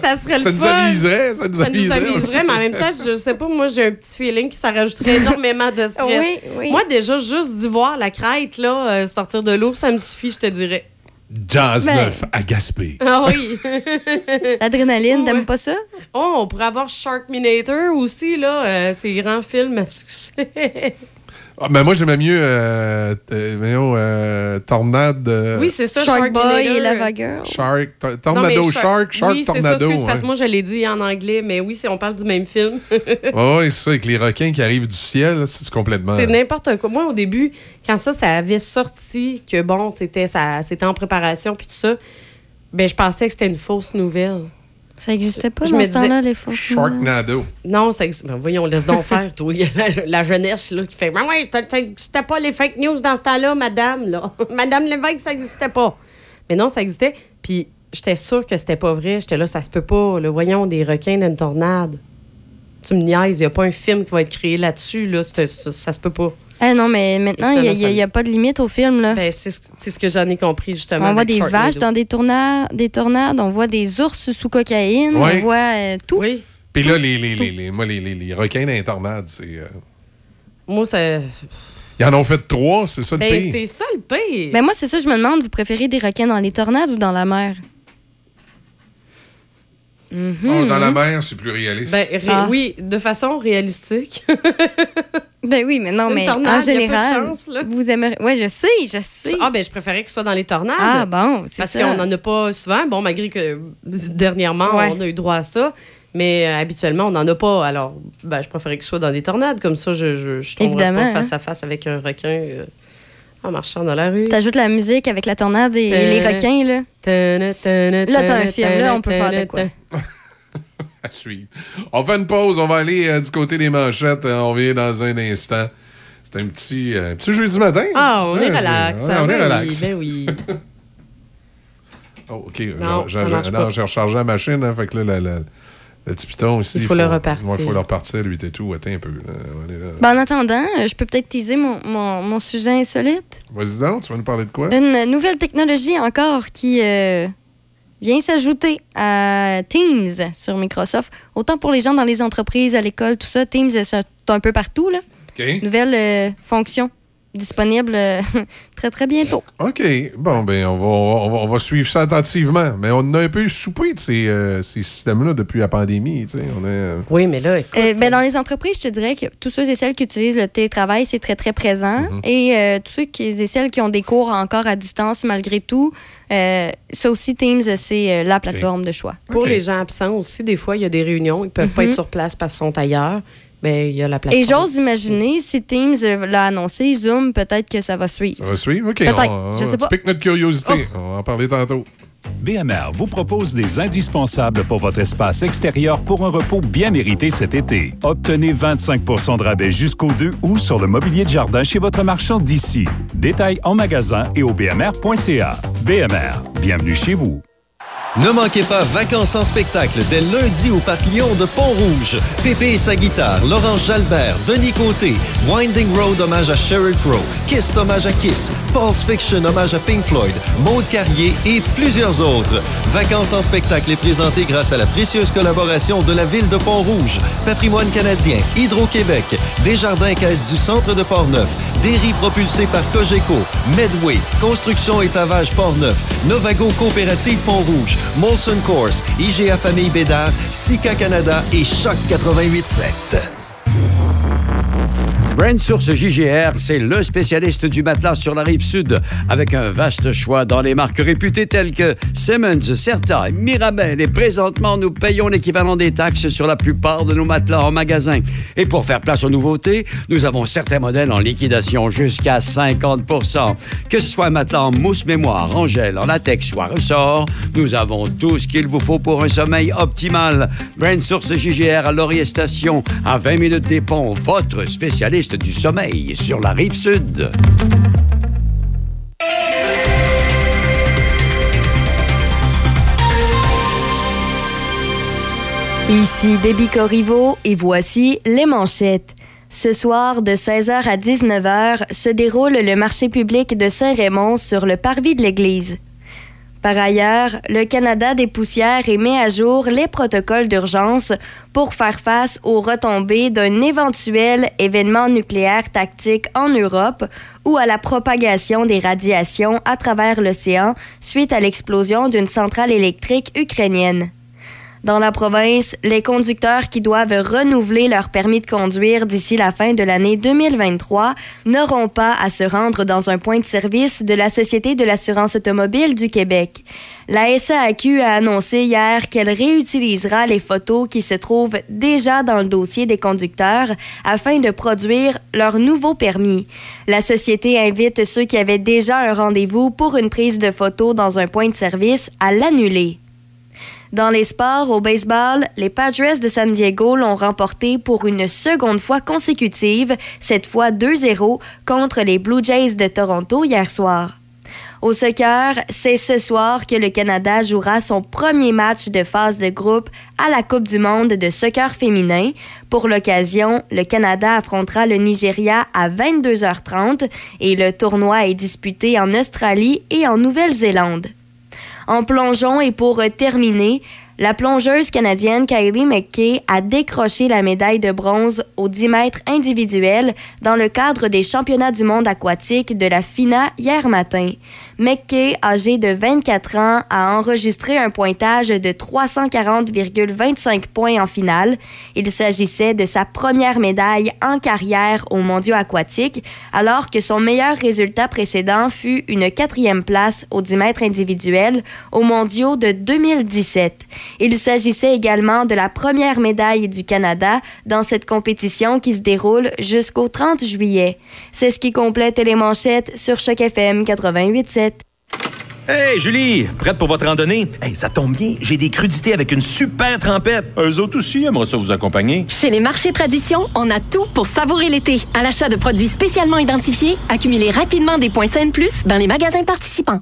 ça serait Ça nous amuserait, ça nous Ça nous amuserait amuserait, aussi. mais en même temps, je sais pas, moi, j'ai un petit feeling que ça rajouterait énormément de stress. Oui, oui. Moi, déjà, juste d'y voir la crête, là, euh, sortir de l'eau, ça me suffit, je te dirais. Jazz Ben. neuf à Gaspé. Ah oui! L'adrénaline, t'aimes pas ça? Oh, on pourrait avoir Sharkminator aussi, là. euh, c'est un grand film à succès. Ah, mais moi, j'aimais mieux euh, voyons, euh, Tornade. euh, oui, c'est ça, Shark Boy et Lava Girl. Shark, tor- Non, Tornado mais Shark, Shark oui, c'est ça, Tornado. excuse, parce que ouais. moi, je l'ai dit en anglais, mais oui, c'est- on parle du même film. Ouais, ouais, c'est ça, avec les requins qui arrivent du ciel, c'est complètement. C'est n'importe quoi. Moi, au début, quand ça, ça avait sorti, que bon, c'était ça, c'était en préparation, puis tout ça, ben, je pensais que c'était une fausse nouvelle. Ça existait pas Je dans ce temps-là, les faux. Sharknado. Non, ça existe. Ben, voyons, laisse donc faire, toi. Il y a la, la jeunesse là, qui fait Ben ouais, c'était pas les fake news dans ce temps-là, madame. Là. madame Lévesque, ça n'existait pas. Mais non, ça existait. Puis j'étais sûre que c'était pas vrai. J'étais là, ça se peut pas. Là. Voyons, des requins d'une tornade. Tu me niaises, il n'y a pas un film qui va être créé là-dessus. Là. Ça, ça se peut pas. Ah non, mais maintenant, il n'y a, pas de limite au film. Là. Ben, c'est ce c'est ce que j'en ai compris, justement. on voit des vaches dans des tornades, des tornades, on voit des ours sous cocaïne, on voit euh, tout. Oui. Puis là, les, les, les, les- moi, les, les, les requins dans les tornades, c'est. euh, Moi, ça. Ils en ont fait trois, c'est ça le Ben, pire. c'est ça le pire. Mais moi, c'est ça, je me demande, vous préférez des requins dans les tornades ou dans la mer? Mhm. Oh, dans la mer, c'est plus réaliste. Ben, ré- Ah. Oui, de façon réalistique. Ben oui, mais non, Une mais tornade, en de général, chance, là. vous aimeriez... Ouais, je sais, je sais. Ah, ben, je préférais que ce soit dans les tornades. Ah, bon, c'est Parce qu'on n'en a pas souvent. Bon, malgré que dernièrement, Ouais. on a eu droit à ça. Mais euh, habituellement, on n'en a pas. Alors, ben, je préférais que ce soit dans des tornades. Comme ça, je je, je tomberais pas face hein. à face avec un requin euh, en marchant dans la rue. T'ajoutes la musique avec la tornade et, les requins, là. Là, t'as un film, là, on peut faire de quoi? À suivre. On fait une pause, on va aller euh, du côté des manchettes. euh, on revient dans un instant. C'est un petit, euh, petit jeudi matin. Ah, on est Ouais, relax. ah, on est ben relax. Oui, ben oui. Oh, OK. J'ai rechargé la machine. Hein, fait que là, la- la- le petit piton ici. Il faut le repartir. Il faut le repartir, lui, et tout. Attends un peu. là. On est là. Ben, en attendant, euh, je peux peut-être teaser mon, mon, mon sujet insolite. Vas-y donc, tu vas nous parler de quoi? Une nouvelle technologie encore qui euh, vient s'ajouter à Teams sur Microsoft. Autant pour les gens dans les entreprises, à l'école, tout ça. Teams, euh, c'est un peu partout. Là. OK. Nouvelle euh, fonction disponible euh, très, très bientôt. OK. Bon, ben, on va, on, va, on va suivre ça attentivement. Mais on a un peu soupé de ces, euh, ces systèmes-là depuis la pandémie. tu sais. On est, euh, Oui, mais là, écoute. Euh, ben, dans les entreprises, je te dirais que tous ceux et celles qui utilisent le télétravail, c'est très, très présent. Mhm. Et euh, tous ceux qui, et celles qui ont des cours encore à distance malgré tout, euh, ça aussi, Teams, c'est la plateforme de choix. Pour les gens absents aussi, des fois, il y a des réunions. Ils peuvent pas être sur place parce qu'ils sont ailleurs. Mais il y a la plateforme. Et j'ose imaginer, si Teams euh, l'a annoncé, Zoom, peut-être que ça va suivre. ça va suivre? OK. Peut-être, on, je sais pas. notre curiosité. On va en parler tantôt. BMR vous propose des indispensables pour votre espace extérieur pour un repos bien mérité cet été. Obtenez 25% de rabais jusqu'au 2 août sur le mobilier de jardin chez votre marchand d'ici. Détails en magasin et au bmr.ca. BMR, bienvenue chez vous. Ne manquez pas Vacances en spectacle dès lundi au Parc Lyon de Pont-Rouge. Pépé et sa guitare, Laurence Jalbert, Denis Côté, Winding Road hommage à Sheryl Crow, Kiss hommage à Kiss, Pulse Fiction hommage à Pink Floyd, Maude Carrier et plusieurs autres. Vacances en spectacle est présenté grâce à la précieuse collaboration de la ville de Pont-Rouge, Patrimoine canadien, Hydro-Québec, Desjardins Caisse du Centre de Portneuf, Derry propulsé par Cogeco, Medway, Construction et Pavage Portneuf, Novago Coopérative Pont-Rouge, Molson Course, IGA Famille Bédard, Sika Canada et Choc 88.7. Brand Source JGR, c'est le spécialiste du matelas sur la rive sud, avec un vaste choix dans les marques réputées telles que Simmons, Certa, Mirabel. Et présentement, nous payons l'équivalent des taxes sur la plupart de nos matelas en magasin. Et pour faire place aux nouveautés, nous avons certains modèles en liquidation jusqu'à 50% Que ce soit matelas en mousse mémoire, en gel, en latex ou à ressort, nous avons tout ce qu'il vous faut pour un sommeil optimal. Brand Source JGR à Laurier Station, à 20 minutes des ponts, votre spécialiste du sommeil sur la rive sud. Ici Déby Corriveau et voici les manchettes. Ce soir, de 16h à 19h, se déroule le marché public de Saint-Raymond sur le parvis de l'église. Par ailleurs, le Canada des poussières et met à jour les protocoles d'urgence pour faire face aux retombées d'un éventuel événement nucléaire tactique en Europe ou à la propagation des radiations à travers l'océan suite à l'explosion d'une centrale électrique ukrainienne. Dans la province, les conducteurs qui doivent renouveler leur permis de conduire d'ici la fin de l'année 2023 n'auront pas à se rendre dans un point de service de la Société de l'assurance automobile du Québec. La SAQ a annoncé hier qu'elle réutilisera les photos qui se trouvent déjà dans le dossier des conducteurs afin de produire leur nouveau permis. La société invite ceux qui avaient déjà un rendez-vous pour une prise de photo dans un point de service à l'annuler. Dans les sports, au baseball, les Padres de San Diego l'ont remporté pour une seconde fois consécutive, cette fois 2-0 contre les Blue Jays de Toronto hier soir. Au soccer, c'est ce soir que le Canada jouera son premier match de phase de groupe à la Coupe du monde de soccer féminin. Pour l'occasion, le Canada affrontera le Nigeria à 22h30 et le tournoi est disputé en Australie et en Nouvelle-Zélande. En plongeon et pour terminer, la plongeuse canadienne Kylie McKay a décroché la médaille de bronze au 10 mètres individuel dans le cadre des championnats du monde aquatique de la FINA hier matin. McKay, âgée de 24 ans, a enregistré un pointage de 340,25 points en finale. Il s'agissait de sa première médaille en carrière aux mondiaux aquatiques, alors que son meilleur résultat précédent fut une quatrième place au 10 mètres individuel aux mondiaux de 2017. Il s'agissait également de la première médaille du Canada dans cette compétition qui se déroule jusqu'au 30 juillet. C'est ce qui complète les manchettes sur Choc FM 88.7. Hey, Julie, prête pour votre randonnée? Hey, ça tombe bien, j'ai des crudités avec une super trempette. Eux autres aussi aimeraient ça vous accompagner. Chez les marchés Tradition, on a tout pour savourer l'été. À l'achat de produits spécialement identifiés, accumulez rapidement des points SAIN Plus dans les magasins participants.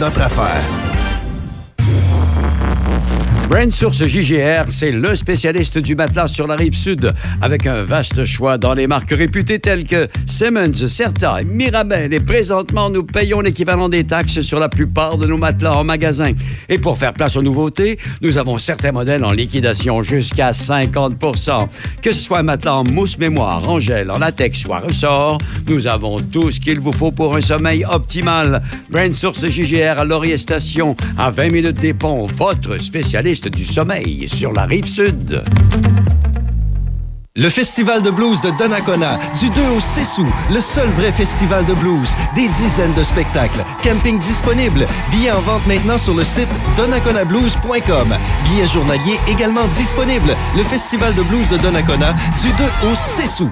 notre affaire. Source JGR, c'est le spécialiste du matelas sur la rive sud, avec un vaste choix dans les marques réputées telles que Simmons, Certa, Mirabel. Et présentement, nous payons l'équivalent des taxes sur la plupart de nos matelas en magasin. Et pour faire place aux nouveautés, nous avons certains modèles en liquidation jusqu'à 50% Que ce soit matelas en mousse mémoire, en gel, en latex ou ressort, nous avons tout ce qu'il vous faut pour un sommeil optimal. Brand Source JGR à Laurier Station, à 20 minutes des ponts, votre spécialiste du sommeil sur la rive sud. Le Festival de blues de Donnacona, du 2 au 6 août, le seul vrai festival de blues. Des dizaines de spectacles, camping disponible, billets en vente maintenant sur le site donnaconablues.com. Billets journaliers également disponibles. Le Festival de blues de Donnacona, du 2 au 6 août.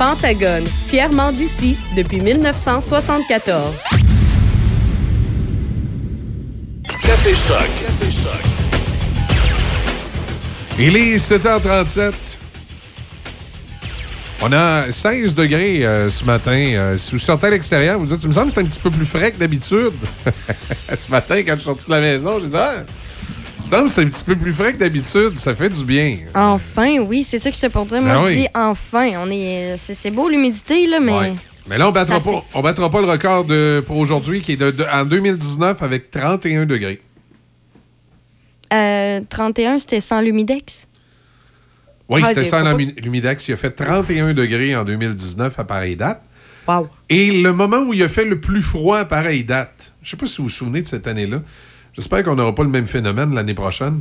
Pentagone, fièrement d'ici depuis 1974. Café Choc. Café Choc. Il est 7h37. On a 16 degrés euh, ce matin. Euh, si vous sortez à l'extérieur, vous dites, il me semble que c'est un petit peu plus frais que d'habitude. ce matin, quand je suis sorti de la maison, j'ai dit, ah, semble c'est un petit peu plus frais que d'habitude. Ça fait du bien. Enfin, oui, c'est ça que je te pour dire. Moi, Ben je oui. dis enfin. On est, c'est, beau l'humidité, là, mais. Ouais. Mais là, on battra, Assez. pas, on battra pas le record de, pour aujourd'hui qui est de, de- en 2019 avec 31 degrés. Euh, 31, c'était sans l'humidex. Oui, Ah, c'était l'humi- l'humidex. Il a fait 31 degrés en 2019 à pareille date. Wow. Et le moment où il a fait le plus froid à pareille date, je sais pas si vous vous souvenez de cette année-là. J'espère qu'on n'aura pas le même phénomène l'année prochaine.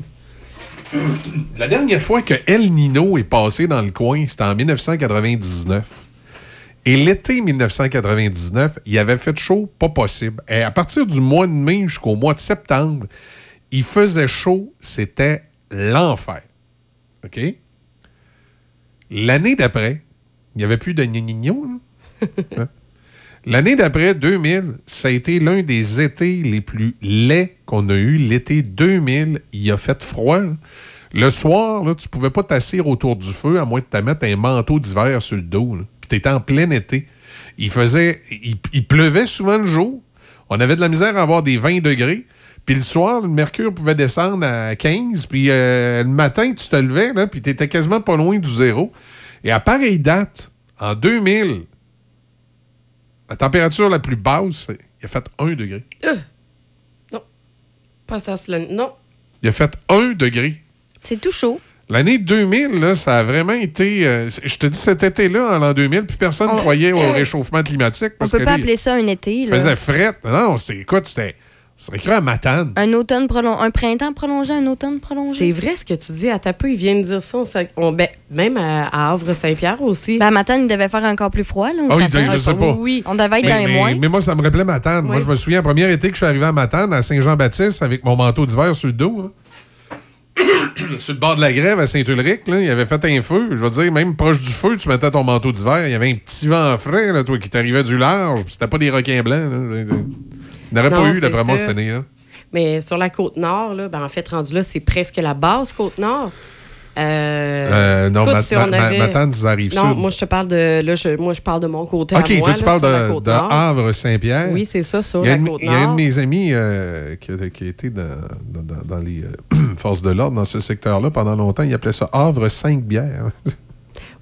La dernière fois que El Nino est passé dans le coin, c'était en 1999. Et l'été 1999, il avait fait chaud, pas possible. Et à partir du mois de mai jusqu'au mois de septembre, il faisait chaud, c'était l'enfer. OK? L'année d'après, il n'y avait plus de. Hein? L'année d'après, 2000, ça a été l'un des étés les plus laids qu'on a eu. L'été 2000, il a fait froid. Le soir, là, tu pouvais pas t'asseoir autour du feu à moins de te mettre un manteau d'hiver sur le dos. Puis t'étais en plein été. Il faisait, il, pleuvait souvent le jour. On avait de la misère à avoir des 20 degrés. Puis le soir, le mercure pouvait descendre à 15. Puis euh, le matin, tu te levais, là, puis tu étais quasiment pas loin du zéro. Et à pareille date, en 2000, la température la plus basse, il a fait 1 degré. Oh, Pas ça, c'est le- Non. Il a fait 1 degré. C'est tout chaud. L'année 2000, là, ça a vraiment été. euh, je te dis, cet été-là, en l'an 2000, plus personne ne croyait au réchauffement climatique. On Parce peut que pas là, appeler ça un été. il là. faisait fret. Non, c'est écoute, c'était. C'est écrit à Matane. Un automne prolongé, un printemps prolongé, un automne prolongé. C'est vrai ce que tu dis. À ta peu, il vient de dire ça. On s'est- on- ben, même à, à Havre-Saint-Pierre aussi. Ben, à matin, il devait faire encore plus froid. Là, s'attend. je sais pas. Oui. On devait être mais, dans les mais- moins. mais moi, ça me rappelait Matane. Moi, je me souviens, le premier été que je suis arrivé à Matane, à Saint-Jean-Baptiste, avec mon manteau d'hiver sur le dos. hein. sur le bord de la grève à Saint-Ulrich, là, il avait fait un feu. Je veux dire, même proche du feu, tu mettais ton manteau d'hiver. Il y avait un petit vent frais, là, toi, qui t'arrivait du large. puis C'était pas des requins blancs. là. Il n'aurait pas Non, eu, d'après moi, cette année. Là. Mais sur la côte nord, là, ben, en fait, rendu là, c'est presque la base côte nord. Euh, Euh, non, écoute, Ma- si Ma- on Ma- avait- arrive Non, sud. moi, je te parle de. Là, je, moi, je parle de mon côté. à OK, moi, toi, tu là, parles de, nord. Havre-Saint-Pierre. Oui, c'est ça, sur Il y a la une- côte Il y a un nord. de mes amis euh, qui, a, qui été dans, dans- dans- dans les euh, forces de l'ordre, dans ce secteur-là, pendant longtemps. Il appelait ça Havre-5-Bières.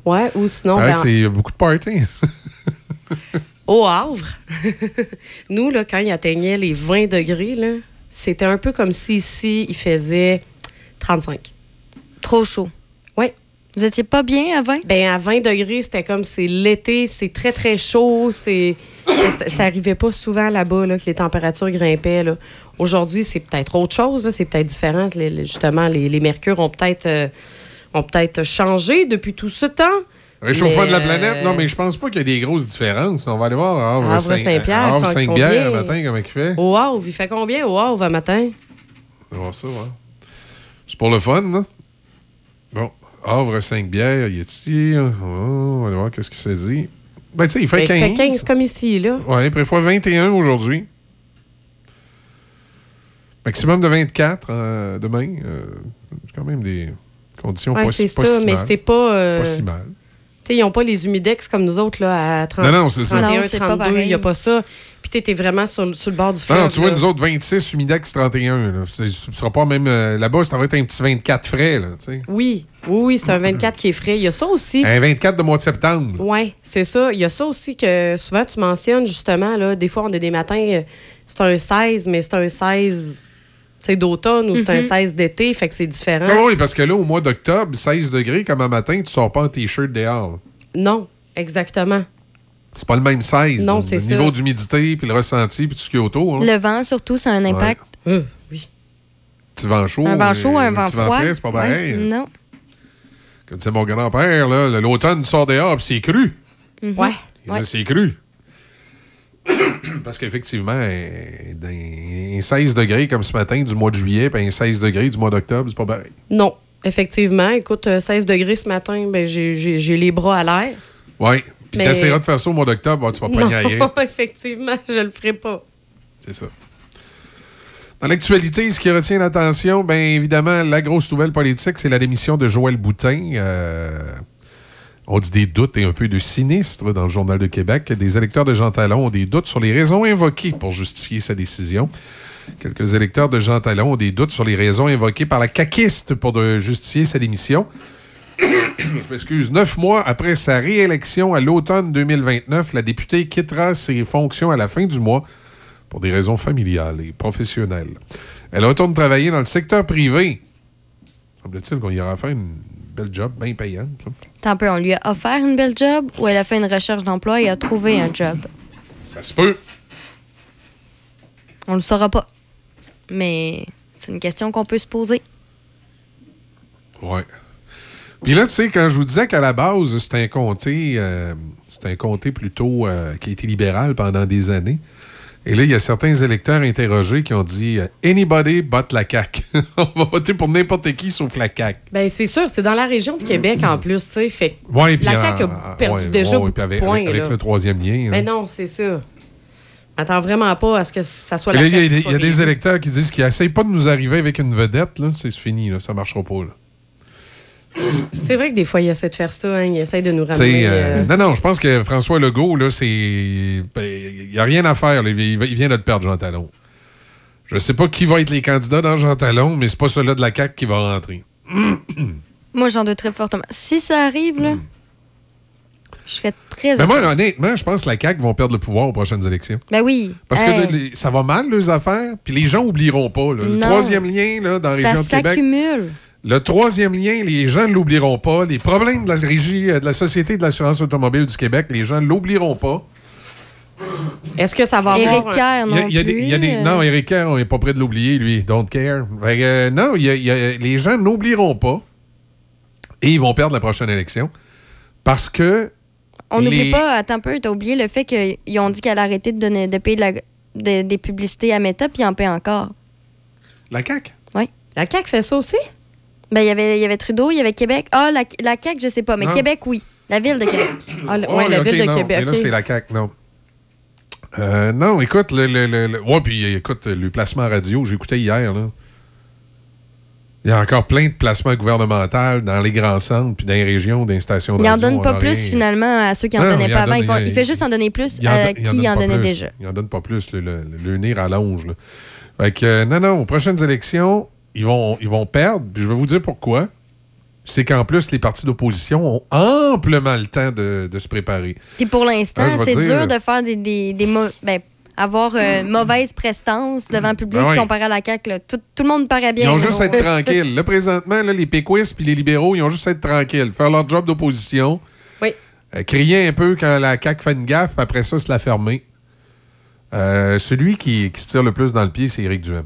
Ouais, ou sinon, ben, que c'est beaucoup de party. au Havre, nous, là, quand il atteignait les 20 degrés, c'était un peu comme si ici, il faisait 35. Trop chaud. Oui. Vous étiez pas bien à 20? Ben, à 20 degrés, c'était comme c'est l'été, c'est très, très chaud. C'est, ça, arrivait pas souvent là-bas, là, que les températures grimpaient. là. Aujourd'hui, c'est peut-être autre chose, c'est peut-être différent. Les- les- justement, les, les mercures ont peut-être, euh, ont peut-être changé depuis tout ce temps. Réchauffement Mais, de la euh, planète, non, mais je pense pas qu'il y a des grosses différences. On va aller voir à Havre quand- Saint-Bière, combien? le matin, comment il fait? Au Havre, il fait combien au Havre, à matin? On va voir ça, ouais. C'est pour le fun, là. Bon, Havre 5 bières, il est ici. Oh, on va aller voir qu'est-ce que ça dit. Ben, tu sais, il fait Ben, 15. Il fait 15 comme ici, là. Ouais, prévoit 21 aujourd'hui. Maximum de 24 euh, demain. Euh, c'est quand même des conditions Ouais, pas, c'est si- pas ça, si mais mal. c'était pas. euh, Pas si mal. Tu sais, ils n'ont pas les humidex comme nous autres, là, à 30, Non, non, c'est ça. 31, Non, c'est pas 32. Il n'y a pas ça. Puis tu étais vraiment sur, le- sur le bord du fleuve. Non, tu vois, là. nous autres, 26, Humidex 31. Là. Ce sera pas même. euh, Là-bas, ça va être un petit 24 frais, là, tu sais. Oui, oui, oui, c'est un 24 qui est frais. Il y a ça aussi. Un 24 de mois de septembre. Oui, c'est ça. Il y a ça aussi que souvent tu mentionnes, justement. Là, des fois, on a des matins, euh, c'est un 16, mais c'est un 16 tu sais, d'automne ou c'est un Mhm. 16 d'été, fait que c'est différent. Ah oui, parce que là, au mois d'octobre, 16 degrés, comme un matin, tu sors pas en t-shirt dehors. Non, exactement. C'est pas le même 16. Non, c'est Le ça. niveau d'humidité, puis le ressenti, puis tout ce qu'il y a autour. hein. Le vent, surtout, ça a un impact. Petit vent chaud. Un vent chaud, un euh, vent petit froid. frais, c'est pas Ouais, pareil. non. Comme disait mon grand-père, l'automne, tu sors dehors, puis c'est cru. Mhm. Ouais. Il disait, c'est cru. Parce qu'effectivement, un, un 16 degrés comme ce matin du mois de juillet, puis un 16 degrés du mois d'octobre, c'est pas pareil. Non, effectivement. Écoute, euh, 16 degrés ce matin, ben, j'ai- les bras à l'air. Oui. Puis Mais- t'essaieras de faire ça au mois d'octobre, tu vas pogner ailleurs. effectivement, je le ferai pas. C'est ça. Dans l'actualité, ce qui retient l'attention, bien évidemment, la grosse nouvelle politique, c'est la démission de Joël Boutin. Euh, on dit des doutes et un peu de sinistre dans le Journal de Québec. Des électeurs de Jean Talon ont des doutes sur les raisons invoquées pour justifier sa décision. Quelques électeurs de Jean Talon ont des doutes sur les raisons invoquées par la caquiste pour justifier sa démission. Je m'excuse. Neuf mois après sa réélection à l'automne 2029, la députée quittera ses fonctions à la fin du mois pour des raisons familiales et professionnelles. Elle retourne travailler dans le secteur privé. Semble-t-il qu'on y aura une belle job bien payante. Tant peu, on lui a offert une belle job ou elle a fait une recherche d'emploi et a trouvé un job. Ça se peut. On le saura pas. Mais c'est une question qu'on peut se poser. Ouais. Puis là, tu sais, quand je vous disais qu'à la base, c'est un comté, euh, c'est un comté plutôt euh, qui a été libéral pendant des années. Et là, il y a certains électeurs interrogés qui ont dit euh, Anybody but la CAQ. On va voter pour n'importe qui sauf la CAQ. Ben, c'est sûr, c'est dans la région de Québec en plus, tu sais. Fait Ouais, la en- CAQ a en- perdu ouais, déjà ouais, beaucoup avec, de points. avec- le troisième lien. Mais non, c'est ça. Attends vraiment pas à ce que ça soit la Il y a, y a des électeurs qui disent qu'ils n'essayent pas de nous arriver avec une vedette. là. C'est fini, là. ça ne marchera pas. Là. C'est vrai que des fois, il essaie de faire ça. Hein, il essaie de nous ramener. euh, euh, Non, non, je pense que François Legault, là, c'est. ben, Il n'y a rien à faire. là. Il, vient de le perdre, Jean Talon. Je sais pas qui va être les candidats dans Jean Talon, mais c'est pas ceux-là de la CAQ qui va rentrer. Moi, j'en doute très fortement. Si ça arrive, là, Je serais très Mais moi, étonnée. honnêtement, je pense que la CAQ vont perdre le pouvoir aux prochaines élections. Ben oui. Parce Hey, que les- ça va mal, leurs affaires, puis les gens n'oublieront pas. là. Le troisième lien là, dans la ça région de Québec. s'accumule. Le troisième lien, les gens ne l'oublieront pas. Les problèmes de la régie, euh, de la Société de l'assurance automobile du Québec, les gens ne l'oublieront pas. Est-ce que ça va avoir... Éric un- Kerr, non il y a des- il y a des- plus. Non, Eric Kerr, on n'est pas prêt de l'oublier, lui. Don't care. Fait euh, non, il y a- il y a- les gens n'oublieront pas. Et ils vont perdre la prochaine élection. Parce que. On les- n'oublie pas, attends un peu, t'as oublié le fait qu'ils ont dit qu'elle a arrêté de, donner, de payer de la- de- des publicités à Meta, puis ils en paient encore. La CAQ? Oui. La CAQ fait ça aussi? Ben, il y avait- il y avait Trudeau, il y avait Québec. Ah, la, la CAQ, je sais pas, mais Non. Québec, oui. La ville de Québec. Ah, le- Ouais, ouais, la ville de non. Québec. Mais là, c'est la CAQ, non. Euh, non, écoute, le, le, le- ouais, puis écoute, le placement radio, j'écoutais hier, là. Il y a encore plein de placements gouvernementaux dans les grands centres puis dans les régions, dans les stations de Il en radio. donne on pas plus, rien. finalement, à ceux qui en Non, donnaient pas en avant. il, fa- il- il fait juste en donner plus en à en qui donne en donnait plus. déjà. Il en donne pas plus, le, le, le nez rallonge. Là. Fait que, euh, non, non, aux prochaines élections, ils vont, ils vont perdre. Puis je vais vous dire pourquoi. C'est qu'en plus, les partis d'opposition ont amplement le temps de, de se préparer. Puis pour l'instant, vais c'est dire- dur de faire des, des, ben, avoir euh, mauvaise prestance devant le public Ben oui. comparé à la CAQ. là. Tout, tout le monde paraît bien. Ils ont juste à être tranquilles. Là, présentement, là, les péquistes puis les libéraux, ils ont juste à être tranquilles. Faire leur job d'opposition. Oui. Euh, crier un peu quand la CAQ fait une gaffe, puis après ça, se la fermer. Euh, celui qui, qui se tire le plus dans le pied, c'est Éric Duhem.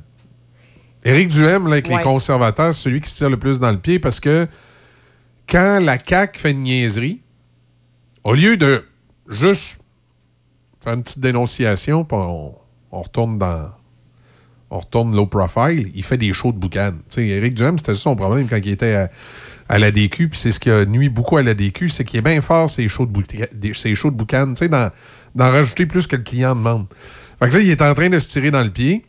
Éric Duhem, là, avec Ouais. les conservateurs, c'est celui qui se tire le plus dans le pied parce que quand la CAQ fait une niaiserie, au lieu de juste faire une petite dénonciation, puis on, on retourne dans. On retourne low profile, il fait des shows de boucan. Éric Duhem, c'était ça son problème quand il était à, à la DQ, puis c'est ce qui a nuit beaucoup à la DQ, c'est qu'il est bien fort, ces shows de, ces shows boucan, d'en d'en rajouter plus que le client demande. Fait que là, il est en train de se tirer dans le pied.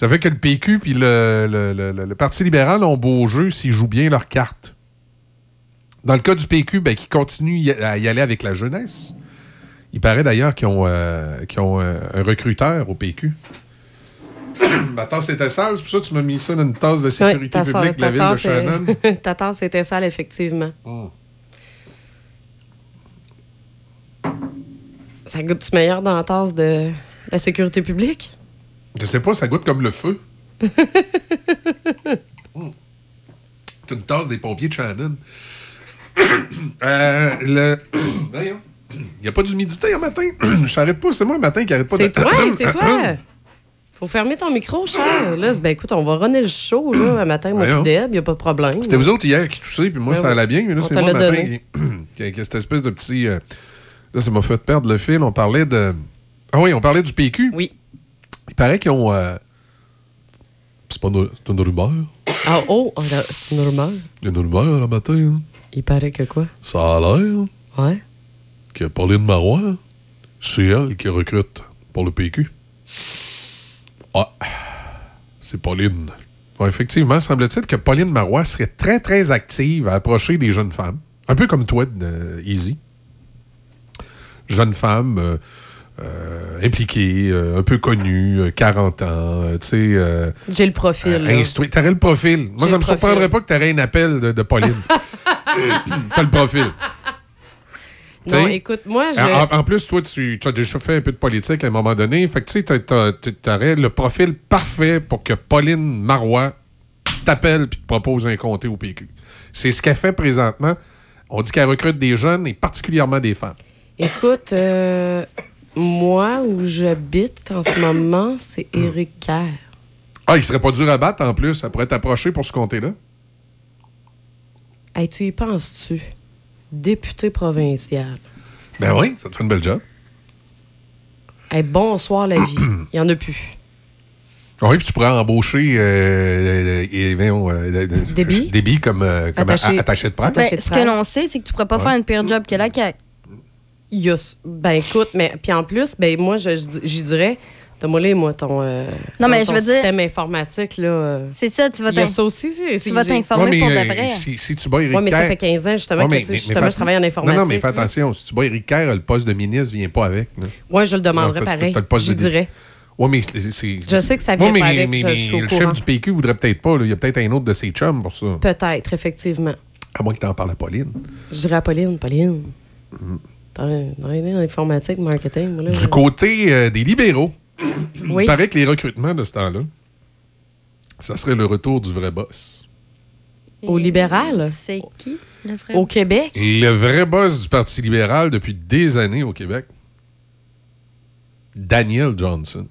Ça fait que le PQ puis le, le- le- Parti libéral ont beau jeu s'ils jouent bien leurs cartes. Dans le cas du PQ, ben, qui continue à y aller avec la jeunesse. Il paraît d'ailleurs qu'ils ont, euh, ont euh, un recruteur au PQ. Ma tasse était sale, c'est pour ça que tu m'as mis ça dans une tasse de sécurité publique de la ville de tasse, Shannon. ta tasse était sale, effectivement. Ça goûte meilleur dans la tasse de la sécurité publique? Je sais pas, ça goûte comme le feu. Mm. C'est une tasse des pompiers de Shannon. Euh, le... Il n'y a pas d'humidité un matin? Je t'arrête pas, c'est moi le matin qui arrête pas de... C'est toi, c'est toi! Faut fermer ton micro, Charles. Là, ben écoute, on va runner le show, là, un matin, moi, puis Deb, y a pas de problème. C'était vous autres hier qui toussez, puis moi, Ben ça allait bien. Mais là, c'est moi matin qui, qui, qui cette espèce de petit... euh, Là, ça m'a fait perdre le fil. On parlait de... Ah oui, on parlait du PQ. Oui. Il paraît qu'ils ont... euh, C'est pas une, une rumeur. Ah, oh, oh, c'est y a une rumeur le matin. hein. Il paraît que quoi? Ça a l'air Ouais. que Pauline Marois, c'est elle qui recrute pour le PQ. Ah, c'est Pauline. Ouais, effectivement, semble-t-il que Pauline Marois serait très, très active à approcher des jeunes femmes. Un peu comme toi, euh, Easy. Jeune femme euh, euh, impliquée, euh, un peu connue, euh, 40 ans, euh, tu sais... J'ai le profil. instruit. T'aurais le profil. Moi, ça le me surprendrait pas que t'aurais un appel de, de Pauline. T'as le profil. Non, T'sais? écoute, moi, je. En, en plus, toi, tu, tu as déjà fait un peu de politique à un moment donné. Fait que tu sais, t'aurais le profil parfait pour que Pauline Marois t'appelle puis te propose un comté au PQ. C'est ce qu'elle fait présentement. On dit qu'elle recrute des jeunes et particulièrement des femmes. Écoute, euh, moi, où j'habite en ce moment, c'est Éric Kerr. Ah, il serait pas dur à battre en plus. Elle pourrait t'approcher pour ce comté-là. Hey, tu y penses-tu? Député provincial. Ben oui, ça te fait une belle job. Hey, bonsoir la vie. Il y en a plus. Oui, puis tu pourrais embaucher euh, euh, euh, de- Débit? Comme, euh, comme Attaché- de presse. Ben, ce que l'on sait, c'est que tu pourrais pas Ouais. faire une pire job que la CAQ. Il y a Ben écoute, mais puis en plus, ben moi, je- je- j'y dirais, donne-moi les, moi, ton, euh, Non, ton- mais je ton veux dire- système informatique, là. euh, C'est ça, tu vas Il y a t'in- ça aussi, c'est- c'est tu vas t'informer Ouais, mais, pour de euh, vrai. Si, si tu bats Éric Ouais, mais ça fait 15 ans, justement, que, tu sais, justement, je travaille en informatique. Non, non, mais fais attention. Si tu bats Éric Kerr, le poste de ministre vient pas avec. Ouais, je le demanderais t'as- pareil. t'as le poste Je de- dirais. Ouais, mais c'est-. Je sais que ça Ouais, vient mais, pas avec, mais- je- mais je suis au le courant. chef du PQ voudrait peut-être pas. là. Il y a peut-être un autre de ses chums pour ça. Peut-être, effectivement. À moins que tu en parles à Pauline. Je dirais à Pauline, Pauline, Dans dans l'informatique, marketing. moi, là, Du côté euh, des libéraux, Oui. il paraît que les recrutements de ce temps-là, ça serait le retour du vrai boss. Au libéral? C'est qui, le vrai? Au Québec? Le vrai boss du Parti libéral depuis des années au Québec, Daniel Johnson,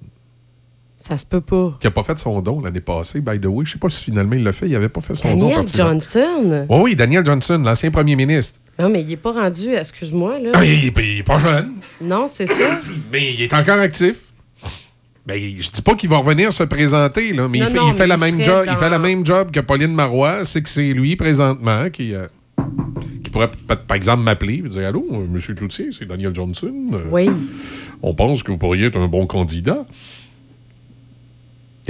Ça se peut pas. qui n'a pas fait son don l'année passée, by the way. Je sais pas si finalement il l'a fait. Il n'avait pas fait son don. Daniel. Johnson? Oui, oui, Daniel Johnson, l'ancien premier ministre. Non, mais il est pas rendu, excuse-moi, là. Ah, il, il est pas jeune, Non, c'est ça. mais il est encore actif. Ben, je dis pas qu'il va revenir se présenter, là, mais Non, il fait, non, il fait mais la il même job, il fait la même job que Pauline Marois. C'est que c'est lui présentement qui, euh, qui pourrait peut-être, par exemple m'appeler et dire Allô, euh, Monsieur Cloutier, c'est Daniel Johnson. Euh, Oui. On pense que vous pourriez être un bon candidat.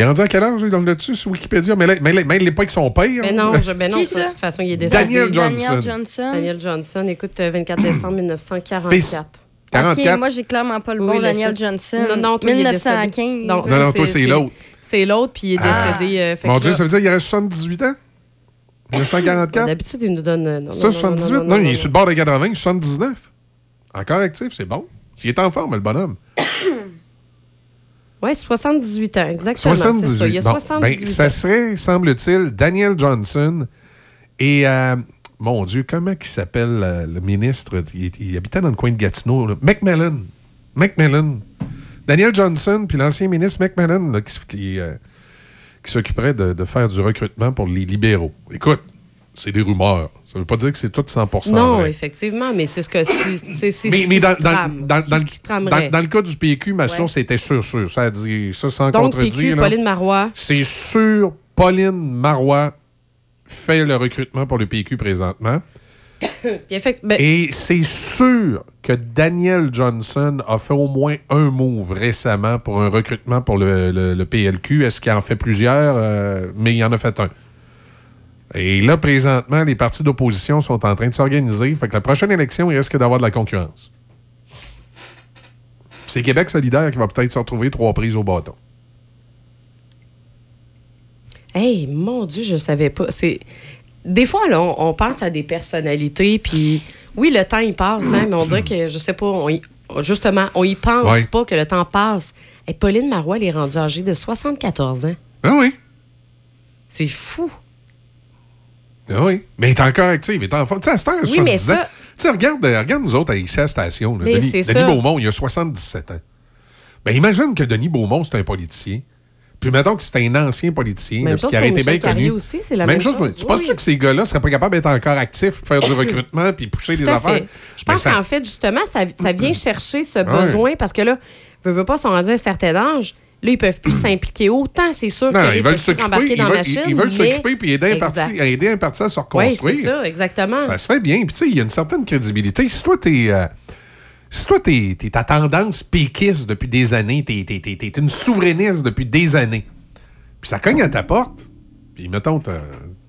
Il est rendu à quel âge, lui, donc là-dessus, sur Wikipédia? Mais là, mais là- mais il n'est pas avec son père. Mais non, je, ben non, Qui ça, de toute façon, il est décédé. Daniel Johnson. Daniel Johnson. Daniel Johnson, écoute, euh, 24 décembre 1944. Fils. 44. Ok, moi, j'ai clairement pas le bon Oui, Daniel fils. Johnson. Non, non, toi, il est 1915. décédé. Non, non, toi, c'est l'autre. C'est l'autre, puis il est Ah. décédé. euh, fait Mon Dieu, là- ça veut dire qu'il reste 78 ans? 1944? D'habitude, il nous donne. euh, non, Ça, non, non, 78? Non, non, non, il est sur le bord des 80, 79. Encore actif, c'est bon. Il est en forme, le bonhomme. Oui, 78 ans, exactement. C'est 78. ça. Il y a Bon, 78 ben, ans. ça serait, semble-t-il, Daniel Johnson et, euh, mon Dieu, comment il s'appelle euh, le ministre? Il, habitait dans le coin de Gatineau. là. McMillan. McMillan. Daniel Johnson, puis l'ancien ministre McMillan, là, qui, euh, qui s'occuperait de, de faire du recrutement pour les libéraux. Écoute, c'est des rumeurs. Ça veut pas dire que c'est tout 100 Non, vrai. effectivement, mais c'est ce que c'est Mais, dans, le cas du PQ, ma Ouais. source était sûr, sûr. Ça a dit ça sans Donc, contredire. PQ, là. Pauline Marois. C'est sûr, Pauline Marois fait le recrutement pour le PQ présentement. Ben, Et c'est sûr que Daniel Johnson a fait au moins un move récemment pour un recrutement pour le, le- le PLQ. Est-ce qu'il en fait plusieurs? Euh, mais il en a fait un. Et là, présentement, les partis d'opposition sont en train de s'organiser. Fait que la prochaine élection, il risque d'avoir de la concurrence. C'est Québec solidaire qui va peut-être se retrouver trois prises au bâton. Hey, mon Dieu, je savais pas. C'est des fois là, on, on pense à des personnalités, puis oui, le temps il passe, hein, mais on dirait que je sais pas, on y- justement, on y pense Ouais. pas que le temps passe. Et Pauline Marois, elle est rendue âgée de 74 ans. Ah oui. C'est fou. Ah oui. Mais il est encore actif. Il est en forme. Tu sais, à cette heure, Oui, mais 70 ans. ça- Tu sais, regarde, euh, regarde nous autres ici à la station. là. Denis, c'est Denis ça. Beaumont, il a 77 ans. Ben, imagine que Denis Beaumont, c'est un politicien. Puis mettons que c'est un ancien politicien Même là, chose qui aurait été bien connu. aussi, c'est la même chose. Tu penses-tu que ces gars-là seraient pas capables d'être encore actifs, faire du recrutement puis pousser des affaires? fait. Je pense Ben, ça- qu'en fait, justement, ça, ça vient chercher ce besoin parce que là, veux, veux pas, sont rendus à un certain âge. Là, ils peuvent plus s'impliquer autant, c'est sûr. Non, que ils veulent s'occuper, dans la machine. ils veulent s'occuper puis aider un, parti, aider un parti à se Oui, reconstruire. c'est ça, exactement. Ça se fait bien. Puis, tu sais, il y a une certaine crédibilité. Si toi, t'es. euh, si toi, t'es, t'es à tendance péquiste depuis des années, t'es, t'es, t'es- t'es une souverainiste depuis des années, puis ça cogne à ta porte, puis mettons, t'as,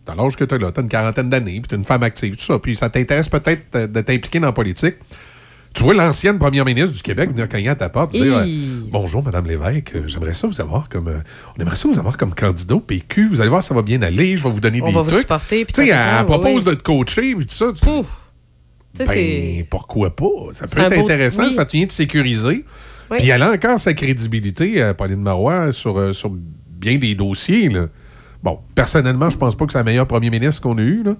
t'as l'âge que t'as là, t'as une quarantaine d'années, puis t'es une femme active, tout ça, puis ça t'intéresse peut-être euh, de t'impliquer dans la politique. Tu vois l'ancienne première ministre du Québec venir cogner à ta porte, dire euh. Bonjour, Madame Lévesque, euh, j'aimerais ça vous avoir comme. euh, on aimerait ça vous avoir comme candidat au PQ. Vous allez voir, ça va bien aller, je vais vous donner On des va vous trucs. Tu sais, elle propose oui. de te coacher, puis tout ça. tu- sais, ben, pourquoi pas? Ça peut être intéressant, oui. ça te vient de sécuriser. Oui. Puis elle a encore sa crédibilité, Pauline Marois, sur, sur bien des dossiers. là. Bon, personnellement, je pense pas que c'est la meilleure premier ministre qu'on a eu. Là.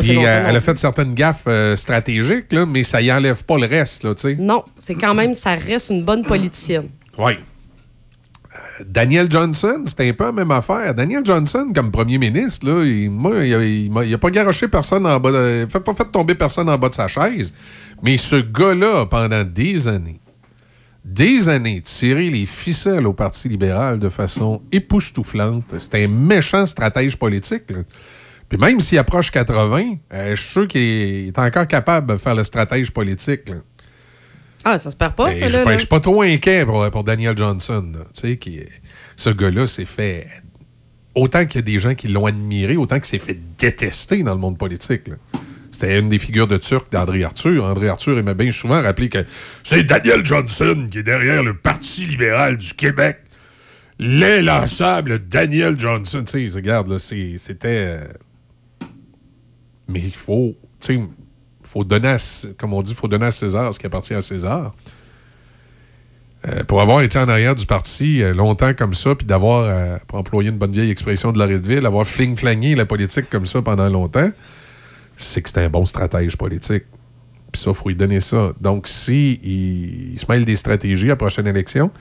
Puis euh, elle a fait certaines gaffes euh, stratégiques, là, mais ça y enlève pas le reste, là, tu sais. Non, c'est quand même, ça reste une bonne politicienne. Oui. Euh, Daniel Johnson, c'était un peu la même affaire. Daniel Johnson, comme premier ministre, là, il, moi, il, a- il m'a- il a pas garoché personne en bas, de, fait, pas fait tomber personne en bas de sa chaise. Mais ce gars-là, pendant des années, des années, tiré les ficelles au Parti libéral de façon époustouflante. C'était un méchant stratège politique. là. Puis même s'il approche 80, euh, je suis sûr qu'il est, encore capable de faire le stratège politique. là. Ah, ça se perd pas, ça, Ben, je là. je suis pas trop inquiet pour, pour Daniel Johnson. là. Qui, ce gars-là s'est fait. Autant qu'il y a des gens qui l'ont admiré, autant qu'il s'est fait détester dans le monde politique. là. C'était une des figures de Turc d'André Arthur. André Arthur aimait bien souvent rappeler que c'est Daniel Johnson qui est derrière le Parti libéral du Québec. L'inlassable Daniel Johnson. Tu sais, regarde, là, c'était. Mais il faut. Faut donner, à, comme on dit, faut donner à César ce qui appartient à César. Euh, pour avoir été en arrière du parti euh, longtemps comme ça, puis d'avoir, euh, pour employer une bonne vieille expression de Loretteville, avoir fling-flangé la politique comme ça pendant longtemps, c'est que c'est un bon stratège politique. Puis ça, il faut lui donner ça. Donc, si il, se mêle des stratégies à la prochaine élection,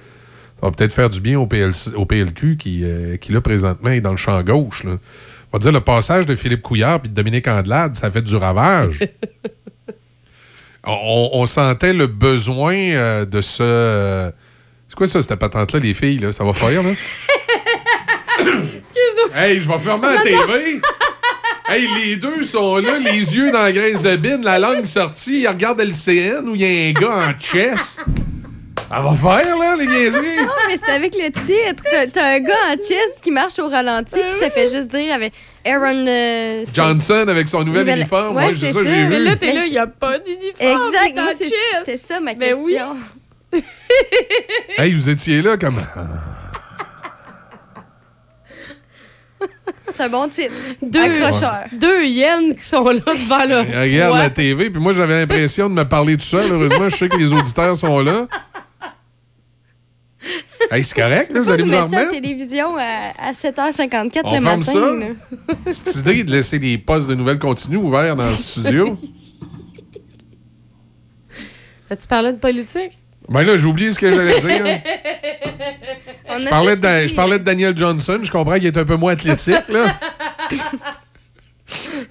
ça va peut-être faire du bien au, PLC au PLQ qui, qui, là, présentement, est dans le champ gauche. Là. On va dire, le passage de Philippe Couillard puis de Dominique Andelade, ça fait du ravage. on, on sentait le besoin euh, de ce... euh, c'est quoi ça, cette patente-là, les filles? Là? Ça va faire, là? Excuse-moi. Hey, je vais fermer la TV! Hey, les deux sont là, les yeux dans la graisse de bine, la langue sortie, ils regardent LCN où il y a un gars en chess. Ça va faire, là, les niaiseries! Non, mais c'est avec le titre. T'as- un gars en chest qui marche au ralenti, puis ça fait juste dire avec Aaron. euh, Johnson avec son nouvel Nouvelle- uniforme, Ouais, ouais, c'est ça, j'ai Mais vu. là, T'es là, il n'y a pas d'uniforme. Exact, t'es en moi, c'est- chest. c'était ça ma Ben oui. question. Hey, vous étiez là comme. C'est un bon titre. Deux, Accrocheur. deux hyènes qui sont là devant le. Regarde Ouais. la TV, puis moi j'avais l'impression de me parler tout seul. Heureusement, je sais que les auditeurs sont là. Hey, c'est correct, là, vous allez nous vous en mettre ça à la remettre? télévision à, à 7h54 On le ferme matin. ça? Cette idée de laisser les postes de nouvelles continues ouverts dans le studio. Tu parlais de politique? Ben là, j'ai oublié ce que j'allais dire. On Je parlais, de, je parlais de Daniel Johnson. Je comprends qu'il est un peu moins athlétique, là.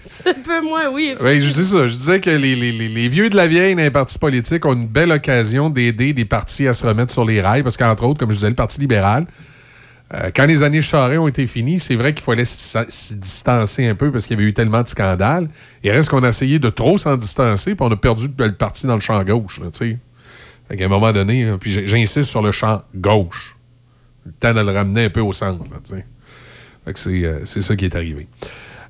C'est un peu moins, oui. Oui, je dis ça. Je disais que les, vieux de la vieille dans les partis politiques ont une belle occasion d'aider des partis à se remettre sur les rails, parce qu'entre autres, comme je disais, le Parti libéral, euh, quand les années Charest ont été finies, c'est vrai qu'il fallait se distancer un peu parce qu'il y avait eu tellement de scandales. Il reste qu'on a essayé de trop s'en distancer, puis on a perdu le parti dans le champ gauche, tu sais. Qu'à un moment donné, hein, puis j'insiste sur le champ gauche. Le temps de le ramener un peu au centre, tu sais. C'est euh, c'est ça qui est arrivé.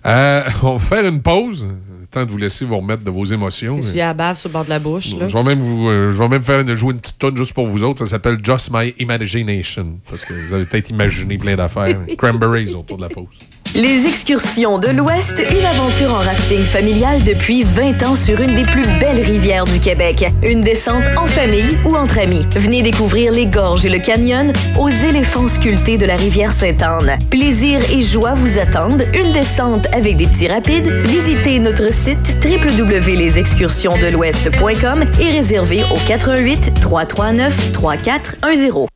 Euh, on va faire une pause. Temps de vous laisser vous remettre de vos émotions. Je suis à bave sur le bord de la bouche. Là? Je vais même vous, euh, je vais même faire une, jouer une petite tonne juste pour vous autres. Ça s'appelle Just My Imagination. Parce que vous avez peut-être imaginé plein d'affaires. Cranberries autour de la pause. Les excursions de l'Ouest, une aventure en rafting familial depuis 20 ans sur une des plus belles rivières du Québec. Une descente en famille ou entre amis. Venez découvrir les gorges et le canyon aux éléphants sculptés de la rivière Sainte-Anne. Plaisir et joie vous attendent. Une descente avec des petits rapides. Visitez notre site www.lesexcursionsdelouest.com et réservez au 88 339 3410.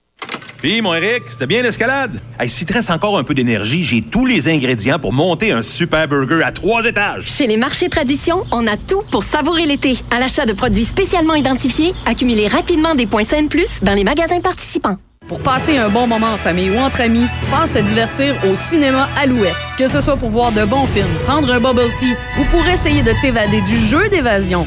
Puis, mon Eric, c'était bien l'escalade? Hey, s'il te reste encore un peu d'énergie, j'ai tous les ingrédients pour monter un super burger à trois étages. Chez les marchés Tradition, on a tout pour savourer l'été. À l'achat de produits spécialement identifiés, accumulez rapidement des points Scène Plus dans les magasins participants. Pour passer un bon moment en famille ou entre amis, pense te divertir au cinéma Alouette. Que ce soit pour voir de bons films, prendre un bubble tea ou pour essayer de t'évader du jeu d'évasion,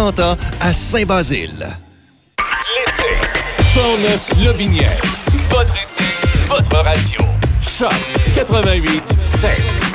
ans à Saint-Basile. Portneuf Lobinière. Votre été, votre radio. Choc 88 7.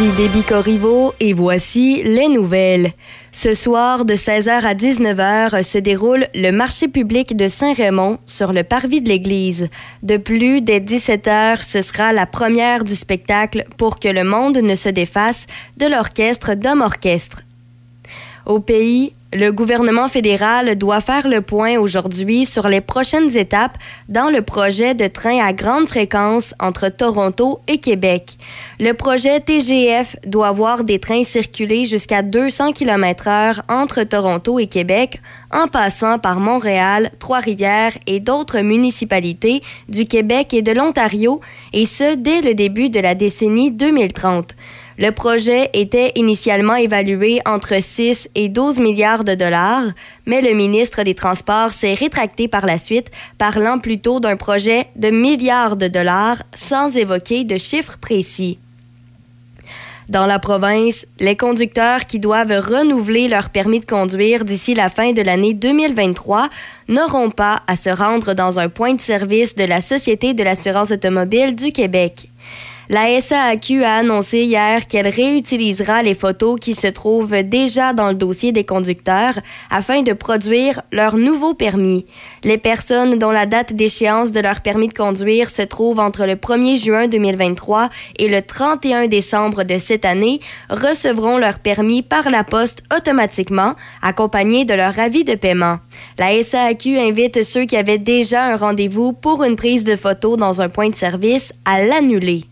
Ici Déby Corriveau et voici les nouvelles. Ce soir, de 16h à 19h, se déroule le marché public de Saint-Raymond sur le parvis de l'église. De plus, dès 17h, ce sera la première du spectacle pour que le monde ne se défasse de l'orchestre d'hommes orchestre. Au pays, le gouvernement fédéral doit faire le point aujourd'hui sur les prochaines étapes dans le projet de train à grande fréquence entre Toronto et Québec. Le projet TGF doit voir des trains circuler jusqu'à 200 km/h entre Toronto et Québec, en passant par Montréal, Trois-Rivières et d'autres municipalités du Québec et de l'Ontario, et ce dès le début de la décennie 2030. Le projet était initialement évalué entre 6 et 12 milliards de dollars, mais le ministre des Transports s'est rétracté par la suite, parlant plutôt d'un projet de milliards de dollars sans évoquer de chiffres précis. Dans la province, les conducteurs qui doivent renouveler leur permis de conduire d'ici la fin de l'année 2023 n'auront pas à se rendre dans un point de service de la Société de l'assurance automobile du Québec. La SAAQ a annoncé hier qu'elle réutilisera les photos qui se trouvent déjà dans le dossier des conducteurs afin de produire leur nouveau permis. Les personnes dont la date d'échéance de leur permis de conduire se trouve entre le 1er juin 2023 et le 31 décembre de cette année recevront leur permis par la poste automatiquement, accompagné de leur avis de paiement. La SAAQ invite ceux qui avaient déjà un rendez-vous pour une prise de photo dans un point de service à l'annuler.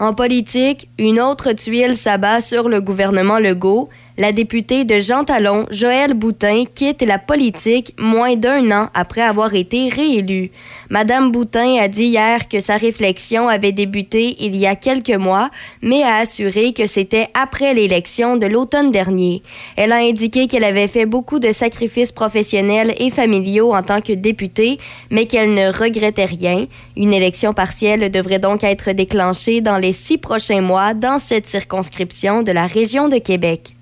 En politique, une autre tuile s'abat sur le gouvernement Legault. La députée de Jean Talon, Joëlle Boutin, quitte la politique moins d'un an après avoir été réélue. Madame Boutin a dit hier que sa réflexion avait débuté il y a quelques mois, mais a assuré que c'était après l'élection de l'automne dernier. Elle a indiqué qu'elle avait fait beaucoup de sacrifices professionnels et familiaux en tant que députée, mais qu'elle ne regrettait rien. Une élection partielle devrait donc être déclenchée dans les six prochains mois dans cette circonscription de la région de Québec.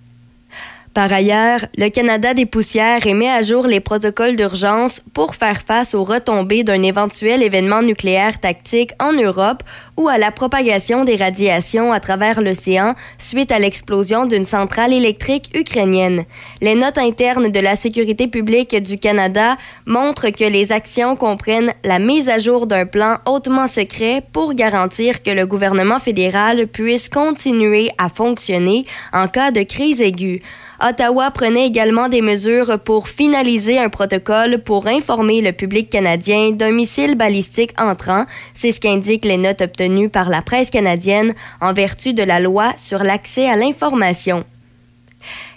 Par ailleurs, le Canada des poussières émet à jour les protocoles d'urgence pour faire face aux retombées d'un éventuel événement nucléaire tactique en Europe ou à la propagation des radiations à travers l'océan suite à l'explosion d'une centrale électrique ukrainienne. Les notes internes de la sécurité publique du Canada montrent que les actions comprennent la mise à jour d'un plan hautement secret pour garantir que le gouvernement fédéral puisse continuer à fonctionner en cas de crise aiguë. Ottawa prenait également des mesures pour finaliser un protocole pour informer le public canadien d'un missile balistique entrant. C'est ce qu'indiquent les notes obtenues par la presse canadienne en vertu de la loi sur l'accès à l'information.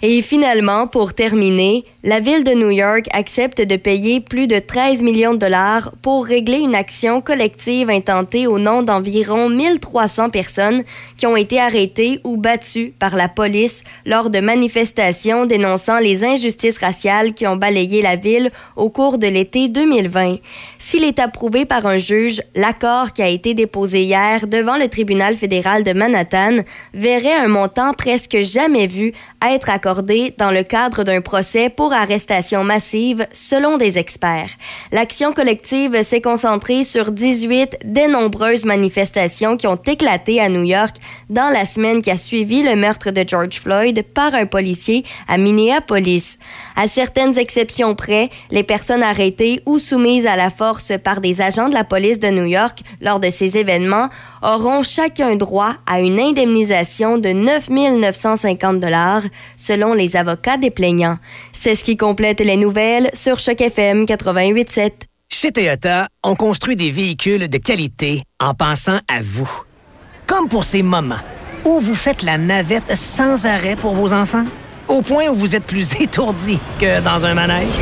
Et finalement, pour terminer, la ville de New York accepte de payer plus de 13 millions de dollars pour régler une action collective intentée au nom d'environ 1300 personnes qui ont été arrêtées ou battues par la police lors de manifestations dénonçant les injustices raciales qui ont balayé la ville au cours de l'été 2020. S'il est approuvé par un juge, l'accord qui a été déposé hier devant le tribunal fédéral de Manhattan verrait un montant presque jamais vu être accordé dans le cadre d'un procès pour arrestation massive, selon des experts. L'action collective s'est concentrée sur 18 des nombreuses manifestations qui ont éclaté à New York dans la semaine qui a suivi le meurtre de George Floyd par un policier à Minneapolis. À certaines exceptions près, les personnes arrêtées ou soumises à la force par des agents de la police de New York lors de ces événements auront chacun droit à une indemnisation de 9 950 dollars selon les avocats des plaignants. C'est ce qui complète les nouvelles sur Choc FM 88.7. Chez Toyota, on construit des véhicules de qualité en pensant à vous. Comme pour ces moments où vous faites la navette sans arrêt pour vos enfants, au point où vous êtes plus étourdi que dans un manège.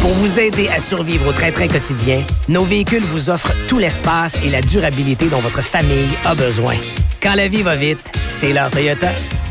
Pour vous aider à survivre au train-train quotidien, nos véhicules vous offrent tout l'espace et la durabilité dont votre famille a besoin. Quand la vie va vite, c'est l'heure Toyota.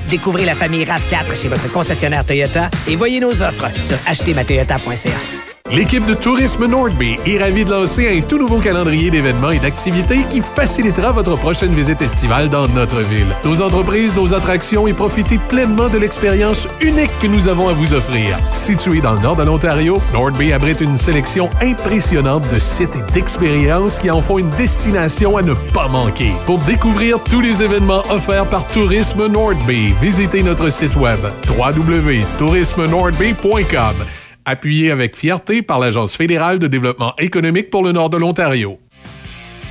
Découvrez la famille RAV4 chez votre concessionnaire Toyota et voyez nos offres sur achetermatoyota.ca. L'équipe de Tourisme Nordby est ravie de lancer un tout nouveau calendrier d'événements et d'activités qui facilitera votre prochaine visite estivale dans notre ville. Nos entreprises, nos attractions et profitez pleinement de l'expérience unique que nous avons à vous offrir. Situé dans le nord de l'Ontario, Nordby abrite une sélection impressionnante de sites et d'expériences qui en font une destination à ne pas manquer. Pour découvrir tous les événements offerts par Tourisme Nordby, visitez notre site web www.tourismenordby.com appuyé avec fierté par l'Agence fédérale de développement économique pour le nord de l'Ontario.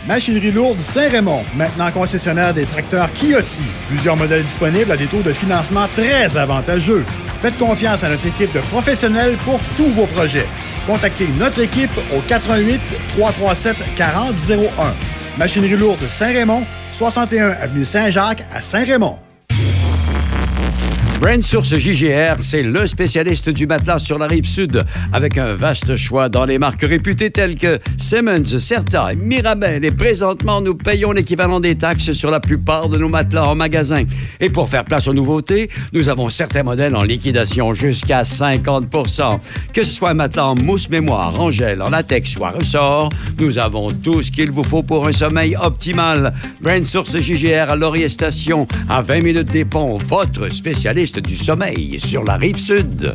Machinerie lourde Saint-Raymond, maintenant concessionnaire des tracteurs Kioti. Plusieurs modèles disponibles à des taux de financement très avantageux. Faites confiance à notre équipe de professionnels pour tous vos projets. Contactez notre équipe au 88 337 4001. Machinerie lourde Saint-Raymond, 61 avenue Saint-Jacques à Saint-Raymond. Brand Source JGR, c'est le spécialiste du matelas sur la rive sud, avec un vaste choix dans les marques réputées telles que Simmons, Certa et Mirabel. Et présentement, nous payons l'équivalent des taxes sur la plupart de nos matelas en magasin. Et pour faire place aux nouveautés, nous avons certains modèles en liquidation jusqu'à 50% Que ce soit un matelas en mousse mémoire, en gel, en latex ou à ressort, nous avons tout ce qu'il vous faut pour un sommeil optimal. Brand Source JGR à Laurier Station, à 20 minutes des ponts, votre spécialiste du sommeil sur la rive sud.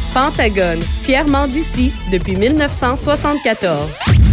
Pentagone, fièrement d'ici depuis 1974.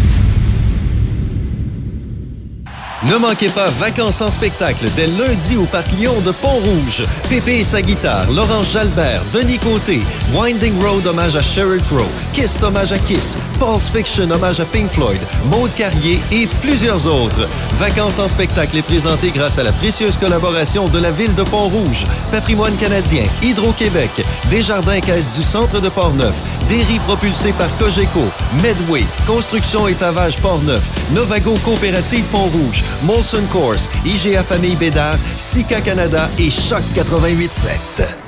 Ne manquez pas Vacances en spectacle dès lundi au Parc Lyon de Pont-Rouge. Pépé et sa guitare, Laurence Jalbert, Denis Côté, Winding Road hommage à Sheryl Crow, Kiss hommage à Kiss, Pulse Fiction hommage à Pink Floyd, Maude Carrier et plusieurs autres. Vacances en spectacle est présenté grâce à la précieuse collaboration de la ville de Pont-Rouge, Patrimoine canadien, Hydro-Québec, Desjardins Caisse du Centre de Portneuf, Derry propulsé par Cogeco, Medway, Construction et Pavage Portneuf, Novago Coopérative Pont-Rouge, Molson Course, IGA Famille Bédard, Sika Canada et Choc 88.7.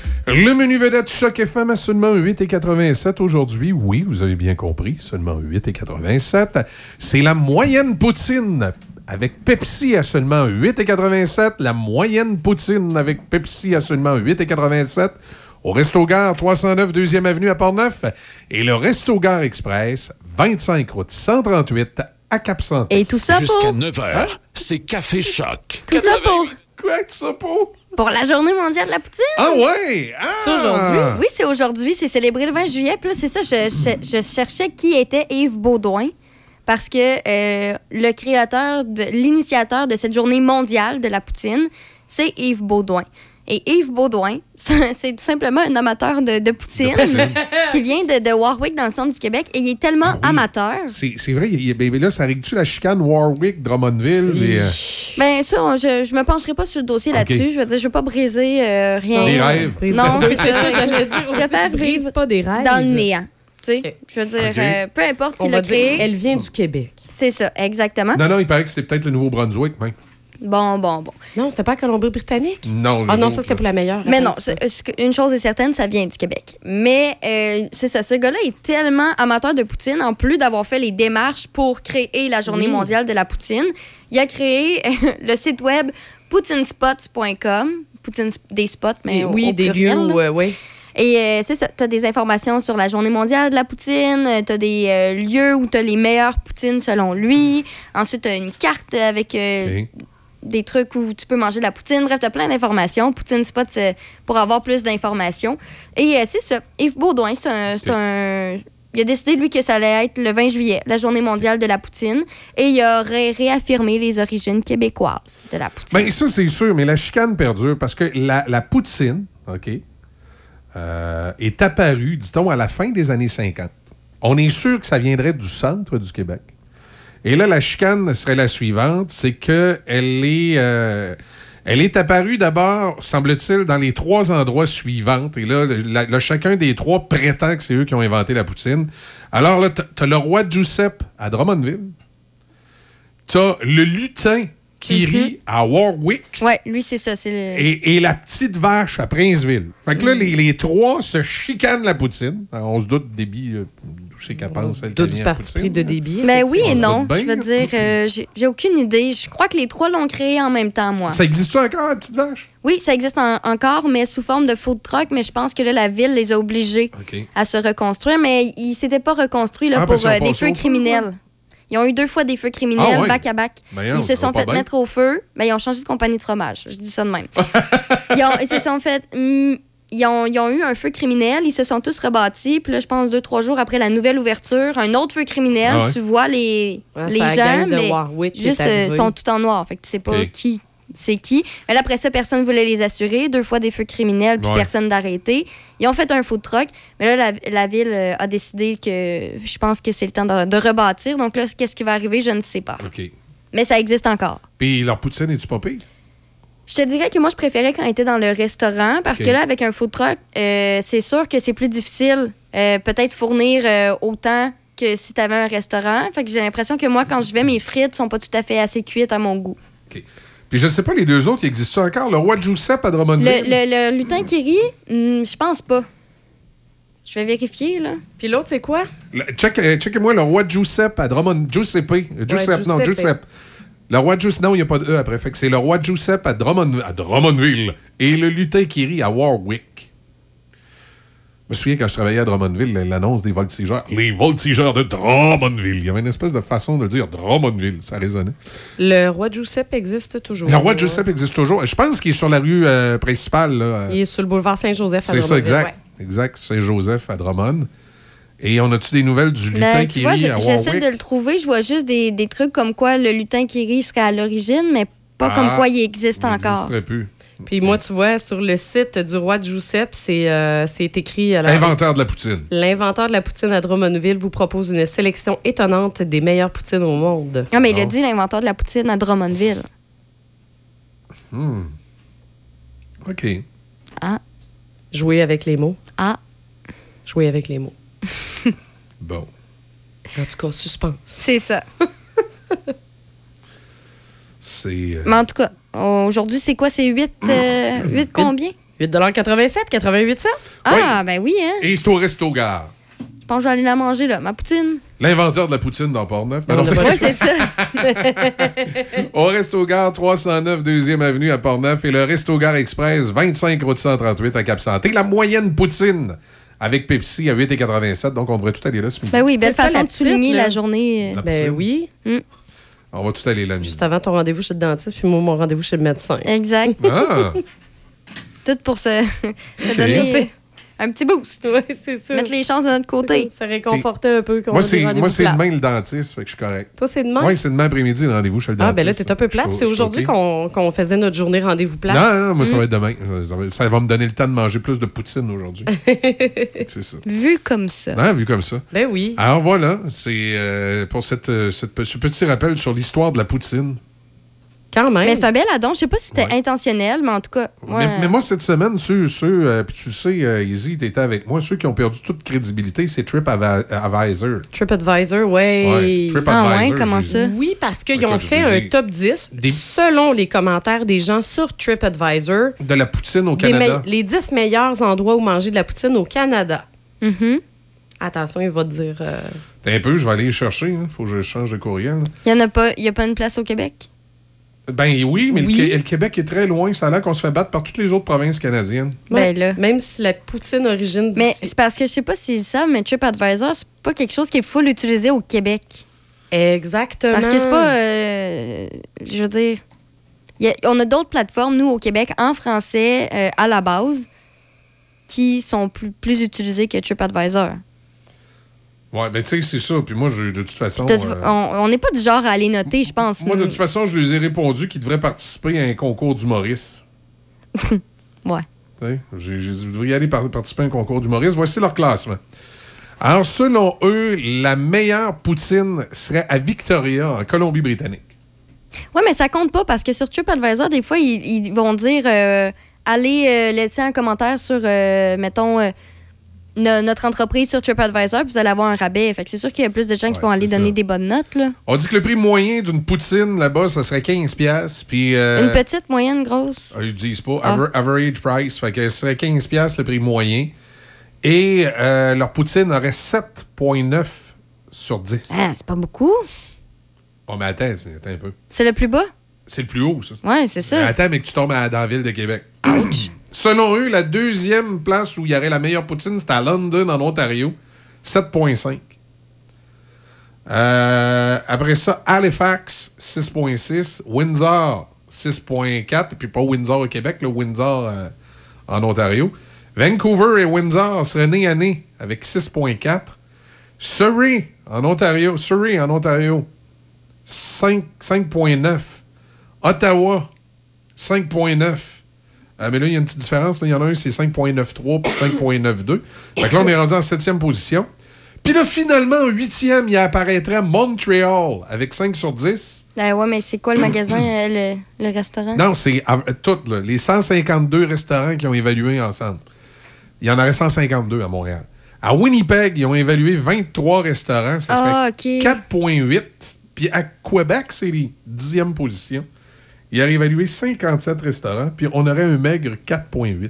Le menu vedette Choc FM à seulement 8,87 aujourd'hui. Oui, vous avez bien compris, seulement 8,87. C'est la moyenne poutine avec Pepsi à seulement 8,87. La moyenne poutine avec Pepsi à seulement 8,87. Au Resto Gare 309 2e Avenue à Port-Neuf et le Resto Gare Express 25 route 138 à Cap-Santé. Et tout ça Jusqu'à pour... 9h, c'est Café Choc. Tout ça pour... Quoi, tout ça pour? Pour la journée mondiale de la poutine? Ah ouais? Ah! C'est aujourd'hui? Oui, c'est aujourd'hui. C'est célébré le 20 juillet. Puis là, c'est ça, je, je- je cherchais qui était Yves Baudouin. Parce que euh, le créateur, l'initiateur de cette journée mondiale de la poutine, c'est Yves Baudouin. Et Yves Baudouin, c'est tout simplement un amateur de, de poutine, poutine. qui vient de, de Warwick, dans le centre du Québec. Et il est tellement amateur. C'est vrai, il ben, ben là, ça règle-tu la chicane Warwick, Drummondville? et, euh, Ben ça, on- je, je me pencherai pas sur le dossier là-dessus. Je veux dire, je veux pas briser euh, rien. Des rêves. Non, c'est ça, j'allais dire Je préfère vivre pas des rêves. dans le néant. Tu sais, je veux dire, euh, peu importe qui l'a créé. elle vient du Québec. C'est ça, exactement. Non, non, il paraît que c'est peut-être le Nouveau-Brunswick, même. Bon, bon, bon. Non, c'était pas Colombie-Britannique? Non, Ah non, autres, ça c'était pour la meilleure. Mais non, ce une chose est certaine, ça vient du Québec. Mais euh, c'est ça, ce gars-là est tellement amateur de poutine, en plus d'avoir fait les démarches pour créer la Journée Oui. mondiale de la poutine, il a créé le site web poutinespots.com. Poutine, des spots, mais au- oui, au des pluriel, lieux où, euh, oui. Et euh, c'est ça, tu as des informations sur la journée mondiale de la poutine, tu as des euh, lieux où tu as les meilleures poutines selon lui. Ensuite, tu as une carte avec euh. Des trucs où tu peux manger de la poutine. Bref, tu as plein d'informations. Poutine Spot c'est pour avoir plus d'informations. Et euh, c'est ça. Yves Baudouin, c'est un, il a décidé, lui, que ça allait être le 20 juillet, la journée mondiale de la poutine, et il aurait réaffirmé les origines québécoises de la poutine. Ben, ça, c'est sûr, mais la chicane perdure parce que la, la poutine, OK, euh, est apparue, dit-on, à la fin des années 50. On est sûr que ça viendrait du centre du Québec. Et là, la chicane serait la suivante, c'est qu'elle est, euh, elle est apparue d'abord, semble-t-il, dans les trois endroits suivants. Et là, la- chacun des trois prétend que c'est eux qui ont inventé la poutine. Alors là, t'as le roi Giuseppe à Drummondville. T'as le lutin qui rit à Warwick. Ouais, lui, c'est ça. Le... Et, et la petite vache à Princeville. Fait que là, les, les trois se chicanent la poutine. Alors, on se doute débit euh, d'où c'est qu'elle pense. elle, Doute qu'elle du vient, parti poutine. pris de débit. Mais oui et non. Je veux dire, euh, j'ai aucune idée. Je crois que les trois l'ont créé en même temps, moi. Ça existe encore, la petite vache? Oui, ça existe en- encore, mais sous forme de food truck. Mais je pense que là, la ville les a obligés à se reconstruire. Mais ils s'étaient pas reconstruits là, Ah, pour euh, des feux criminels. Ils ont eu deux fois des feux criminels, Ah ouais? back à back. Ben, ils non, se sont fait bien. mettre au feu. Ben, ils ont changé de compagnie de fromage. Je dis ça de même. ils, ont- ils se sont fait. Ils, ont, ils ont eu un feu criminel, ils se sont tous rebâtis. Puis là, je pense deux, trois jours après la nouvelle ouverture, un autre feu criminel. Ah ouais? Tu vois les, Ah, les gens, gang de mais Warwick juste euh, sont tout en noir. Fait que tu sais pas qui c'est qui. Mais là, après ça, personne voulait les assurer. Deux fois des feux criminels, puis Ouais. personne d'arrêter. Ils ont fait un food truck. Mais là, la, la ville euh, a décidé que je pense que c'est le temps de, de rebâtir. Donc là, qu'est-ce qui va arriver, je ne sais pas. OK. Mais ça existe encore. Puis leur poutine, est-tu pas pire? Je te dirais que moi, je préférais quand on était dans le restaurant parce que là, avec un food truck, euh, c'est sûr que c'est plus difficile euh, peut-être fournir euh, autant que si tu avais un restaurant. Fait que j'ai l'impression que moi, quand je vais, mes frites sont pas tout à fait assez cuites à mon goût. Puis je sais pas, les deux autres, ils existent encore? Le roi Giuseppe à Le, Drummondville? le, le lutin qui rit, hmm, je pense pas. Je vais vérifier, là. Puis l'autre, c'est quoi? Le- check, Checkez-moi le roi Giuseppe à Drummond. Giuseppe. Giuseppe, non, Giuseppe. Giuseppe. Le roi Giuseppe, non, il n'y a pas de E après. Fait que c'est le roi Giuseppe à, Drummond, à Drummondville et le lutin qui rit à Warwick. Je me souviens quand je travaillais à Drummondville, l'annonce des voltigeurs. Les voltigeurs de Drummondville. Il y avait une espèce de façon de dire Drummondville. Ça résonnait. Le roi Giuseppe existe toujours. Le roi Giuseppe existe toujours. Je pense qu'il est sur la rue euh, principale. là. Il est sur le boulevard Saint-Joseph à C'est ça, Drummondville, exact. Exact. Saint-Joseph à Drummond. Et on a-tu des nouvelles du lutin Ben, qui vois, rit je- à j'essaie de le trouver. Je vois juste des, des trucs comme quoi le lutin qui rit serait à l'origine, mais pas Ah. comme quoi il existe Il encore. plus. Puis moi, tu vois, sur le site du roi Giuseppe, c'est euh, c'est écrit... alors, Inventeur de la poutine. L'inventeur de la poutine à Drummondville vous propose une sélection étonnante des meilleures poutines au monde. Ah, mais il a dit l'inventeur de la poutine à Drummondville. Hmm. OK. Ah. Jouer avec les mots. Ah. Jouer avec les mots. Bon. En tout cas, suspense. C'est ça. C'est. euh, Mais en tout cas, aujourd'hui, c'est quoi? C'est 8, euh, 8 combien? 8,87 88 Ah, ben oui, hein? Et c'est au Resto Gare. Je pense que je vais aller la manger, là. Ma poutine. L'inventeur de la poutine dans Port-Neuf. Non, non, c'est- Ouais, c'est ça. Au Resto Gare 309 2e Avenue à Port-Neuf et le Resto Gare Express 25 route 138 à Cap-Santé. La moyenne poutine avec Pepsi à 8,87. Donc, on devrait tout aller là ce midi. Ben oui, belle façon la de souligner la journée. euh, La Ben oui. On va tout aller là midi. Juste avant ton rendez-vous chez le dentiste, puis moi, mon rendez-vous chez le médecin. Exact. Ah! Tout pour se, se donner un petit boost. Oui, c'est ça. Mettre les chances de notre côté. Se réconforter un peu quand Moi, c'est, moi, c'est demain le dentiste, fait que je suis correct. Toi, c'est demain? Oui, c'est demain après-midi le rendez-vous chez le Ah, dentiste. ben là, t'es un peu plate. C'est aujourd'hui qu'on qu'on faisait notre journée rendez-vous plate. Non, non, moi, ça va être demain. Ça va, ça va me donner le temps de manger plus de poutine aujourd'hui. c'est ça. Vu comme ça. Hein, vu comme ça. Ben oui. Alors voilà, c'est euh, pour cette, euh, cette- ce petit rappel sur l'histoire de la poutine. Quand même. Mais c'est un bel addon. Je sais pas si c'était intentionnel, mais en tout cas. Mais, mais moi, cette semaine, ceux, ceux euh, puis tu sais, euh, Izzy, t'étais avec moi, ceux qui ont perdu toute crédibilité, c'est TripAdvisor. TripAdvisor, ouais. Ouais, TripAdvisor, Ah ouais, comment ça? Oui, parce qu'ils ont fait un top 10 Des- selon les commentaires des gens sur TripAdvisor. De la poutine au Canada. me- les 10 meilleurs endroits où manger de la poutine au Canada. Mhm. Attention, il va te dire. euh, T'as un peu, je vais aller les chercher. Il faut que je change de courriel. Il y en a pas, il y a pas une place au Québec? Ben oui, mais le Oui. Qué- Le, Québec est très loin. Ça a l'air qu'on se fait battre par toutes les autres provinces canadiennes. ouais, Ben là. Même si la poutine origine. Mais c'est parce que je sais pas s'ils le savent, mais TripAdvisor, c'est pas quelque chose qui est full utilisé au Québec. Exactement. Parce que c'est pas. euh, je veux dire. a- on a d'autres plateformes, nous, au Québec, en français, euh, à la base, qui sont plus, plus utilisées que TripAdvisor. Ouais, ben tu sais, c'est ça. Puis moi, je- de toute façon. Euh, on n'est pas du genre à aller noter, je pense. moi, de toute façon, je les ai répondu qu'ils devraient participer à un concours d'humoristes. Ouais. Tu sais, J'ai dit, vous devriez aller par- participer à un concours d'humoristes. Voici leur classement. Alors, selon eux, la meilleure poutine serait à Victoria, en Colombie-Britannique. Ouais, mais ça compte pas parce que sur TripAdvisor, des fois, ils, ils vont dire euh, allez euh, laisser un commentaire sur, euh, mettons, no- notre entreprise sur TripAdvisor, vous allez avoir un rabais. Fait que c'est sûr qu'il y a plus de gens qui vont aller donner ça. des bonnes notes. Là. On dit que le prix moyen d'une poutine là-bas, ça serait 15$. piastres, Puis. euh, Une petite, moyenne, grosse. Ah, Ils disent pas. Ah. Aver- average price. Fait que ce serait 15$ piastres, le prix moyen. Et euh, leur poutine aurait 7,9 sur 10. Ah, c'est pas beaucoup. Oh, mais attends, c'est- attends un peu. C'est le plus bas? C'est le plus haut, ça. Ouais, c'est ça. Mais attends, mais que tu tombes à- dans la ville de Québec. Selon eux, la deuxième place où il y aurait la meilleure poutine, c'était à London, en Ontario. 7,5. Euh, après ça, Halifax, 6,6. Windsor, 6,4. Et puis pas Windsor au Québec, le Windsor euh, en Ontario. Vancouver et Windsor seraient nez à nez avec 6,4. Surrey, en Ontario. Surrey, en Ontario, 5 5,9. Ottawa, 5,9. Euh, mais là, il y a une petite différence. là. Il y en a un, c'est 5,93 puis 5,92. Fait que là, on est rendu en septième position. Puis là, finalement, en huitième, il apparaîtrait Montréal avec 5 sur 10. Ah ouais, mais c'est quoi le magasin, euh, le, le restaurant? Non, c'est toutes, là, les 152 restaurants qui ont évalué ensemble. Il y en aurait 152 à Montréal. À Winnipeg, ils ont évalué 23 restaurants. Ça serait Ah, OK. 4,8. Puis à Québec, c'est les 10e position. Il aurait évalué 57 restaurants, puis on aurait un maigre 4,8.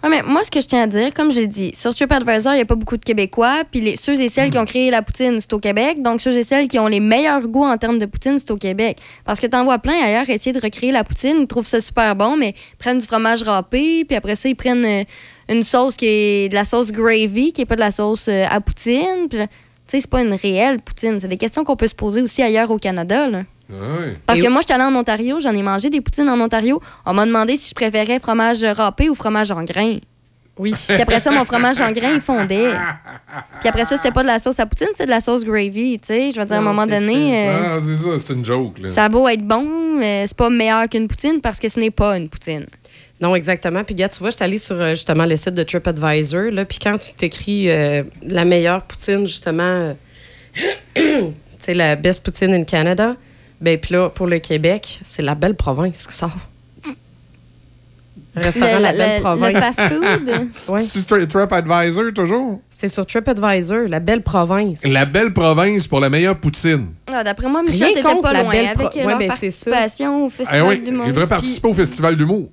Ouais, mais moi, ce que je tiens à dire, comme j'ai dit, sur TripAdvisor, il n'y a pas beaucoup de Québécois. Puis les, ceux et celles qui ont créé la poutine, c'est au Québec. Donc, ceux et celles qui ont les meilleurs goûts en termes de poutine, c'est au Québec. Parce que t'en vois plein ailleurs essayer de recréer la poutine. Ils trouvent ça super bon, mais ils prennent du fromage râpé. Puis après ça, ils prennent euh, une sauce qui est de la sauce gravy, qui est pas de la sauce euh, à poutine. Puis, tu sais, c'est pas une réelle poutine. C'est des questions qu'on peut se poser aussi ailleurs au Canada, là. Parce que moi, j'étais allée en Ontario, j'en ai mangé des poutines en Ontario. On m'a demandé si je préférais fromage râpé ou fromage en grains. Oui. Puis après ça, mon fromage en grains, il fondait. Puis après ça, c'était pas de la sauce à poutine, c'était de la sauce gravy, tu sais. Je veux dire, à un moment donné, euh, Ah, c'est ça, c'est une joke. Là. ça a beau être bon, mais c'est pas meilleur qu'une poutine parce que ce n'est pas une poutine. Non, exactement. Puis, gars, tu vois, je suis allée sur euh, justement le site de TripAdvisor. Là, puis quand tu t'écris euh, la meilleure poutine, justement, tu sais, la best poutine in Canada, ben, puis là, pour le Québec, c'est la belle province qui sort. Restaurant Le- La le- Belle le Province. fast-food? ouais. C'est TripAdvisor, toujours? C'est sur TripAdvisor, la belle province. La belle province pour la meilleure poutine. Ah, D'après moi, Michel, t'étais pas la loin belle avec pro- euh, Ouais, leur ben, participation au Ah Festival oui, du monde. il devrait participer au Festival d'humour.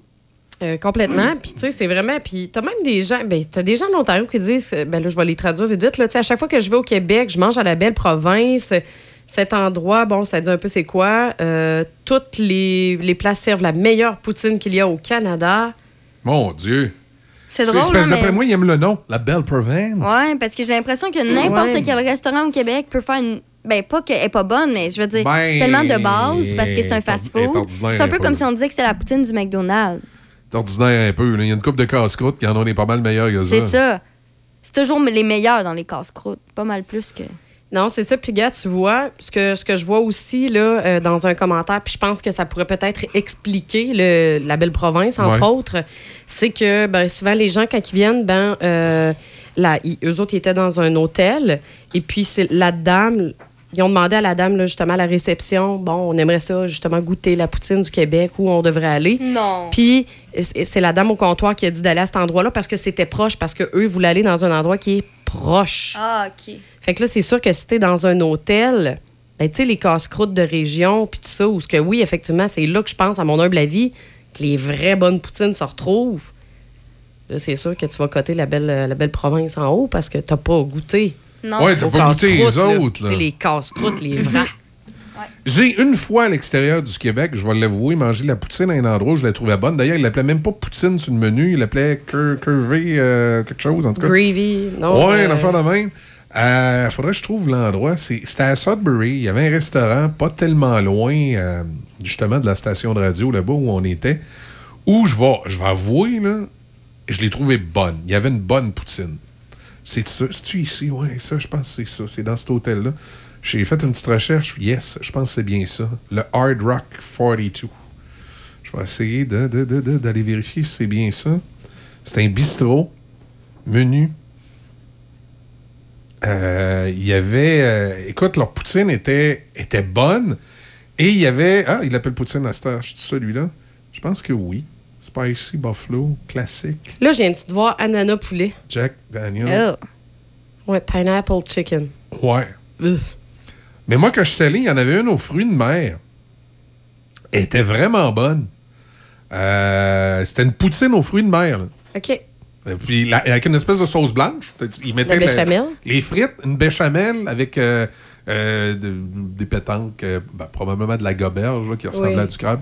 Euh, complètement. Puis, tu sais, c'est vraiment. Puis, t'as même des gens. Ben, t'as des gens de l'Ontario qui disent. euh, Ben, là, je vais les traduire vite vite. Là, Tu sais, à chaque fois que je vais au Québec, je mange à la belle province. Cet endroit, bon, ça dit un peu c'est quoi. Euh, toutes les, les places servent la meilleure poutine qu'il y a au Canada. Mon Dieu. C'est drôle, parce hein, D'après mais- moi, il aime le nom. La belle province. Ouais, parce que j'ai l'impression que n'importe Ouais. quel restaurant au Québec peut faire une. Ben, pas qu'elle est pas bonne, mais je veux dire, Ben, c'est tellement de base parce que c'est un fast-food. C'est un peu comme si on disait que c'était la poutine du McDonald's. C'est ordinaire un peu. là. Il y a une coupe de casse-croûte qui en ont des pas mal meilleurs que ça. C'est ça. C'est toujours les meilleurs dans les casse-croûtes. Pas mal plus que. Non, c'est ça. Puis, gars, tu vois, ce que, ce que je vois aussi là, euh, dans un commentaire, puis je pense que ça pourrait peut-être expliquer le- la belle province, entre Ouais. autres, c'est que ben, souvent, les gens, quand ils viennent, ben, euh, là, ils- eux autres, ils étaient dans un hôtel, et puis c'est la dame. Ils ont demandé à la dame, là, justement, à la réception, bon, on aimerait ça, justement, goûter la poutine du Québec, où on devrait aller. Non. Puis c'est c'est la dame au comptoir qui a dit d'aller à cet endroit-là parce que c'était proche, parce qu'eux voulaient aller dans un endroit qui est proche. Ah, OK. Fait que là, c'est sûr que si t'es dans un hôtel, ben, tu sais, les casse-croûtes de région, puis tout ça, où ce que oui, effectivement, c'est là que je pense, à mon humble avis, que les vraies bonnes poutines se retrouvent. Là, c'est sûr que tu vas coter la belle, la belle province en haut parce que t'as pas goûté. Non. Ouais, t'as pas goûté les autres, là. Tu sais, les casse-croûtes, les vrais. J'ai une fois à l'extérieur du Québec, je vais l'avouer, mangé de la poutine à un endroit où je la trouvais bonne. D'ailleurs, il l'appelait même pas poutine sur le menu, il l'appelait cur- curvé euh, quelque chose, en tout cas. Gravy, non? Ouais, euh, une affaire de même. Euh, faudrait que je trouve l'endroit. C'était à Sudbury. Il y avait un restaurant pas tellement loin, euh, justement, de la station de radio là-bas où on était. Où je vais, je vais avouer, là, je l'ai trouvé bonne. Il y avait une bonne poutine. C'est ça. C'est-tu ici? Oui, ça, je pense que c'est ça. C'est dans cet hôtel-là. J'ai fait une petite recherche. Yes, je pense que c'est bien ça. Le Hard Rock 42. Je vais essayer de- de- de- de- d'aller vérifier si c'est bien ça. C'est un bistrot. Menu. Euh, Il y avait. euh, écoute, leur poutine était, était bonne. Et il y avait. Ah, il l'appelle poutine à. C'est celui-là? Je pense que oui. Spicy Buffalo, classique. Là, je viens de voir ananas poulet. Jack Daniel. Ouais, pineapple chicken. Ouais. Mais moi, quand je suis allé, il y en avait une aux fruits de mer. Elle était vraiment bonne. Euh, C'était une poutine aux fruits de mer. là. OK. Et Puis la- avec une espèce de sauce blanche. Ils mettaient La la- béchamel? les frites, une béchamel avec euh, euh, de- des pétanques, euh, ben, probablement de la goberge là, qui ressemblait Oui. à du crabe.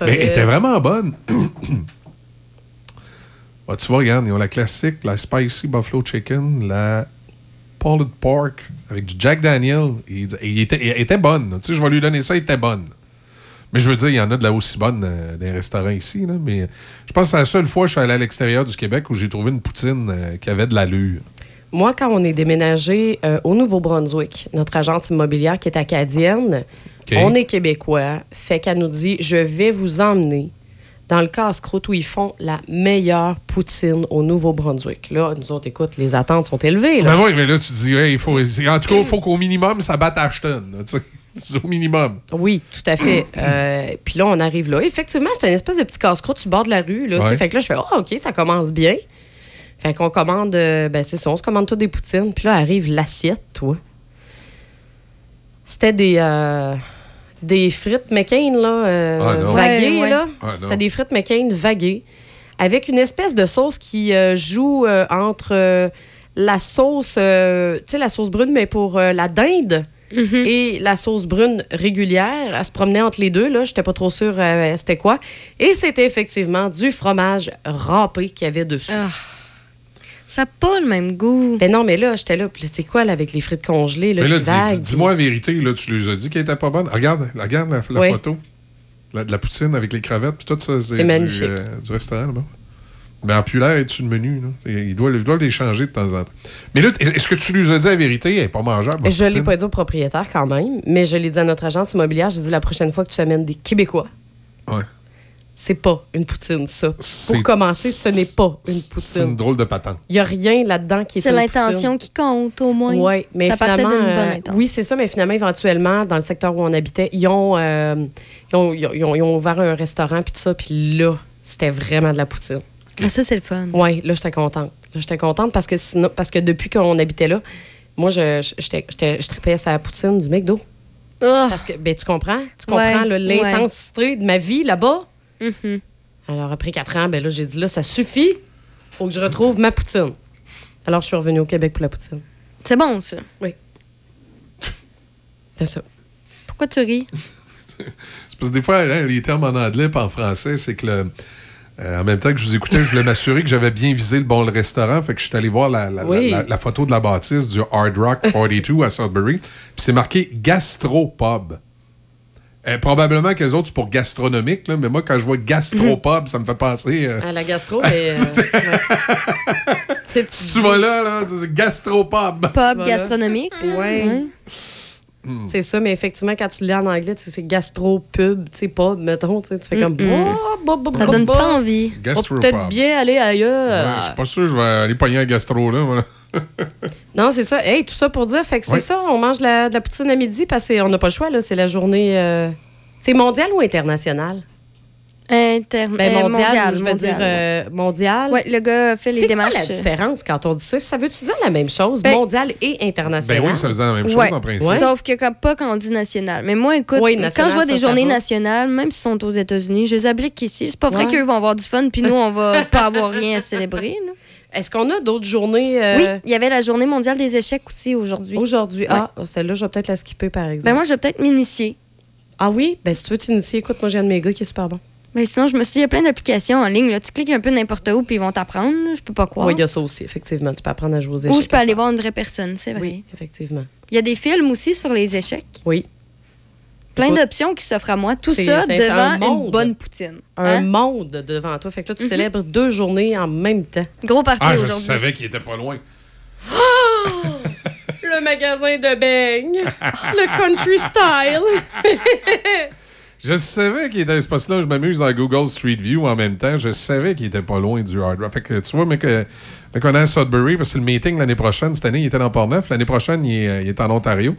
Mais elle était vraiment bonne. Ah, tu vois, regarde, ils ont la classique, la Spicy Buffalo Chicken, la Pulled Pork avec du Jack Daniel. Il, il était, bonne. Tu sais, je vais lui donner ça, elle était bonne. Mais je veux dire, il y en a de la aussi bonne euh, dans les restaurants ici. Là, mais je pense que c'est la seule fois que je suis allé à l'extérieur du Québec où j'ai trouvé une poutine euh, qui avait de l'allure. Moi, quand on est déménagé euh, au Nouveau-Brunswick, notre agente immobilière qui est acadienne, on est québécois, fait qu'elle nous dit Je vais vous emmener dans le casse-croûte où ils font la meilleure poutine au Nouveau-Brunswick. Là, nous autres, écoute, les attentes sont élevées. Là. Ben oui, mais là, tu dis, hey, il faut, en tout cas, il faut qu'au minimum, ça batte Ashton. C'est au minimum. Oui, tout à fait. Euh, puis là, on arrive là. Effectivement, c'est une espèce de petit casse-croûte sur le bord de la rue. Là. Ouais. Fait que là, je fais, oh, OK, ça commence bien. Fait qu'on commande, euh, ben c'est ça, on se commande toutes des poutines. Puis là, arrive l'assiette, toi. C'était des, euh, des frites McCain, là, euh, Ah, vaguées, Ouais, ouais. là. Ah. C'était des frites McCain vaguées. Avec une espèce de sauce qui euh, joue euh, entre euh, la sauce, euh, tu sais, la sauce brune, mais pour euh, la dinde. Et la sauce brune régulière, elle se promenait entre les deux. Là, j'étais pas trop sûre euh, c'était quoi. Et c'était effectivement du fromage râpé qu'il y avait dessus. Ça n'a pas le même goût. Ben non, mais là, j'étais là. Puis là, c'est quoi là, avec les frites congelées? Là, Mais là, dis- dis-moi la vérité, là, tu lui as dit qu'elle était pas bonne. Regarde, regarde la, la Oui. photo. La- de la poutine avec les crevettes, puis tout ça, C'est du, euh, du restaurant là-bas. Mais en plus l'air est sur le menu. Là? Et Il doit, il doit les changer de temps en temps. Mais là, est-ce que tu lui as dit la vérité? Elle n'est pas mangeable. Je l'ai poutine? pas dit au propriétaire quand même, mais je l'ai dit à notre agente immobilière. J'ai dit la prochaine fois que tu amènes des Québécois, Ouais. C'est pas une poutine, ça. Pour commencer, ce n'est pas une C'est une poutine. drôle de patente. Il n'y a rien là-dedans qui est C'est l'intention qui compte, au moins. Oui, mais Ça partait finalement, d'une bonne euh, intention. Oui, c'est ça, mais finalement, éventuellement, dans le secteur où on habitait, ils ont, euh, ils ont, ils ont- ils ont- ils ont ouvert un restaurant, puis tout ça, puis là, c'était vraiment de la poutine. Ah, ça, c'est le fun. Oui, là, j'étais contente. Là, j'étais contente parce que sinon, parce que depuis qu'on habitait là, moi, je, je, j'étais- j'étais- je tripais sa poutine du McDo. Parce que, ben, tu comprends? Tu comprends Ouais, là, l'intensité de ma vie là-bas? Mhm. Alors, après quatre ans, ben là, j'ai dit, là, ça suffit. Faut que je retrouve ma poutine. Alors, je suis revenue au Québec pour la poutine. C'est bon, ça. Oui. C'est ça. Pourquoi tu ris? C'est parce que des fois, hein, les termes en anglais et en français, c'est que le- euh, en même temps que je vous écoutais, je voulais m'assurer que j'avais bien visé le bon le restaurant. Fait que je suis allé voir la, la- la- Oui. la- la photo de la bâtisse du Hard Rock 42 à Sudbury. Puis c'est marqué Gastropub. Euh, probablement que les autres, c'est pour gastronomique, là, mais moi, quand je vois Gastropub, ça me fait penser. euh, À la gastro, mais. euh, ouais. Tu tu vas là, là, c'est Gastropub. Là. gastronomique. Ouais. C'est ça, mais effectivement, quand tu le lis en anglais, tu sais, c'est gastro-pub, tu sais, pub, mettons, tu fais comme. Bah, bah, bah, Ça bah, donne bah. pas envie. Gastropub. peut-être bien aller Ouais, ailleurs. je suis pas sûr que je vais aller pogner un gastro, là. moi. Non, c'est ça. Hey, tout ça pour dire, fait que c'est ça, on mange la- de la poutine à midi parce qu'on n'a pas le choix, là. C'est la journée. euh, C'est mondial ou international? Inter Ben, euh, mondial, je veux dire euh, mondial. Ouais, le gars fait les C'est quoi démarches. la différence quand on dit ça? Ça veut-tu dire la même chose, Ben- mondial et international? Ben oui, ça veut dire la même chose Ouais. en principe. Sauf que comme, pas quand on dit national. Mais moi, écoute, Oui, quand je vois ça, des ça journées va. nationales, même s'ils sont aux États-Unis, je les applique ici. C'est pas vrai Ouais. qu'eux vont avoir du fun, puis nous, on va pas avoir rien à célébrer. là. Est-ce qu'on a d'autres journées? euh, Oui, il y avait la journée mondiale des échecs aussi aujourd'hui. Aujourd'hui. Ah, celle-là, je vais peut-être la skipper, par exemple. Ben moi, je vais peut-être m'initier. Ah oui? Ben si tu veux t'initier, écoute, moi j'ai un de mes gars qui est super bon. Mais sinon, je me suis dit, il y a plein d'applications en ligne. Là. Tu cliques un peu n'importe où, puis ils vont t'apprendre. Je peux pas croire. Oui, il y a ça aussi, effectivement. Tu peux apprendre à jouer aux échecs. Ou je peux aller voir une vraie personne, c'est vrai. Oui, effectivement. Il y a des films aussi sur les échecs. Oui. Plein d'options qui s'offrent à moi. Tout ça un devant une bonne poutine. Un Hein? monde devant toi. Fait que là, tu Mhm. célèbres deux journées en même temps. Gros party Ah, je aujourd'hui. savais qu'il était pas loin. Le magasin de beignes. Le country style. Je savais qu'il était. C'est parce que là, je m'amuse dans Google Street View en même temps. Je savais qu'il était pas loin du Hard Rock. Fait que tu vois, mais que. Est à Sudbury, parce que le meeting l'année prochaine, cette année, il était dans Port-Neuf. L'année prochaine, il est, il est en Ontario.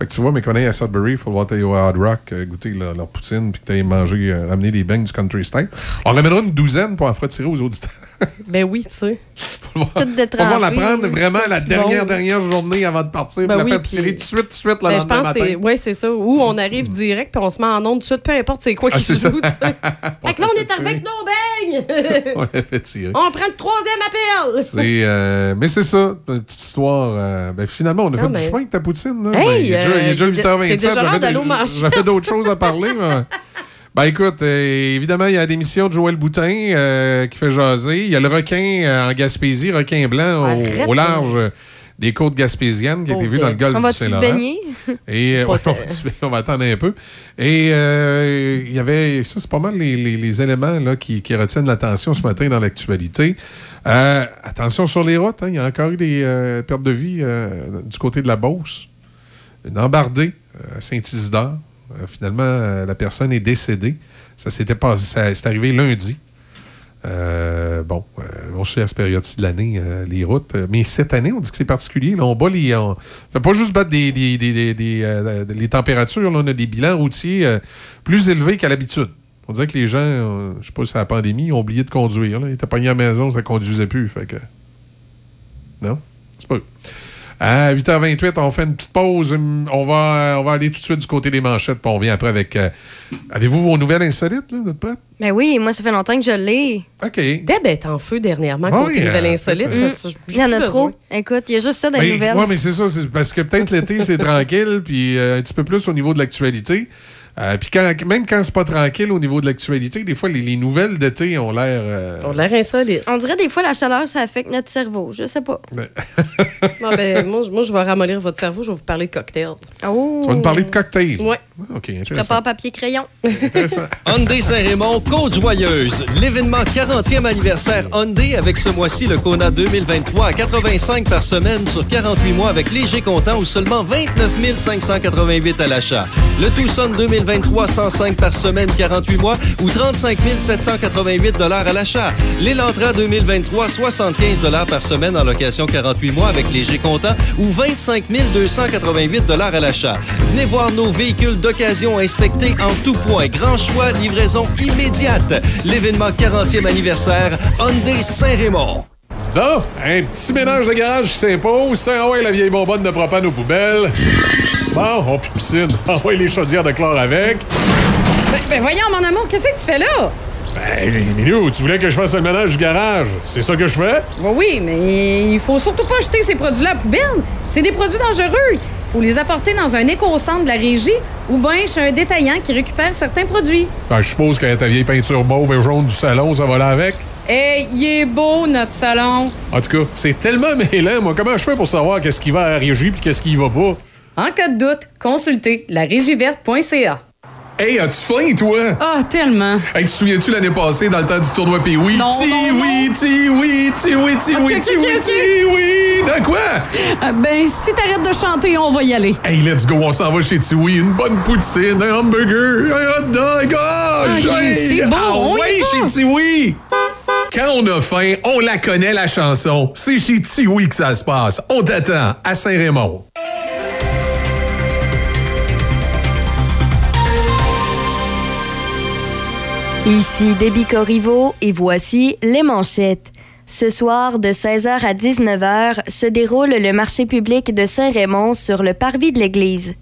Fait que tu vois, mais qu'on est à Sudbury, il faut voir t'aller au Hard Rock, euh, goûter leur, leur poutine, puis que t'ailles manger, euh, ramener des beignes du country style. On ramènera une douzaine pour en faire tirer aux auditeurs. Ben oui, tu sais. Tout de On va la prendre vraiment la dernière, Bon. dernière journée avant de partir, Ben pour oui, la faire tirer tout de suite, tout de suite, le Ben, je lendemain pense que c'est matin. ouais, c'est ça. Ou on arrive direct puis on se met en onde tout de suite, peu importe c'est quoi Ah, qui se joue. tu sais. fait que là, on est arrivé avec nos beignes. On fait tirer. on prend le troisième appel. C'est, euh, mais c'est ça, une petite histoire. euh, ben, finalement, on a Non, fait mais- du chemin avec ta poutine. Là. Hey, Ben, il est déjà, il est euh, déjà il est- 8h27. c'est déjà l'heure j'avais d'autres choses à parler. mais- Ben écoute, euh, évidemment, il y a la démission de Joël Boutin euh, qui fait jaser. Il y a le requin euh, en Gaspésie, requin blanc Arrête, au, au large euh, des côtes gaspésiennes qui a été vu dans le golfe On du Saint-Laurent. baigner? Et euh, ouais, on, va, se baigner, on va attendre un peu. Et euh, il y avait, ça c'est pas mal les, les- les éléments là, qui, qui retiennent l'attention ce matin dans l'actualité. Euh, attention sur les routes, hein, il y a encore eu des euh, pertes de vie euh, du côté de la Beauce. Une embardée euh, à Saint-Isidore. Euh, finalement, euh, la personne est décédée. Ça s'était passé, c'est arrivé lundi. Bon, on sait à cette période-ci de l'année, les routes. Mais cette année, on dit que c'est particulier. Là, on bat les. On fait pas juste battre des, des- des- des- les températures. là, on a des bilans routiers plus élevés qu'à l'habitude. On dirait que les gens, je sais pas si c'est la pandémie, ont oublié de conduire. Là. Ils étaient pognés à la maison, ça conduisait plus. Fait que. Non? C'est pas. À 8h28, on fait une petite pause. Hum, On va, on va aller tout de suite du côté des manchettes, puis on revient après avec. euh, Avez-vous vos nouvelles insolites, là? Vous êtes prêtes? Ben oui, moi, ça fait longtemps que je l'ai. OK. Deb est en feu dernièrement côté oui, nouvelles euh, insolites. ça, Il y en a trop. Écoute, il y a juste ça dans les nouvelles. ouais, mais c'est ça. C'est parce que peut-être l'été, c'est tranquille, puis euh, un petit peu plus au niveau de l'actualité. Euh, puis quand, même quand c'est pas tranquille au niveau de l'actualité, des fois, les, les nouvelles d'été ont l'air. euh, On a l'air insolite. On dirait des fois la chaleur, ça affecte notre cerveau. Je sais pas. Non, ben, moi, je- moi, je vais ramollir votre cerveau. Je vais vous parler de cocktail. Oh! Tu vas nous parler de cocktail. Ouais. OK, Je intéressant. prépare papier crayon. Intéressant. Hyundai Saint-Raymond, Côte-Joyeuse. L'événement 40e anniversaire Hyundai avec ce mois-ci le Kona 2023 à 85 par semaine sur 48 mois avec léger comptant ou seulement 29 588 à l'achat. Le Tucson 2023 105 par semaine 48 mois ou 35 788 dollars à l'achat. L'Elantra 2023 75 dollars par semaine en location 48 mois avec léger comptant ou 25 288 dollars à l'achat. Venez voir nos véhicules d'occasion inspectés en tout point. Grand choix, livraison immédiate. L'événement 40e anniversaire Hyundai Saint-Raymond. Un petit ménage de garage qui s'impose. Envoie la vieille bonbonne de propane aux poubelles. Bon, on plus piscine. Envoie les chaudières de chlore avec. Ben, ben voyons, mon amour, qu'est-ce que tu fais là? Ben, Minou, tu voulais que je fasse le ménage du garage. C'est ça que je fais? Ben oui, mais il faut surtout pas jeter ces produits-là à la poubelle. C'est des produits dangereux. Il faut les apporter dans un éco-centre de la régie ou bien chez un détaillant qui récupère certains produits. Ben, je suppose que ta vieille peinture mauve et jaune du salon, ça va là avec. Hey, il est beau, notre salon. En tout cas, c'est tellement mêlant, moi. Comment je fais pour savoir qu'est-ce qui va à la régie puis qu'est-ce qui va pas? En cas de doute, consultez larégiverte.ca. Hey, as-tu faim, toi? Ah, tellement. Hey, tu te souviens-tu l'année passée dans le temps du tournoi Pee-Wee? Non, Ti non, oui, ti oui, ti oui, ti oui, ok, ti oui, ti oui. De quoi? Euh, ben, si t'arrêtes de chanter, on va y aller. Hey, let's go, on s'en va chez Tiwi. Une bonne poutine, un hamburger, un hot dog. Oh, hey, c'est bon, ah on y ouais, va. chez Tiwi. Quand on a faim, on la connaît, la chanson. C'est chez Tiwi que ça se passe. On t'attend à Saint-Raymond. Ici Déby Corriveau et voici les manchettes. Ce soir, de 16h à 19h, se déroule le marché public de Saint-Raymond sur le parvis de l'église.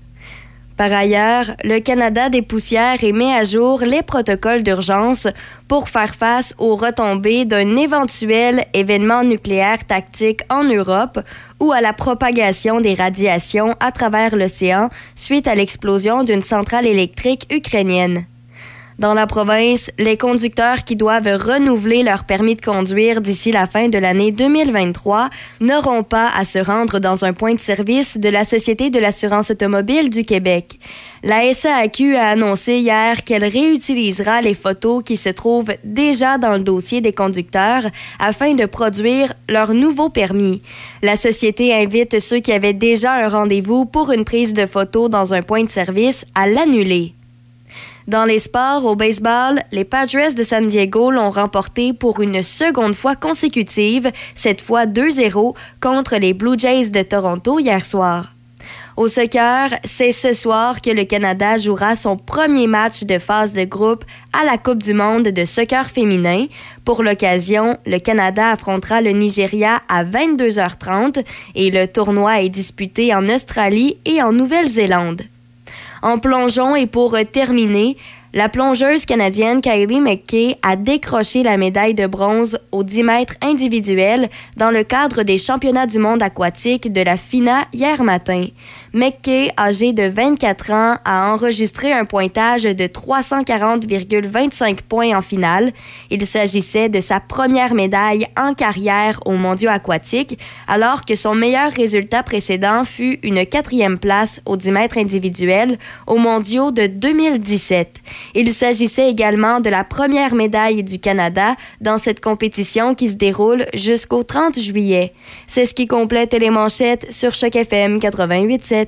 Par ailleurs, le Canada des poussières et met à jour les protocoles d'urgence pour faire face aux retombées d'un éventuel événement nucléaire tactique en Europe ou à la propagation des radiations à travers l'océan suite à l'explosion d'une centrale électrique ukrainienne. Dans la province, les conducteurs qui doivent renouveler leur permis de conduire d'ici la fin de l'année 2023 n'auront pas à se rendre dans un point de service de la Société de l'assurance automobile du Québec. La SAQ a annoncé hier qu'elle réutilisera les photos qui se trouvent déjà dans le dossier des conducteurs afin de produire leur nouveau permis. La société invite ceux qui avaient déjà un rendez-vous pour une prise de photo dans un point de service à l'annuler. Dans les sports, au baseball, les Padres de San Diego l'ont remporté pour une seconde fois consécutive, cette fois 2-0 contre les Blue Jays de Toronto hier soir. Au soccer, c'est ce soir que le Canada jouera son premier match de phase de groupe à la Coupe du monde de soccer féminin. Pour l'occasion, le Canada affrontera le Nigeria à 22h30 et le tournoi est disputé en Australie et en Nouvelle-Zélande. En plongeon et pour terminer, la plongeuse canadienne Kylie McKay a décroché la médaille de bronze au 10 mètres individuel dans le cadre des championnats du monde aquatique de la FINA hier matin. McKay, âgée de 24 ans, a enregistré un pointage de 340,25 points en finale. Il s'agissait de sa première médaille en carrière aux mondiaux aquatiques, alors que son meilleur résultat précédent fut une quatrième place au 10 mètres individuel aux mondiaux de 2017. Il s'agissait également de la première médaille du Canada dans cette compétition qui se déroule jusqu'au 30 juillet. C'est ce qui complète les manchettes sur Choc FM 88.7.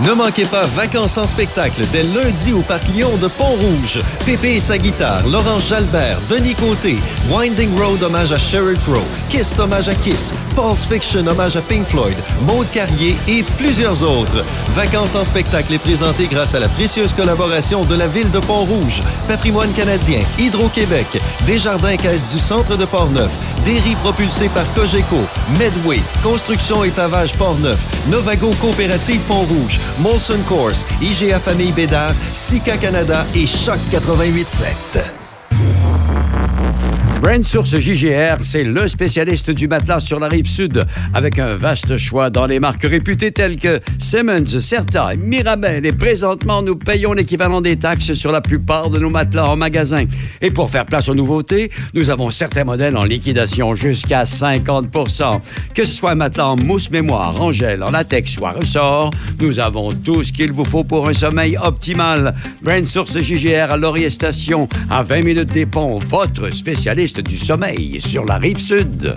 Ne manquez pas Vacances en spectacle dès lundi au Parc Lyon de Pont-Rouge. Pépé et sa guitare, Laurence Jalbert, Denis Côté, Winding Road hommage à Sheryl Crow, Kiss hommage à Kiss, Pulse Fiction hommage à Pink Floyd, Maude Carrier et plusieurs autres. Vacances en spectacle est présenté grâce à la précieuse collaboration de la ville de Pont-Rouge, Patrimoine canadien, Hydro-Québec, Desjardins Caisse du Centre de Portneuf, Derry propulsé par Cogeco, Medway, Construction et Pavage Portneuf, Novago Coopérative Pont-Rouge, Molson Course, IGA Famille Bédard, Sika Canada et Choc 88.7. Brand Source JGR, c'est le spécialiste du matelas sur la rive sud, avec un vaste choix dans les marques réputées telles que Simmons, Certa, Mirabel. Et présentement, nous payons l'équivalent des taxes sur la plupart de nos matelas en magasin. Et pour faire place aux nouveautés, nous avons certains modèles en liquidation jusqu'à 50% Que ce soit matelas en mousse mémoire, en gel, en latex ou à ressort, nous avons tout ce qu'il vous faut pour un sommeil optimal. Brand Source JGR à Laurier Station, à 20 minutes des ponts, votre spécialiste du sommeil sur la rive sud.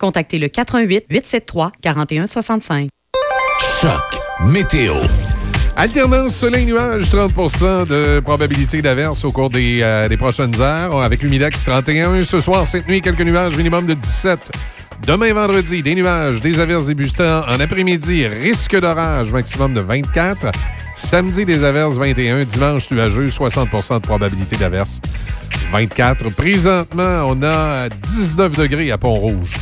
contactez le 88 873 4165. Choc météo. Alternance soleil-nuage, 30% de probabilité d'averse au cours des, euh, des prochaines heures. Avec l'humidex 31. Ce soir, cette nuit, quelques nuages minimum de 17. Demain, vendredi, des nuages, des averses débutants. En après-midi, risque d'orage, maximum de 24. Samedi, des averses 21. Dimanche, nuageux, 60% de probabilité d'averse 24. Présentement, on a 19 degrés à Pont-Rouge.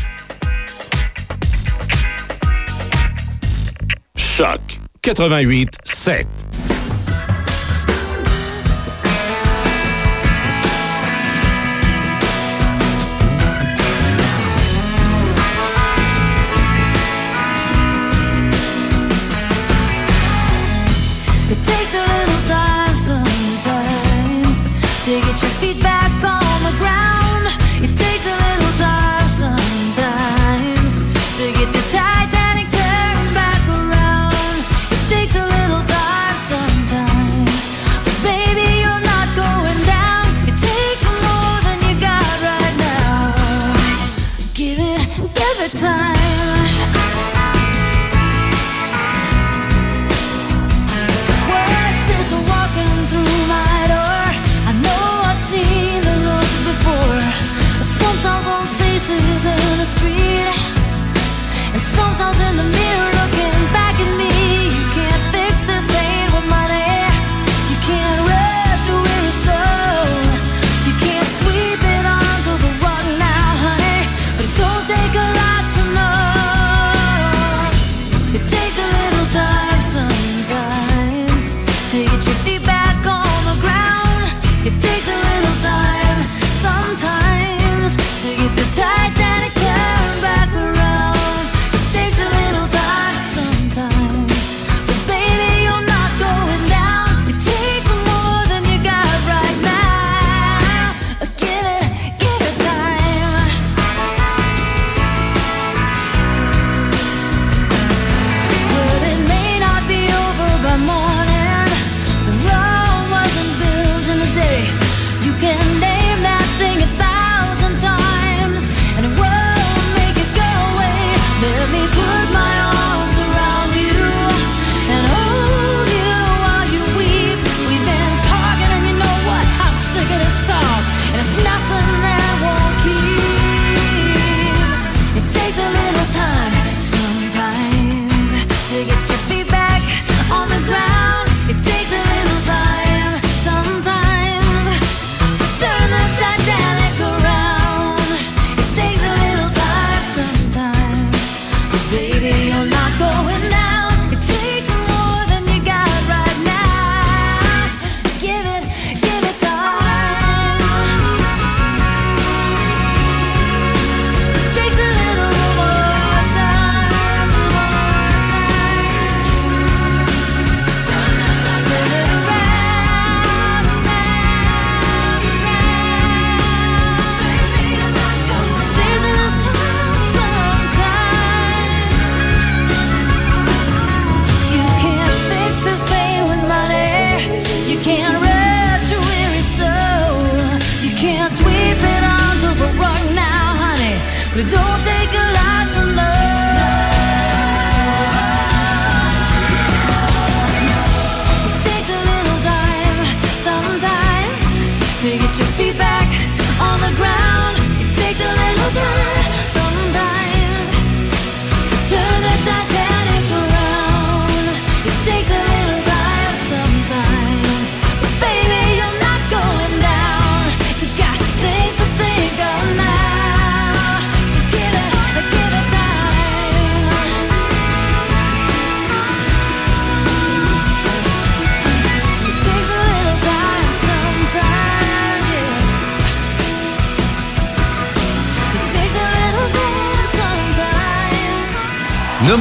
Choc 88 7.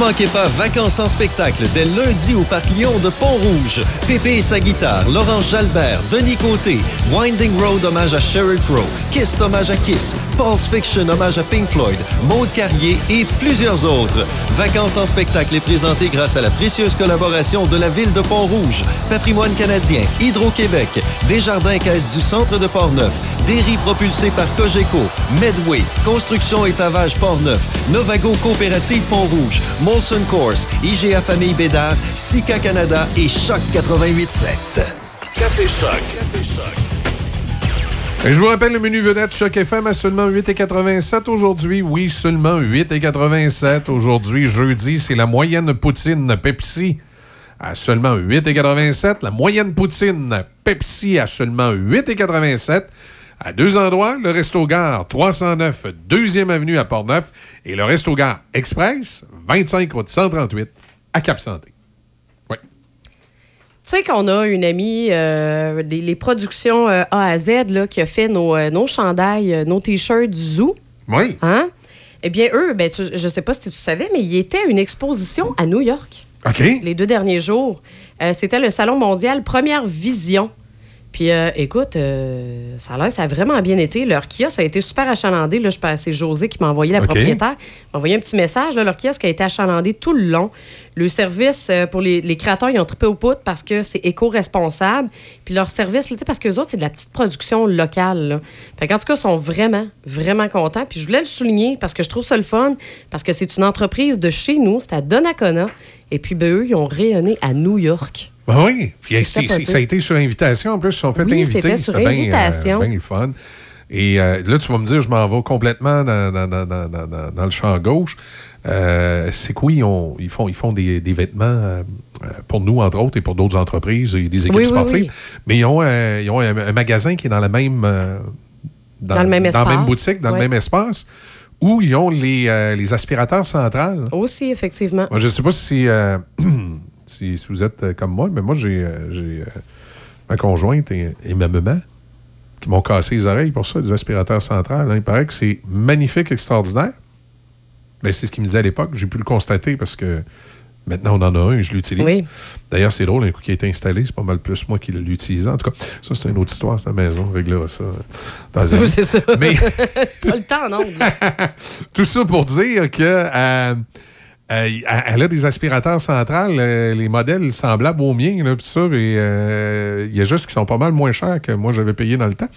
Manquez pas Vacances en spectacle dès lundi au Parc Lyon de Pont-Rouge. Pépé et sa guitare, Laurence Jalbert, Denis Côté, Winding Road hommage à Sheryl Crow, Kiss hommage à Kiss, Pulse Fiction hommage à Pink Floyd, Maude Carrier et plusieurs autres. Vacances en spectacle est présenté grâce à la précieuse collaboration de la Ville de Pont-Rouge, Patrimoine canadien, Hydro-Québec, Desjardins Caisse du Centre de Portneuf, Derry propulsé par Cogeco, Medway, Construction et Pavage Portneuf, Novago Coopérative Pont-Rouge, Molson Course, IGA Famille Bédard, Sika Canada et Choc 88.7. Café Choc. Café Choc. Et je vous rappelle le menu vedette Choc FM à seulement 8,87 aujourd'hui. Oui, seulement 8,87 aujourd'hui. Jeudi, c'est la moyenne poutine Pepsi à seulement 8,87. La moyenne poutine Pepsi à seulement 8,87. À deux endroits, le Resto Gare 309 2e Avenue à Portneuf et le Resto Gare Express 25 route 138 à Cap-Santé. Tu sais qu'on a une amie, euh, les productions euh, A à Z, là, qui a fait nos, euh, nos chandails, euh, nos t-shirts du zoo. Oui. Hein? Eh bien, eux, ben, tu- je sais pas si tu savais, mais ils étaient à une exposition à New York. OK. Les deux derniers jours. Euh, C'était le Salon mondial Première Vision. Puis, euh, écoute, euh, ça a l'air, ça a vraiment bien été. Leur kiosque a été super achalandé. Là, je pense- c'est José qui m'a envoyé, la OK. propriétaire, m'a envoyé un petit message. Là, leur kiosque a été achalandé tout le long. Le service euh, pour les, les créateurs, ils ont trippé au poutre parce que c'est éco-responsable. Puis leur service, là, tu sais, parce que autres, c'est de la petite production locale. Là. Fait qu'en tout cas, ils sont vraiment, vraiment contents. Puis je voulais le souligner parce que je trouve ça le fun, parce que c'est une entreprise de chez nous, c'est à Donnacona. Et puis, ben, eux, ils ont rayonné à New York. Ben oui. Puis c'est- ça a été sur invitation. En plus, ils se sont fait Oui, inviter. c'était sur bien, invitation. euh, bien le fun. Et euh, là, tu vas me dire, je m'en vais complètement dans, dans- dans- dans- le champ gauche. Euh, c'est quoi? Ils, ont- ils font, ils font des, des vêtements euh, euh, pour nous, entre autres, et pour d'autres entreprises et des équipes Oui, sportives. oui. Mais ils ont, euh, ils ont un, un magasin qui est dans la même... euh, Dans le même Dans la même boutique, dans Ouais. le même espace, où ils ont les, euh, les aspirateurs centrales. Aussi, effectivement. Moi, je ne sais pas si, euh, si, si vous êtes euh, comme moi, mais moi, j'ai euh, euh, ma conjointe et, et ma maman qui m'ont cassé les oreilles pour ça, des aspirateurs centrales. hein. Il paraît que c'est magnifique, extraordinaire. Ben, c'est ce qu'il me disait à l'époque. J'ai pu le constater parce que maintenant, on en a un et je l'utilise. Oui. D'ailleurs, c'est drôle, un coup qui a été installé, c'est pas mal plus moi qui l'utilise. En tout cas, ça, c'est une autre histoire, sa maison. On réglera ça. dans c'est ça. Mais c'est pas le temps, non? tout ça pour dire que euh, euh, elle a des aspirateurs centrales, euh, les modèles semblables aux miens, là, pis ça, mais euh, il y a juste qui sont pas mal moins chers que moi j'avais payé dans le temps.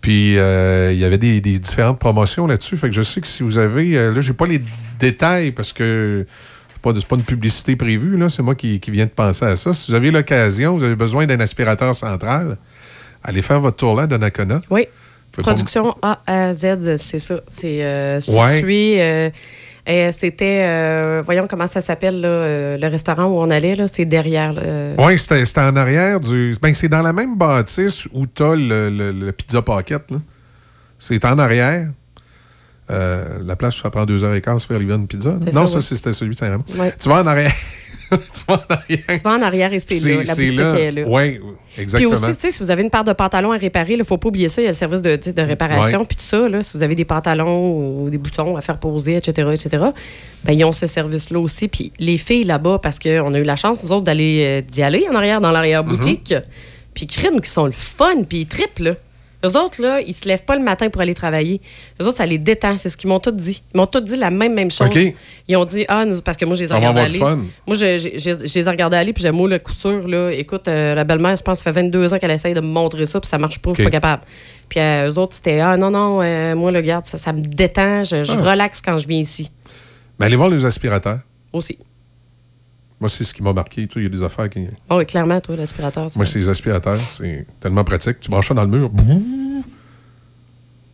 Puis il y avait des, des différentes promotions là-dessus. Fait que je sais que si vous avez. là, j'ai pas les détails parce que c'est pas, pas une publicité prévue, là. C'est moi qui, qui viens de penser à ça. Si vous avez l'occasion, vous avez besoin d'un aspirateur central, allez faire votre tour là à Donnacona. Oui. Production A à Z, c'est ça. C'est euh, Ouais. Situé. euh, C'était, euh, voyons comment ça s'appelle, euh, le restaurant où on allait, c'est derrière. Oui, c'était en arrière du. Ben, c'est dans la même bâtisse où tu as le, le- le pizza pocket. C'est en arrière. Euh, la place où ça prend deux heures et quart se faire livrer une pizza. Non, ça, c'était celui de. Ouais. Tu vas en arrière. tu vas en arrière. Tu vas en arrière et c'est là. La boutique est là. Oui, exactement. Puis aussi, tu sais, si vous avez une paire de pantalons à réparer, il ne faut pas oublier ça. Il y a le service de, de réparation, Ouais. puis tout ça. Là, si vous avez des pantalons ou des boutons à faire poser, etc., etc., ben, ils ont ce service-là aussi. Puis les filles là-bas, parce qu'on a eu la chance, nous autres, d'aller euh, d'y aller en arrière, dans l'arrière-boutique. Mm-hmm. Puis crime qui sont le fun, puis ils trippent, là. Eux autres, là, ils se lèvent pas le matin pour aller travailler. Eux autres, ça les détend. C'est ce qu'ils m'ont tous dit. Ils m'ont tous dit la même, même chose. OK. Ils ont dit, ah, nous- parce que moi, je les ai regardés aller. fun. Moi, je, je- je- je les ai regardés aller, puis j'ai mot le coup sûr, là. Écoute, euh, la belle-mère, je pense, ça fait 22 ans qu'elle essaye de me montrer ça, puis ça marche pas, je suis pas capable. Puis euh, eux autres, c'était, ah, non, non, euh, moi, le garde, ça, ça me détend, je, je Ah. relaxe quand je viens ici. Mais allez voir les aspirateurs. Aussi. Moi, c'est ce qui m'a marqué. Il y a des affaires qui. Oh, oui, clairement, toi, l'aspirateur. Moi, c'est les aspirateurs. C'est tellement pratique. Tu branches ça dans le mur.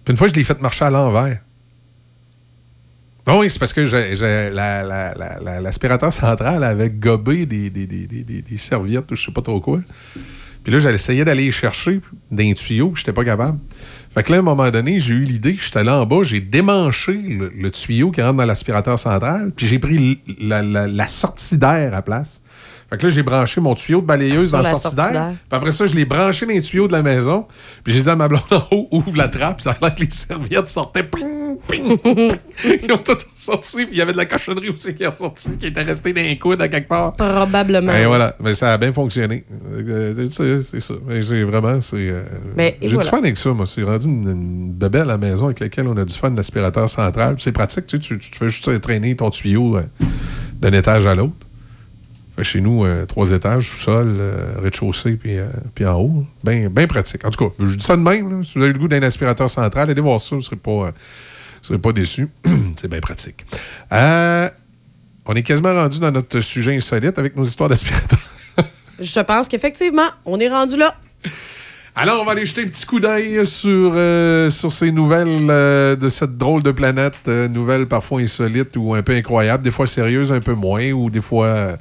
Puis une fois, je l'ai fait marcher à l'envers. Bon, oui, c'est parce que j'ai- j'ai- la- la- la- l'aspirateur central avait gobé des- des- des- des serviettes ou je sais pas trop quoi. Puis là, j'allais essayer d'aller les chercher d'un tuyau, puis j'étais pas capable. Fait que là, à un moment donné, j'ai eu l'idée, j'étais allé en bas, j'ai démanché le, le tuyau qui rentre dans l'aspirateur central, puis j'ai pris la, la- la sortie d'air à place. Fait que là, j'ai branché mon tuyau de balayeuse Sur dans la sortie d'air. Puis après ça, je l'ai branché dans les tuyaux de la maison. Puis j'ai dit à ma blonde en haut, ouvre la trappe. Ça a l'air que les serviettes sortaient. Ping, ping, ping. Ils ont tout sorti. Puis il y avait de la cochonnerie aussi qui est sortie, qui était restée dans les coudes à quelque part. Probablement. Et voilà. Mais ça a bien fonctionné. Euh, C'est ça. C'est vraiment. c'est, euh, et J'ai voilà. du fun avec ça, moi. C'est rendu une, une bebelle à la maison avec laquelle on a du fun d'aspirateur central. C'est pratique. Tu, sais, tu, fais juste traîner ton tuyau euh, d'un étage à l'autre. Fait chez nous, euh, trois étages, sous-sol, euh, rez-de-chaussée, puis, euh, puis en haut. Bien ben pratique. En tout cas, je dis ça de même. là. Si vous avez le goût d'un aspirateur central, allez voir ça. Vous ne serez pas, vous serez pas déçus. C'est bien pratique. Euh, on est quasiment rendu dans notre sujet insolite avec nos histoires d'aspirateurs. Je pense qu'effectivement, on est rendu là. Alors, on va aller jeter un petit coup d'œil sur, euh, sur ces nouvelles euh, de cette drôle de planète. euh, nouvelles parfois insolites ou un peu incroyables, des fois sérieuses, un peu moins, ou des fois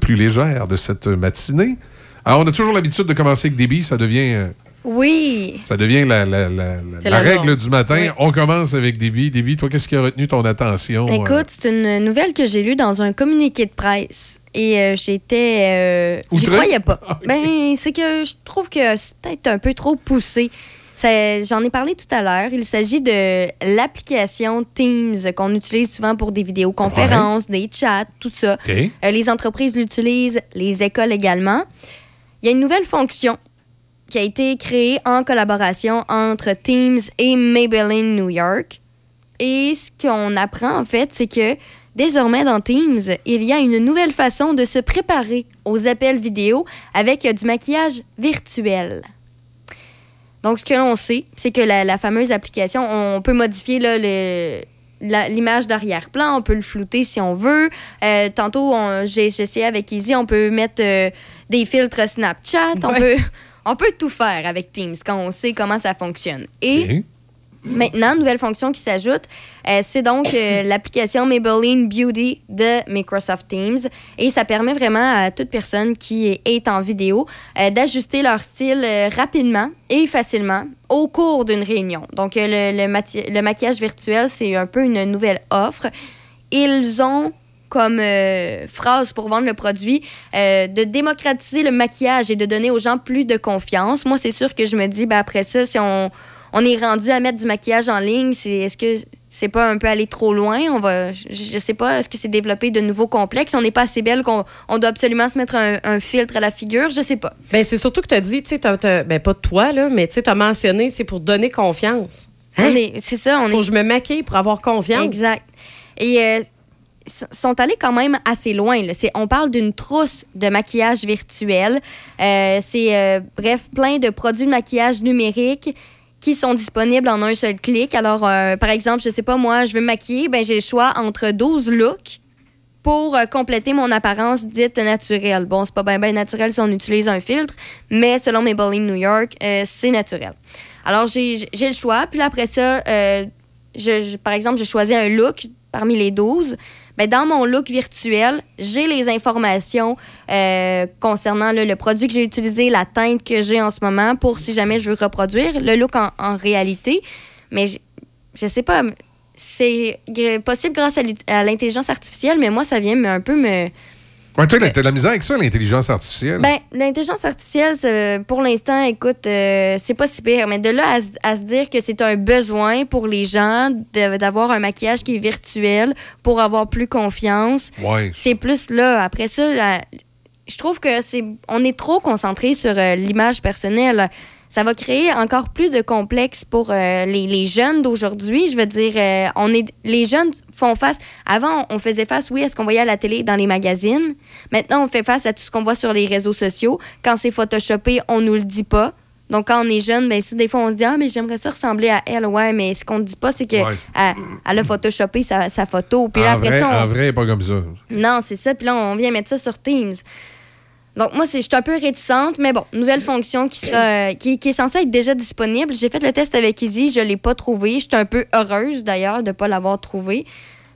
plus légères de cette matinée. Alors, on a toujours l'habitude de commencer avec des billes. Ça devient, Oui. ça devient la, règle norme. du matin. Oui. On commence avec. Des billes, toi, qu'est-ce qui a retenu ton attention? euh? Écoute, c'est une nouvelle que j'ai lue dans un communiqué de presse. Et euh, j'étais. euh, J'y croyais pas. Ben, c'est que je trouve que c'est peut-être un peu trop poussé. J'en ai parlé tout à l'heure. Il s'agit de l'application Teams qu'on utilise souvent pour des vidéoconférences, des chats, tout ça. OK. Euh, les entreprises l'utilisent, les écoles également. Il y a une nouvelle fonction qui a été créée en collaboration entre Teams et Maybelline New York. Et ce qu'on apprend, en fait, c'est que désormais dans Teams, il y a une nouvelle façon de se préparer aux appels vidéo avec du maquillage virtuel. Donc, ce que l'on sait, c'est que la, la fameuse application, on peut modifier là, le- la- l'image d'arrière-plan, on peut le flouter si on veut. Euh, tantôt, j'ai essayé avec Easy, on peut mettre euh, des filtres Snapchat, on, peut, on peut tout faire avec Teams quand on sait comment ça fonctionne. Et Maintenant, nouvelle fonction qui s'ajoute, euh, c'est donc euh, l'application Maybelline Beauty de Microsoft Teams. Et ça permet vraiment à toute personne qui est en vidéo euh, d'ajuster leur style rapidement et facilement au cours d'une réunion. Donc, le, le le maquillage virtuel, c'est un peu une nouvelle offre. Ils ont comme euh, phrase pour vendre le produit, euh, de démocratiser le maquillage et de donner aux gens plus de confiance. Moi, c'est sûr que je me dis, ben, après ça, si on, on est rendu à mettre du maquillage en ligne, c'est, est-ce que c'est pas un peu aller trop loin? On va, je, je sais pas, est-ce que c'est développer de nouveaux complexes? On n'est pas assez belle qu'on on doit absolument se mettre un, un filtre à la figure? Je sais pas. Ben, c'est surtout que tu as dit, tu sais, ben, pas toi, là, mais tu sais, as mentionné, c'est pour donner confiance. On est- c'est ça, on Faut est- que je me maquille pour avoir confiance. Exact. Et euh, sont allés quand même assez loin. On parle d'une trousse de maquillage virtuel. Euh, c'est, euh, bref, plein de produits de maquillage numérique qui sont disponibles en un seul clic. Alors, euh, par exemple, je sais pas, moi, je veux me maquiller, ben, j'ai le choix entre 12 looks pour compléter mon apparence dite naturelle. Bon, c'est pas bien ben naturel si on utilise un filtre, mais selon Maybelline New York, c'est naturel. Alors, j'ai le choix. Puis après ça, je- par exemple, j'ai choisi un look parmi les 12. Ben, dans mon look virtuel, j'ai les informations euh, concernant le produit que j'ai utilisé, la teinte que j'ai en ce moment pour si jamais je veux reproduire le look en, en réalité. Mais je, sais pas, c'est possible grâce à l'intelligence artificielle, mais moi, ça vient un peu me... Ouais, toi, t'as de la misère avec ça, l'intelligence artificielle. Ben, l'intelligence artificielle, pour l'instant, écoute, euh, c'est pas si pire. Mais de là à, se dire que c'est un besoin pour les gens d'avoir un maquillage qui est virtuel pour avoir plus confiance, Ouais. c'est plus là. Après ça, euh, je trouve que c'est on est trop concentré sur euh, l'image personnelle. Ça va créer encore plus de complexes pour euh, les, les jeunes d'aujourd'hui. Je veux dire, euh, on est, les jeunes font face. Avant, on faisait face, oui, à ce qu'on voyait à la télé, dans les magazines. Maintenant, on fait face à tout ce qu'on voit sur les réseaux sociaux. Quand c'est photoshopé, on nous le dit pas. Donc, quand on est jeune, bien sûr, des fois, on se dit Ah, mais j'aimerais ça ressembler à elle. Ouais, mais ce qu'on ne dit pas, c'est qu'elle Ouais. elle a photoshopé sa, sa photo. Puis là, en, après vrai, ça, on- en vrai, pas comme ça. non, c'est ça. Puis là, on vient mettre ça sur Teams. Donc, moi, je suis un peu réticente, mais bon, nouvelle fonction qui, sera, euh, qui, qui est censée être déjà disponible. J'ai fait le test avec Izzy, je ne l'ai pas trouvé. Je suis un peu heureuse, d'ailleurs, de ne pas l'avoir trouvé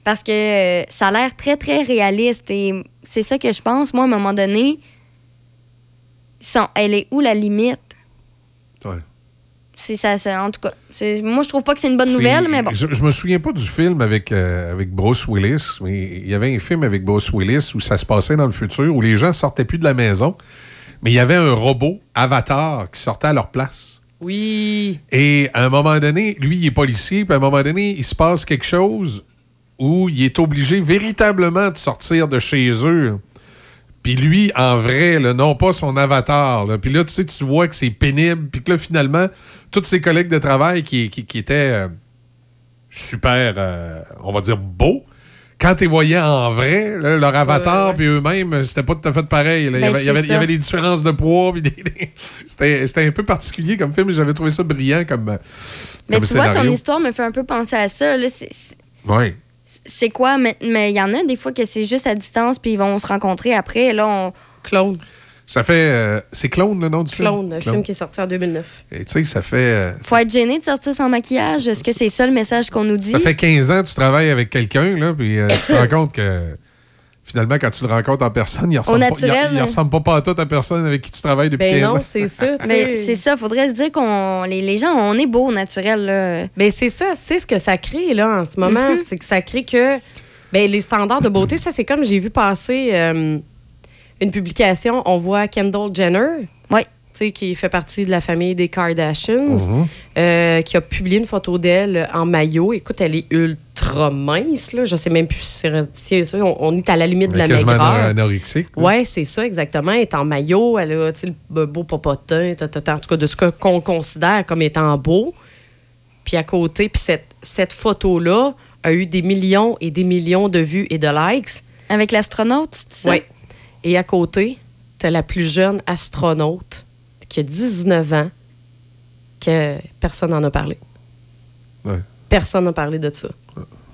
parce que euh, ça a l'air très, très réaliste. Et c'est ça que je pense. Moi, à un moment donné, sans- elle est où la limite? Ouais. C'est ça, ça- en tout cas. c'est- Moi, je trouve pas que c'est une bonne nouvelle, mais bon. Je, je me souviens pas du film avec, euh, avec Bruce Willis, mais il y avait un film avec Bruce Willis où ça se passait dans le futur, où les gens sortaient plus de la maison, mais il y avait un robot, Avatar, qui sortait à leur place. Oui. Et à un moment donné, lui, il est policier, puis à un moment donné, il se passe quelque chose où il est obligé véritablement de sortir de chez eux. Puis lui, en vrai, là, non pas son avatar. là. Puis là, tu sais, tu vois que c'est pénible. Puis que là, finalement, tous ses collègues de travail qui, qui- qui étaient euh, super, euh, on va dire, beaux, quand tu les voyais en vrai, là, leur avatar, puis eux-mêmes, c'était pas tout à fait pareil. là. Il y Ben, avait- il y avait, c'est il y avait ça. des différences de poids. puis des- des- C'était c'était un peu particulier comme film. J'avais trouvé ça brillant comme, euh, Mais comme tu vois, ton histoire me fait un peu penser à ça. là. C'est- c'est- Ouais. c'est quoi? Mais mais il y en a des fois que c'est juste à distance, puis ils vont se rencontrer après. Là, on... Clone. Ça fait. euh, c'est Clone, le nom du film? Clone, un film qui est sorti en 2009. Et tu sais, ça fait. euh, Faut être gêné de sortir sans maquillage. Est-ce que c'est ça le message qu'on nous dit? Ça fait 15 ans que tu travailles avec quelqu'un, là, puis euh, tu te rends compte que finalement, quand tu le rencontres en personne, il ressemble, pas, il- naturel, il ressemble pas, pas à toute la personne avec qui tu travailles depuis Ben 15 non, ans. c'est ça. Mais c'est ça, faudrait se dire qu'on les, les gens, on est beau naturel. Là. Ben c'est ça, c'est ce que ça crée là en ce moment, Mhm. c'est que ça crée que ben, les standards de beauté, ça c'est comme j'ai vu passer euh, une publication, on voit Kendall Jenner, ouais. qui fait partie de la famille des Kardashians, Mhm. euh, qui a publié une photo d'elle en maillot. Écoute, elle est ultra mince là, je sais même plus si c'est ça, on, on est à la limite de la maigreur. anorexique. Ouais, c'est ça, exactement. Elle est en maillot, elle a tu sais, le beau popotin, en tout cas de ce que- qu'on considère comme étant beau. Puis à côté, puis cette, cette photo-là a eu des millions et des millions de vues et de likes. Avec l'astronaute, c'est ça? Oui. Et à côté, tu as la plus jeune astronaute qui a 19 ans, que personne n'en a parlé. Ouais. Personne n'a parlé de ça.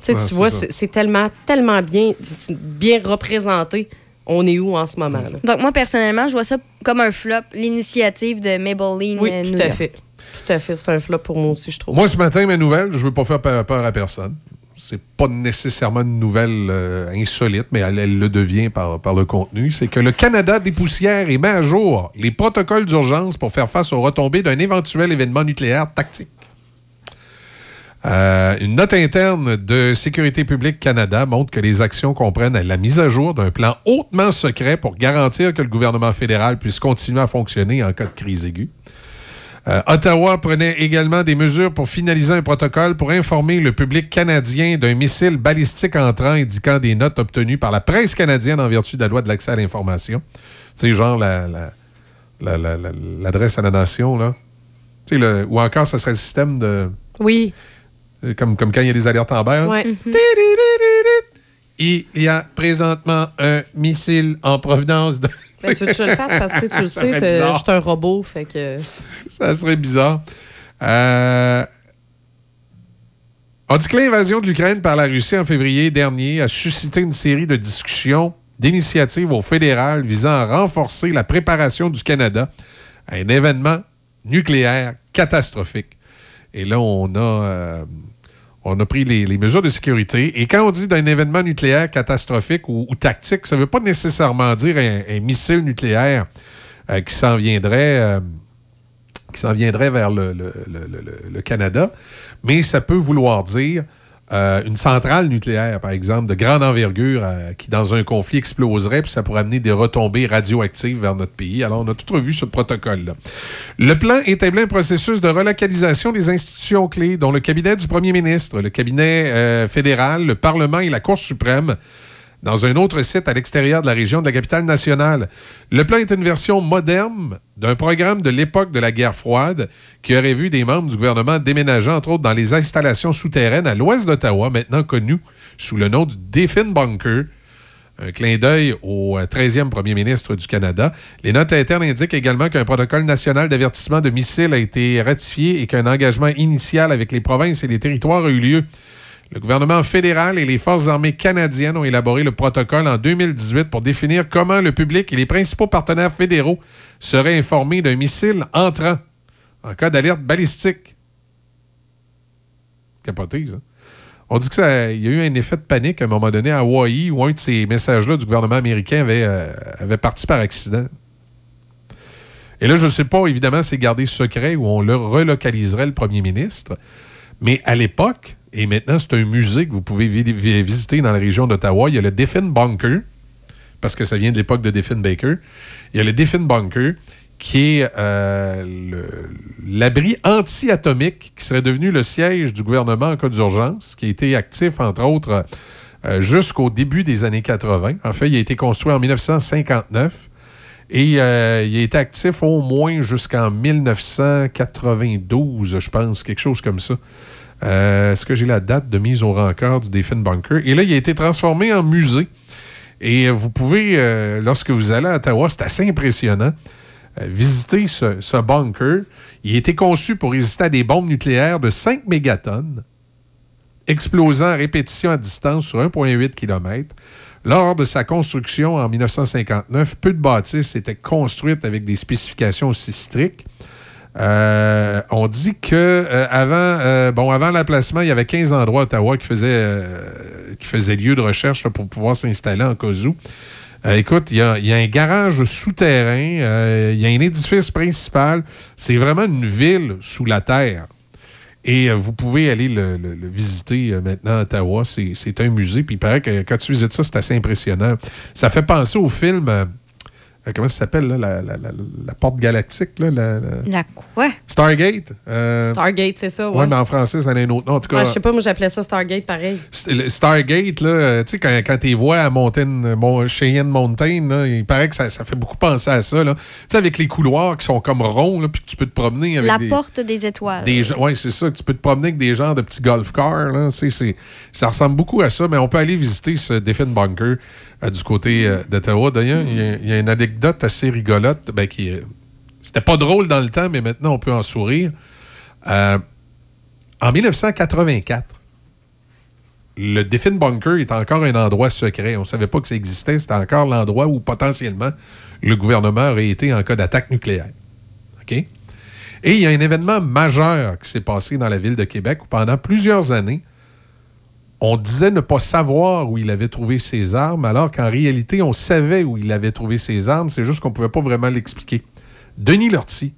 Tu Ouais, vois, c'est tellement, tellement bien, bien représenté. On est où en ce moment? Là? Donc, moi, personnellement, je vois ça comme un flop, l'initiative de Maybelline. Oui, euh, tout New à York. fait. Tout à fait. C'est un flop pour moi aussi, je trouve. Moi, ce matin, ma nouvelle, je veux pas faire peur à personne. C'est pas nécessairement une nouvelle euh, insolite, mais elle, le devient par, par le contenu. C'est que le Canada dépoussière et met à jour les protocoles d'urgence pour faire face aux retombées d'un éventuel événement nucléaire tactique. Euh, une note interne de Sécurité publique Canada montre que les actions comprennent la mise à jour d'un plan hautement secret pour garantir que le gouvernement fédéral puisse continuer à fonctionner en cas de crise aiguë. Euh, Ottawa prenait également des mesures pour finaliser un protocole pour informer le public canadien d'un missile balistique entrant indiquant des notes obtenues par la presse canadienne en vertu de la loi de l'accès à l'information. Tu sais, genre la- la- la- la- la- l'adresse à la nation, là. Tu sais, ou encore, ça serait le système de... Oui. euh, Comme, comme quand il y a des alertes en berre. Ouais. Il y a présentement un missile en provenance de... Ben, tu veux que je le fasse? Parce que tu le sais, je suis un robot, fait que. Ça serait bizarre. Euh, On dit que l'invasion de l'Ukraine par la Russie en février dernier a suscité une série de discussions, d'initiatives au fédéral visant à renforcer la préparation du Canada à un événement nucléaire catastrophique. Et là, on a, euh, on a pris les, mesures de sécurité. Et quand on dit d'un événement nucléaire catastrophique ou, tactique, ça ne veut pas nécessairement dire un, missile nucléaire euh, qui s'en viendrait. euh, qui s'en viendrait vers le Canada, mais ça peut vouloir dire euh, une centrale nucléaire, par exemple, de grande envergure, euh, qui dans un conflit exploserait, puis ça pourrait amener des retombées radioactives vers notre pays. Alors, on a tout revu ce protocole-là. Le plan établit un processus de relocalisation des institutions clés, dont le cabinet du premier ministre, le cabinet euh, fédéral, le Parlement et la Cour suprême, dans un autre site à l'extérieur de la région de la capitale nationale. Le plan est une version moderne d'un programme de l'époque de la guerre froide qui aurait vu des membres du gouvernement déménager, entre autres, dans les installations souterraines à l'ouest d'Ottawa, maintenant connues sous le nom du Defin Bunker. Un clin d'œil au euh, 13e premier ministre du Canada. Les notes internes indiquent également qu'un protocole national d'avertissement de missiles a été ratifié et qu'un engagement initial avec les provinces et les territoires a eu lieu. Le gouvernement fédéral et les forces armées canadiennes ont élaboré le protocole en 2018 pour définir comment le public et les principaux partenaires fédéraux seraient informés d'un missile entrant en cas d'alerte balistique. Capoté, ça. On dit qu'il y a eu un effet de panique à un moment donné à Hawaï où un de ces messages-là du gouvernement américain avait, euh, avait parti par accident. Et là, je ne sais pas, évidemment, c'est gardé secret où on le relocaliserait le premier ministre. Mais à l'époque, et maintenant c'est un musée que vous pouvez vi- vi- visiter dans la région d'Ottawa, il y a le Diffin Bunker, parce que ça vient de l'époque de Diffin Baker. Il y a le Diffin Bunker, qui est euh, l'abri anti-atomique qui serait devenu le siège du gouvernement en cas d'urgence, qui a été actif, entre autres, euh, jusqu'au début des années 80. En fait, il a été construit en 1959. Et euh, il a été actif au moins jusqu'en 1992, je pense, quelque chose comme ça. Euh, Est-ce que j'ai la date de mise au rencard du Defin Bunker? Et là, il a été transformé en musée. Et euh, vous pouvez, euh, lorsque vous allez à Ottawa, c'est assez impressionnant, visiter ce, ce bunker. Il a été conçu pour résister à des bombes nucléaires de 5 mégatonnes, explosant à répétition à distance sur 1,8 km. Lors de sa construction en 1959, peu de bâtisses étaient construites avec des spécifications aussi strictes. Euh, on dit que euh, avant, euh, bon, l'emplacement, il y avait 15 endroits à Ottawa qui faisaient, qui faisaient lieu de recherche pour pouvoir s'installer en cas où. Écoute, il y, a, un garage souterrain, il y a un édifice principal. C'est vraiment une ville sous la terre. Et vous pouvez aller le, le- visiter maintenant à Ottawa. C'est c'est un musée. Puis il paraît que quand tu visites ça, c'est assez impressionnant. Ça fait penser au film. Euh, comment ça s'appelle, là, la, la- la- la porte galactique, là, la- la- La quoi? Stargate. euh, Stargate, c'est ça, ouais. ouais, mais en français, ça a un autre nom. En tout cas, Ah, je sais pas, moi j'appelais ça Stargate pareil. le Stargate, là, euh, tu sais, quand, quand tu vois à Mountain, Mon- Cheyenne Mountain, là, il paraît que ça, ça fait beaucoup penser à ça. là. Tu sais, avec les couloirs qui sont comme ronds, là, puis que tu peux te promener avec La des... porte des étoiles. Des ouais, c'est ça. que Tu peux te promener avec des genres de petits golf cars. Là. C'est, c'est- ça ressemble beaucoup à ça, mais on peut aller visiter ce Defin Bunker du côté euh, d'Ottawa. D'ailleurs, il y a- une anecdote assez rigolote. Ben, qui, euh, c'était pas drôle dans le temps, mais maintenant on peut en sourire. Euh, en 1984, le Defin Bunker est encore un endroit secret. On ne savait pas que ça existait. C'était encore l'endroit où potentiellement le gouvernement aurait été en cas d'attaque nucléaire. Et il y a un événement majeur qui s'est passé dans la ville de Québec où pendant plusieurs années, on disait ne pas savoir où il avait trouvé ses armes, alors qu'en réalité, on savait où il avait trouvé ses armes. C'est juste qu'on ne pouvait pas vraiment l'expliquer. Denis Lortie,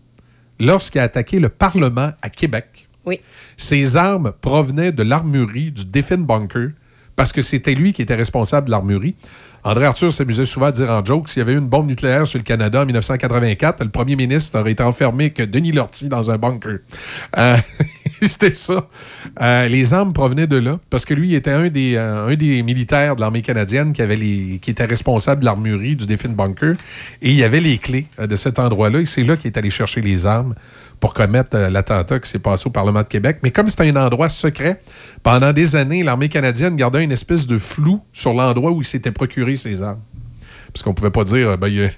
lorsqu'il a attaqué le Parlement à Québec, Oui. ses armes provenaient de l'armurerie du Defin Bunker parce que c'était lui qui était responsable de l'armurerie. André Arthur s'amusait souvent à dire en joke s'il y avait eu une bombe nucléaire sur le Canada en 1984, le premier ministre aurait été enfermé que Denis Lortie dans un bunker. Euh, C'était ça. Euh, les armes provenaient de là parce que lui était un des, euh, un des militaires de l'armée canadienne qui, était responsable de l'armurerie du Defin Bunker et il y avait les clés de cet endroit-là et c'est là qu'il est allé chercher les armes pour commettre euh, l'attentat qui s'est passé au Parlement de Québec. Mais comme c'était un endroit secret, pendant des années, l'armée canadienne gardait une espèce de flou sur l'endroit où il s'était procuré ses armes. Parce qu'on pouvait pas dire, ben, il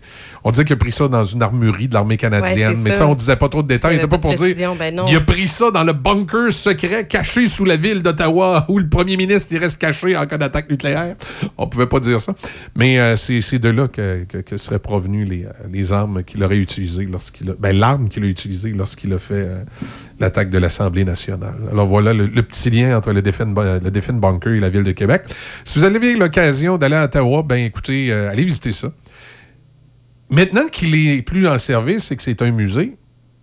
on disait qu'il a pris ça dans une armurerie de l'armée canadienne, Ouais, mais ça. on disait pas trop de détails. Il était pas pour dire, ben il a pris ça dans le bunker secret caché sous la ville d'Ottawa où le premier ministre il reste caché en cas d'attaque nucléaire. On pouvait pas dire ça. Mais euh, c'est de là que, que- que seraient provenues les, euh, les armes qu'il aurait utilisées lorsqu'il a. Ben, l'arme qu'il a utilisée lorsqu'il a fait euh, l'attaque de l'Assemblée nationale. Alors voilà le, le petit lien entre le Defin, Bu- le Bunker et la ville de Québec. Si vous avez l'occasion d'aller à Ottawa, ben écoutez, euh, allez visiter ça. Maintenant qu'il est plus en service et que c'est un musée,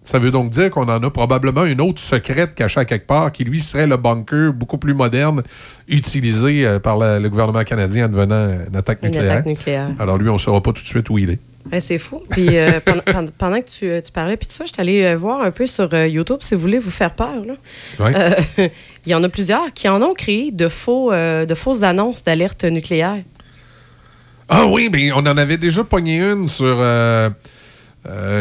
ça veut donc dire qu'on en a probablement une autre secrète cachée à quelque part qui, lui, serait le bunker beaucoup plus moderne utilisé euh, par la- le gouvernement canadien en devenant une attaque Une nucléaire. attaque nucléaire. Alors lui, on ne saura pas tout de suite où il est. Ouais, c'est fou. Puis euh, pendant, que tu, euh, tu parlais, puis tout ça, je suis allée euh, voir un peu sur YouTube si vous voulez vous faire peur. là. Ouais. Euh, Il y en a plusieurs qui en ont créé de, faux, euh, de fausses annonces d'alerte nucléaire. Ah oui, mais on en avait déjà pogné une sur.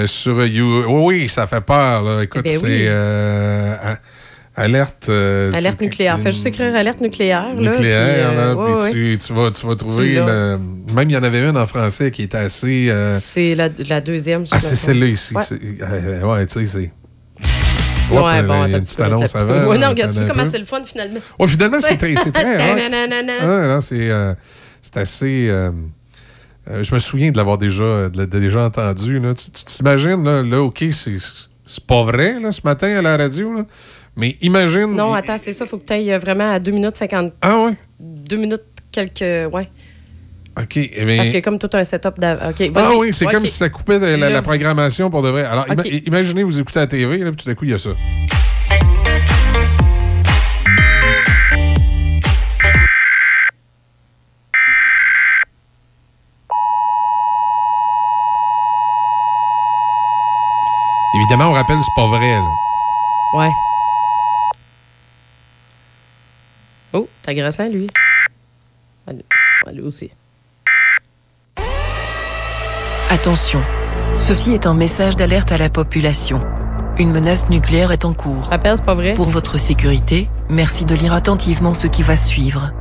sur You. Oui, ça fait peur. Là. Écoute, Eh ben c'est. oui. Alerte. euh, Alerte nucléaire. Fais juste écrire alerte nucléaire. Là, nucléaire, puis, là, euh, puis ouais, ouais. Tu, tu vas, tu vas trouver. le- même il y en avait une en français qui était assez. euh, C'est la, la deuxième. ah, c'est celle-là ici. Ouais. ouais, tu sais, c'est. Ouais, Hop, bon, une petite annonce avant. Ouais, là, non, regarde-tu comment c'est le fun, finalement? Ouais, finalement, c'est très, c'est très. Ah, c'est assez. je me souviens de l'avoir déjà, de, de déjà entendu. Là. Tu t'imagines, là, là, OK, c'est c'est pas vrai là, ce matin à la radio, là, mais imagine. Non, attends, c'est ça. Faut que tu ailles vraiment à 2 minutes 50. Ah ouais? 2 minutes quelques. Ouais. OK. eh bien- Parce a comme tout un setup. d'av- OK, Ah oui, c'est comme si ça coupait la, programmation pour de vrai. Alors, ima- imaginez, vous écoutez la TV, là, puis tout à coup, il y a ça. Évidemment, on rappelle, c'est pas vrai. là. Ouais. Oh, t'as agressant, lui? Allez, lui aussi. Attention, ceci est un message d'alerte à la population. Une menace nucléaire est en cours. Rappelle, c'est pas vrai. Pour votre sécurité, merci de lire attentivement ce qui va suivre.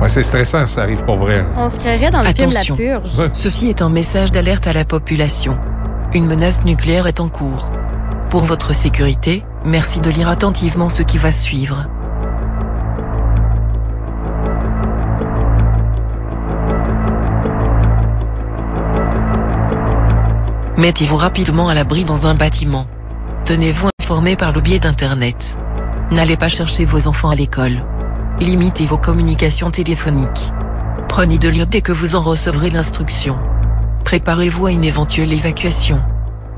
Ouais, c'est stressant, ça arrive pas vrai. là. On se créerait dans le film La Attention, Purge. ceci est un message d'alerte à la population. Une menace nucléaire est en cours. Pour votre sécurité, merci de lire attentivement ce qui va suivre. Mettez-vous rapidement à l'abri dans un bâtiment. Tenez-vous informé par le biais d'Internet. N'allez pas chercher vos enfants à l'école. Limitez vos communications téléphoniques. Prenez de l'eau dès que vous en recevrez l'instruction. Préparez-vous à une éventuelle évacuation.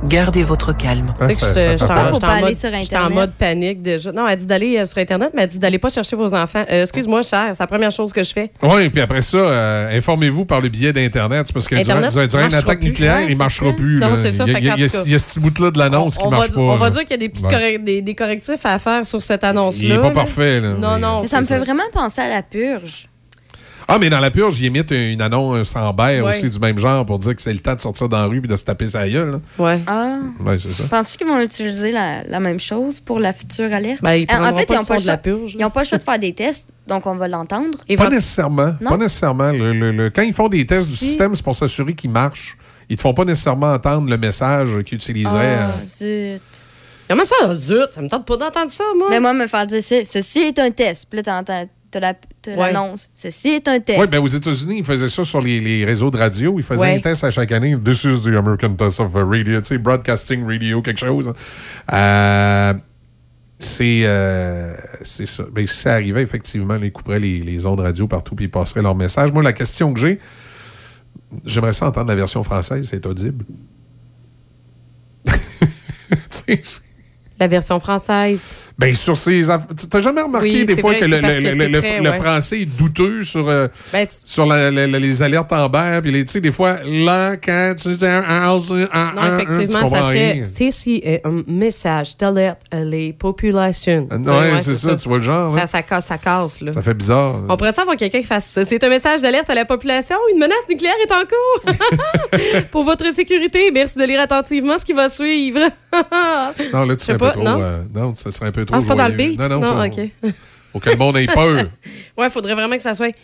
Gardez votre calme. Tu sais que je- j'étais en- mode- panique déjà. Non, elle dit d'aller euh, sur Internet, mais elle dit d'aller pas chercher vos enfants. Euh, Excuse-moi, cher, c'est la première chose que je fais. Oui, puis après ça, euh, informez-vous par le biais d'Internet. Parce que Internet durant- durant une attaque plus. nucléaire, Ouais, il ne marchera ça. plus. Non, c'est ça, Il y a, il y a- il a- ce petit bout-là de l'annonce qui ne marche pas. on va là. dire qu'il y a des, petits Ouais. des, des correctifs à faire sur cette annonce-là. Il est pas parfait, là. Non, non. Mais ça me fait vraiment penser à La Purge. Ah, mais dans la purge, il émite une annonce en Ouais. aussi du même genre pour dire que c'est le temps de sortir dans la rue et de se taper sa gueule. là. Ouais. Ah. Ouais, c'est ça. Penses-tu qu'ils vont utiliser la, la même chose pour la future alerte? Ben, ils Euh, en fait, pas ils n'ont pas, le choix- purge, ils ont pas le choix de faire des tests, donc on va l'entendre. Pas nécessairement. Non? Pas nécessairement. Le- le- le- quand ils font des tests du système, c'est pour s'assurer qu'ils marchent. Ils te font pas nécessairement entendre le message qu'ils utiliseraient. Ah, euh, zut. Comment ça, zut? Ça me tente pas d'entendre ça, moi. Mais moi, me faire dire, ceci est un test. Puis là, t'entends- la- Ouais. l'annonce. Ceci est un test. Oui, ben aux États-Unis, ils faisaient ça sur les, les réseaux de radio. Ils faisaient Ouais. un test à chaque année. This is the American Test of Radio, tu sais, Broadcasting Radio, quelque chose. Euh, c'est euh, c'est ça. Ben, si ça arrivait, effectivement, ils couperaient les, les ondes radio partout puis ils passeraient leur message. Moi, la question que j'ai, j'aimerais ça entendre la version française, c'est audible. Tu sais, La version française. Ben, sur ces. aff- T'as jamais remarqué Oui, des fois vrai, que le, le- le- très, le ouais. français est douteux sur, euh, Ben, tu- sur la- la- la- les alertes en berre, puis tu sais, des fois, là, quand tu dis un, un, un, un, Non, effectivement, ça serait. Ceci est un message d'alerte à les populations. Ah, Tu sais, ouais, c'est ça, tu vois le genre, Ça, hein? ça casse, ça casse, là. Ça fait bizarre. On pourrait avoir quelqu'un qui fasse ça? C'est un message d'alerte à la population. Une menace nucléaire est en cours? Pour votre sécurité, merci de lire attentivement ce qui va suivre. Non, là, tu serais un peu trop. non? euh, non, ça serait un peu trop. Ah, c'est pas dans le joyeux. beat? Non, non, Non, faut, OK. faut que le monde ait peur. Ouais, faudrait vraiment que ça soit.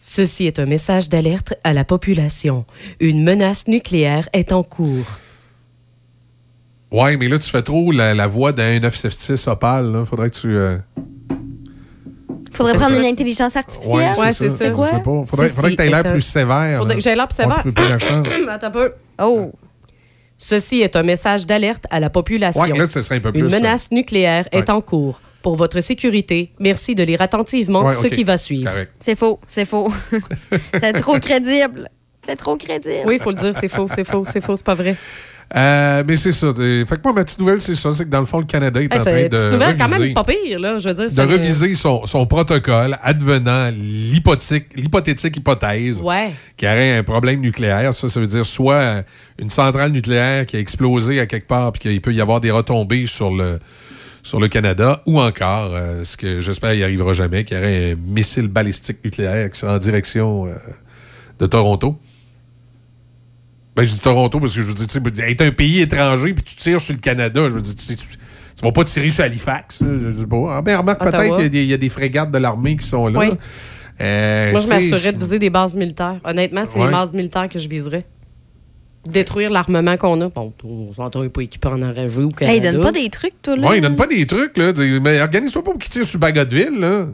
Ceci est un message d'alerte à la population. Une menace nucléaire est en cours. Ouais, mais là, tu fais trop la, la voix d'un 976 Opal. Là. Faudrait que tu. euh, Faudrait prendre une intelligence artificielle? Ouais, c'est ça. C'est quoi? Je sais pas. Faudrait, que tu aies l'air plus sévère. Faudrait que j'aie l'air plus sévère. plus- plus la chance. Attends un peu. Oh. Ceci est un message d'alerte à la population. Ouais, là, ce serait un peu plus, Une ça. menace nucléaire est en cours. Pour votre sécurité, merci de lire attentivement Ouais, ce qui va suivre. C'est faux, c'est faux. c'est trop crédible. C'est trop crédible. Oui, il faut le dire, c'est faux, c'est faux, c'est faux, c'est pas vrai. Euh, mais c'est ça. Euh, Fait que moi, ma petite nouvelle, c'est ça. C'est que dans le fond, le Canada est Hey, en c'est train une de. petite nouvelle quand même pas pire, là. Je veux dire, de reviser son, son protocole advenant l'hypothétique, l'hypothétique hypothèse Ouais. qu'il y aurait un problème nucléaire. Ça, ça veut dire soit une centrale nucléaire qui a explosé à quelque part puis qu'il peut y avoir des retombées sur le sur le Canada, ou encore, euh, ce que j'espère n'y arrivera jamais, qu'il y aurait un missile balistique nucléaire qui sera en direction euh, de Toronto. Ben, je dis Toronto parce que je vous dis, tu sais, être un pays étranger puis tu tires sur le Canada, je veux dire, tu, tu- vas pas tirer sur Halifax. là, je dis pas. Ah, ben, remarque, Ottawa. peut-être qu'il y a des- il y, a des frégates de l'armée qui sont là. Oui. Euh, Moi, je m'assurerais de viser des bases militaires. Honnêtement, c'est Ouais. les bases militaires que je viserais. Détruire l'armement qu'on a. Bon, on s'entend pas équipé en enragé ou Canada. Hey, donne pas des trucs, toi, là. Ouais, ils donnent pas des trucs, là. Mais organise-toi pas pour qu'ils tirent sur Bagotville, là.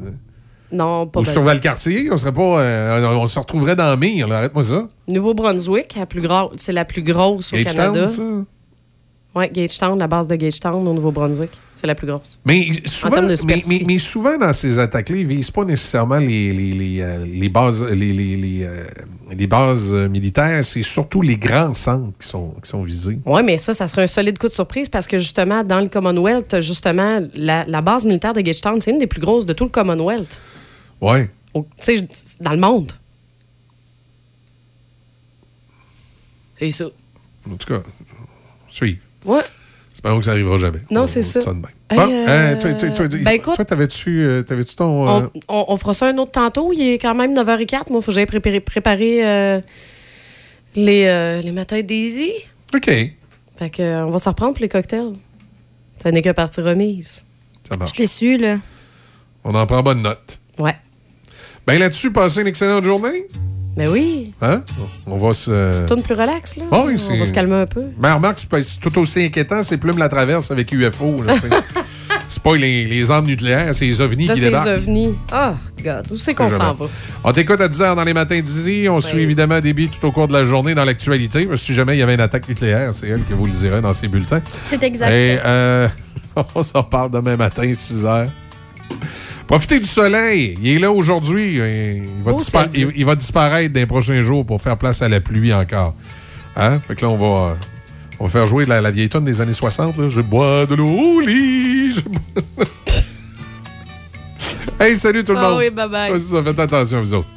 Non, pas Ou sur Valcartier. On serait pas. euh, on, on se retrouverait dans la mire. Arrête-moi ça. Nouveau-Brunswick, c'est la plus grosse au Gagetown, Canada. ça? Oui, Gagetown, la base de Gagetown au Nouveau-Brunswick. C'est la plus grosse. Mais En souvent, de mais, mais- mais souvent dans ces attaques-là, ils visent pas nécessairement les, les, les, euh, les bases, les, les, les, euh, bases militaires. C'est surtout les grands centres qui sont, qui sont visés. Oui, mais ça, ça serait un solide coup de surprise parce que justement, dans le Commonwealth, justement, la, la base militaire de Gagetown, c'est une des plus grosses de tout le Commonwealth. Ouais. Tu sais, dans le monde. C'est ça. En tout cas, suis. Ouais. Espérons que ça n'arrivera jamais. Non, On- c'est on dit ça. de même. Hey, Bon, euh, hein, toi, toi, toi, ben, écoute- toi, t'avais-tu euh, t'avais-tu ton. euh, On, on- on fera ça un autre tantôt. Il est quand même 9h04. Moi, il faut que j'aille préparer, préparer euh, les, euh, les matins Daisy. OK. Fait que, euh, on va s'en reprendre pour les cocktails. Ça n'est que partie remise. Ça marche. Je l'ai su, là. On en prend bonne note. Ouais. Ben là-dessus, passez une excellente journée. Ben oui. Hein? On va se. Tourne plus relax, là. Ah oui, on va se calmer un peu. Ben, remarque, c'est tout aussi inquiétant, c'est Plume la traverse avec UFO. là, tu c'est pas les, les armes nucléaires, c'est les ovnis Là, qui c'est les débarquent. ovnis. Oh, God. Où c'est qu'on s'en va? On t'écoute à 10h dans les matins d'Izzy. On suit évidemment Déby tout au cours de la journée dans l'actualité. Si jamais il y avait une attaque nucléaire, c'est elle qui vous le dirait dans ses bulletins. C'est exact. Et euh, on s'en parle demain matin, 6h. Profitez du soleil. Il est là aujourd'hui. Il, va il- il disparaître dans les prochains jours pour faire place à la pluie encore. Hein? Fait que là, on va, on va faire jouer la, la vieille tonne des années 60. là. Je bois de l'eau au lit. je bois- hey, salut tout le Ah monde. oui. Ouais, c'est ça, faites attention, vous autres.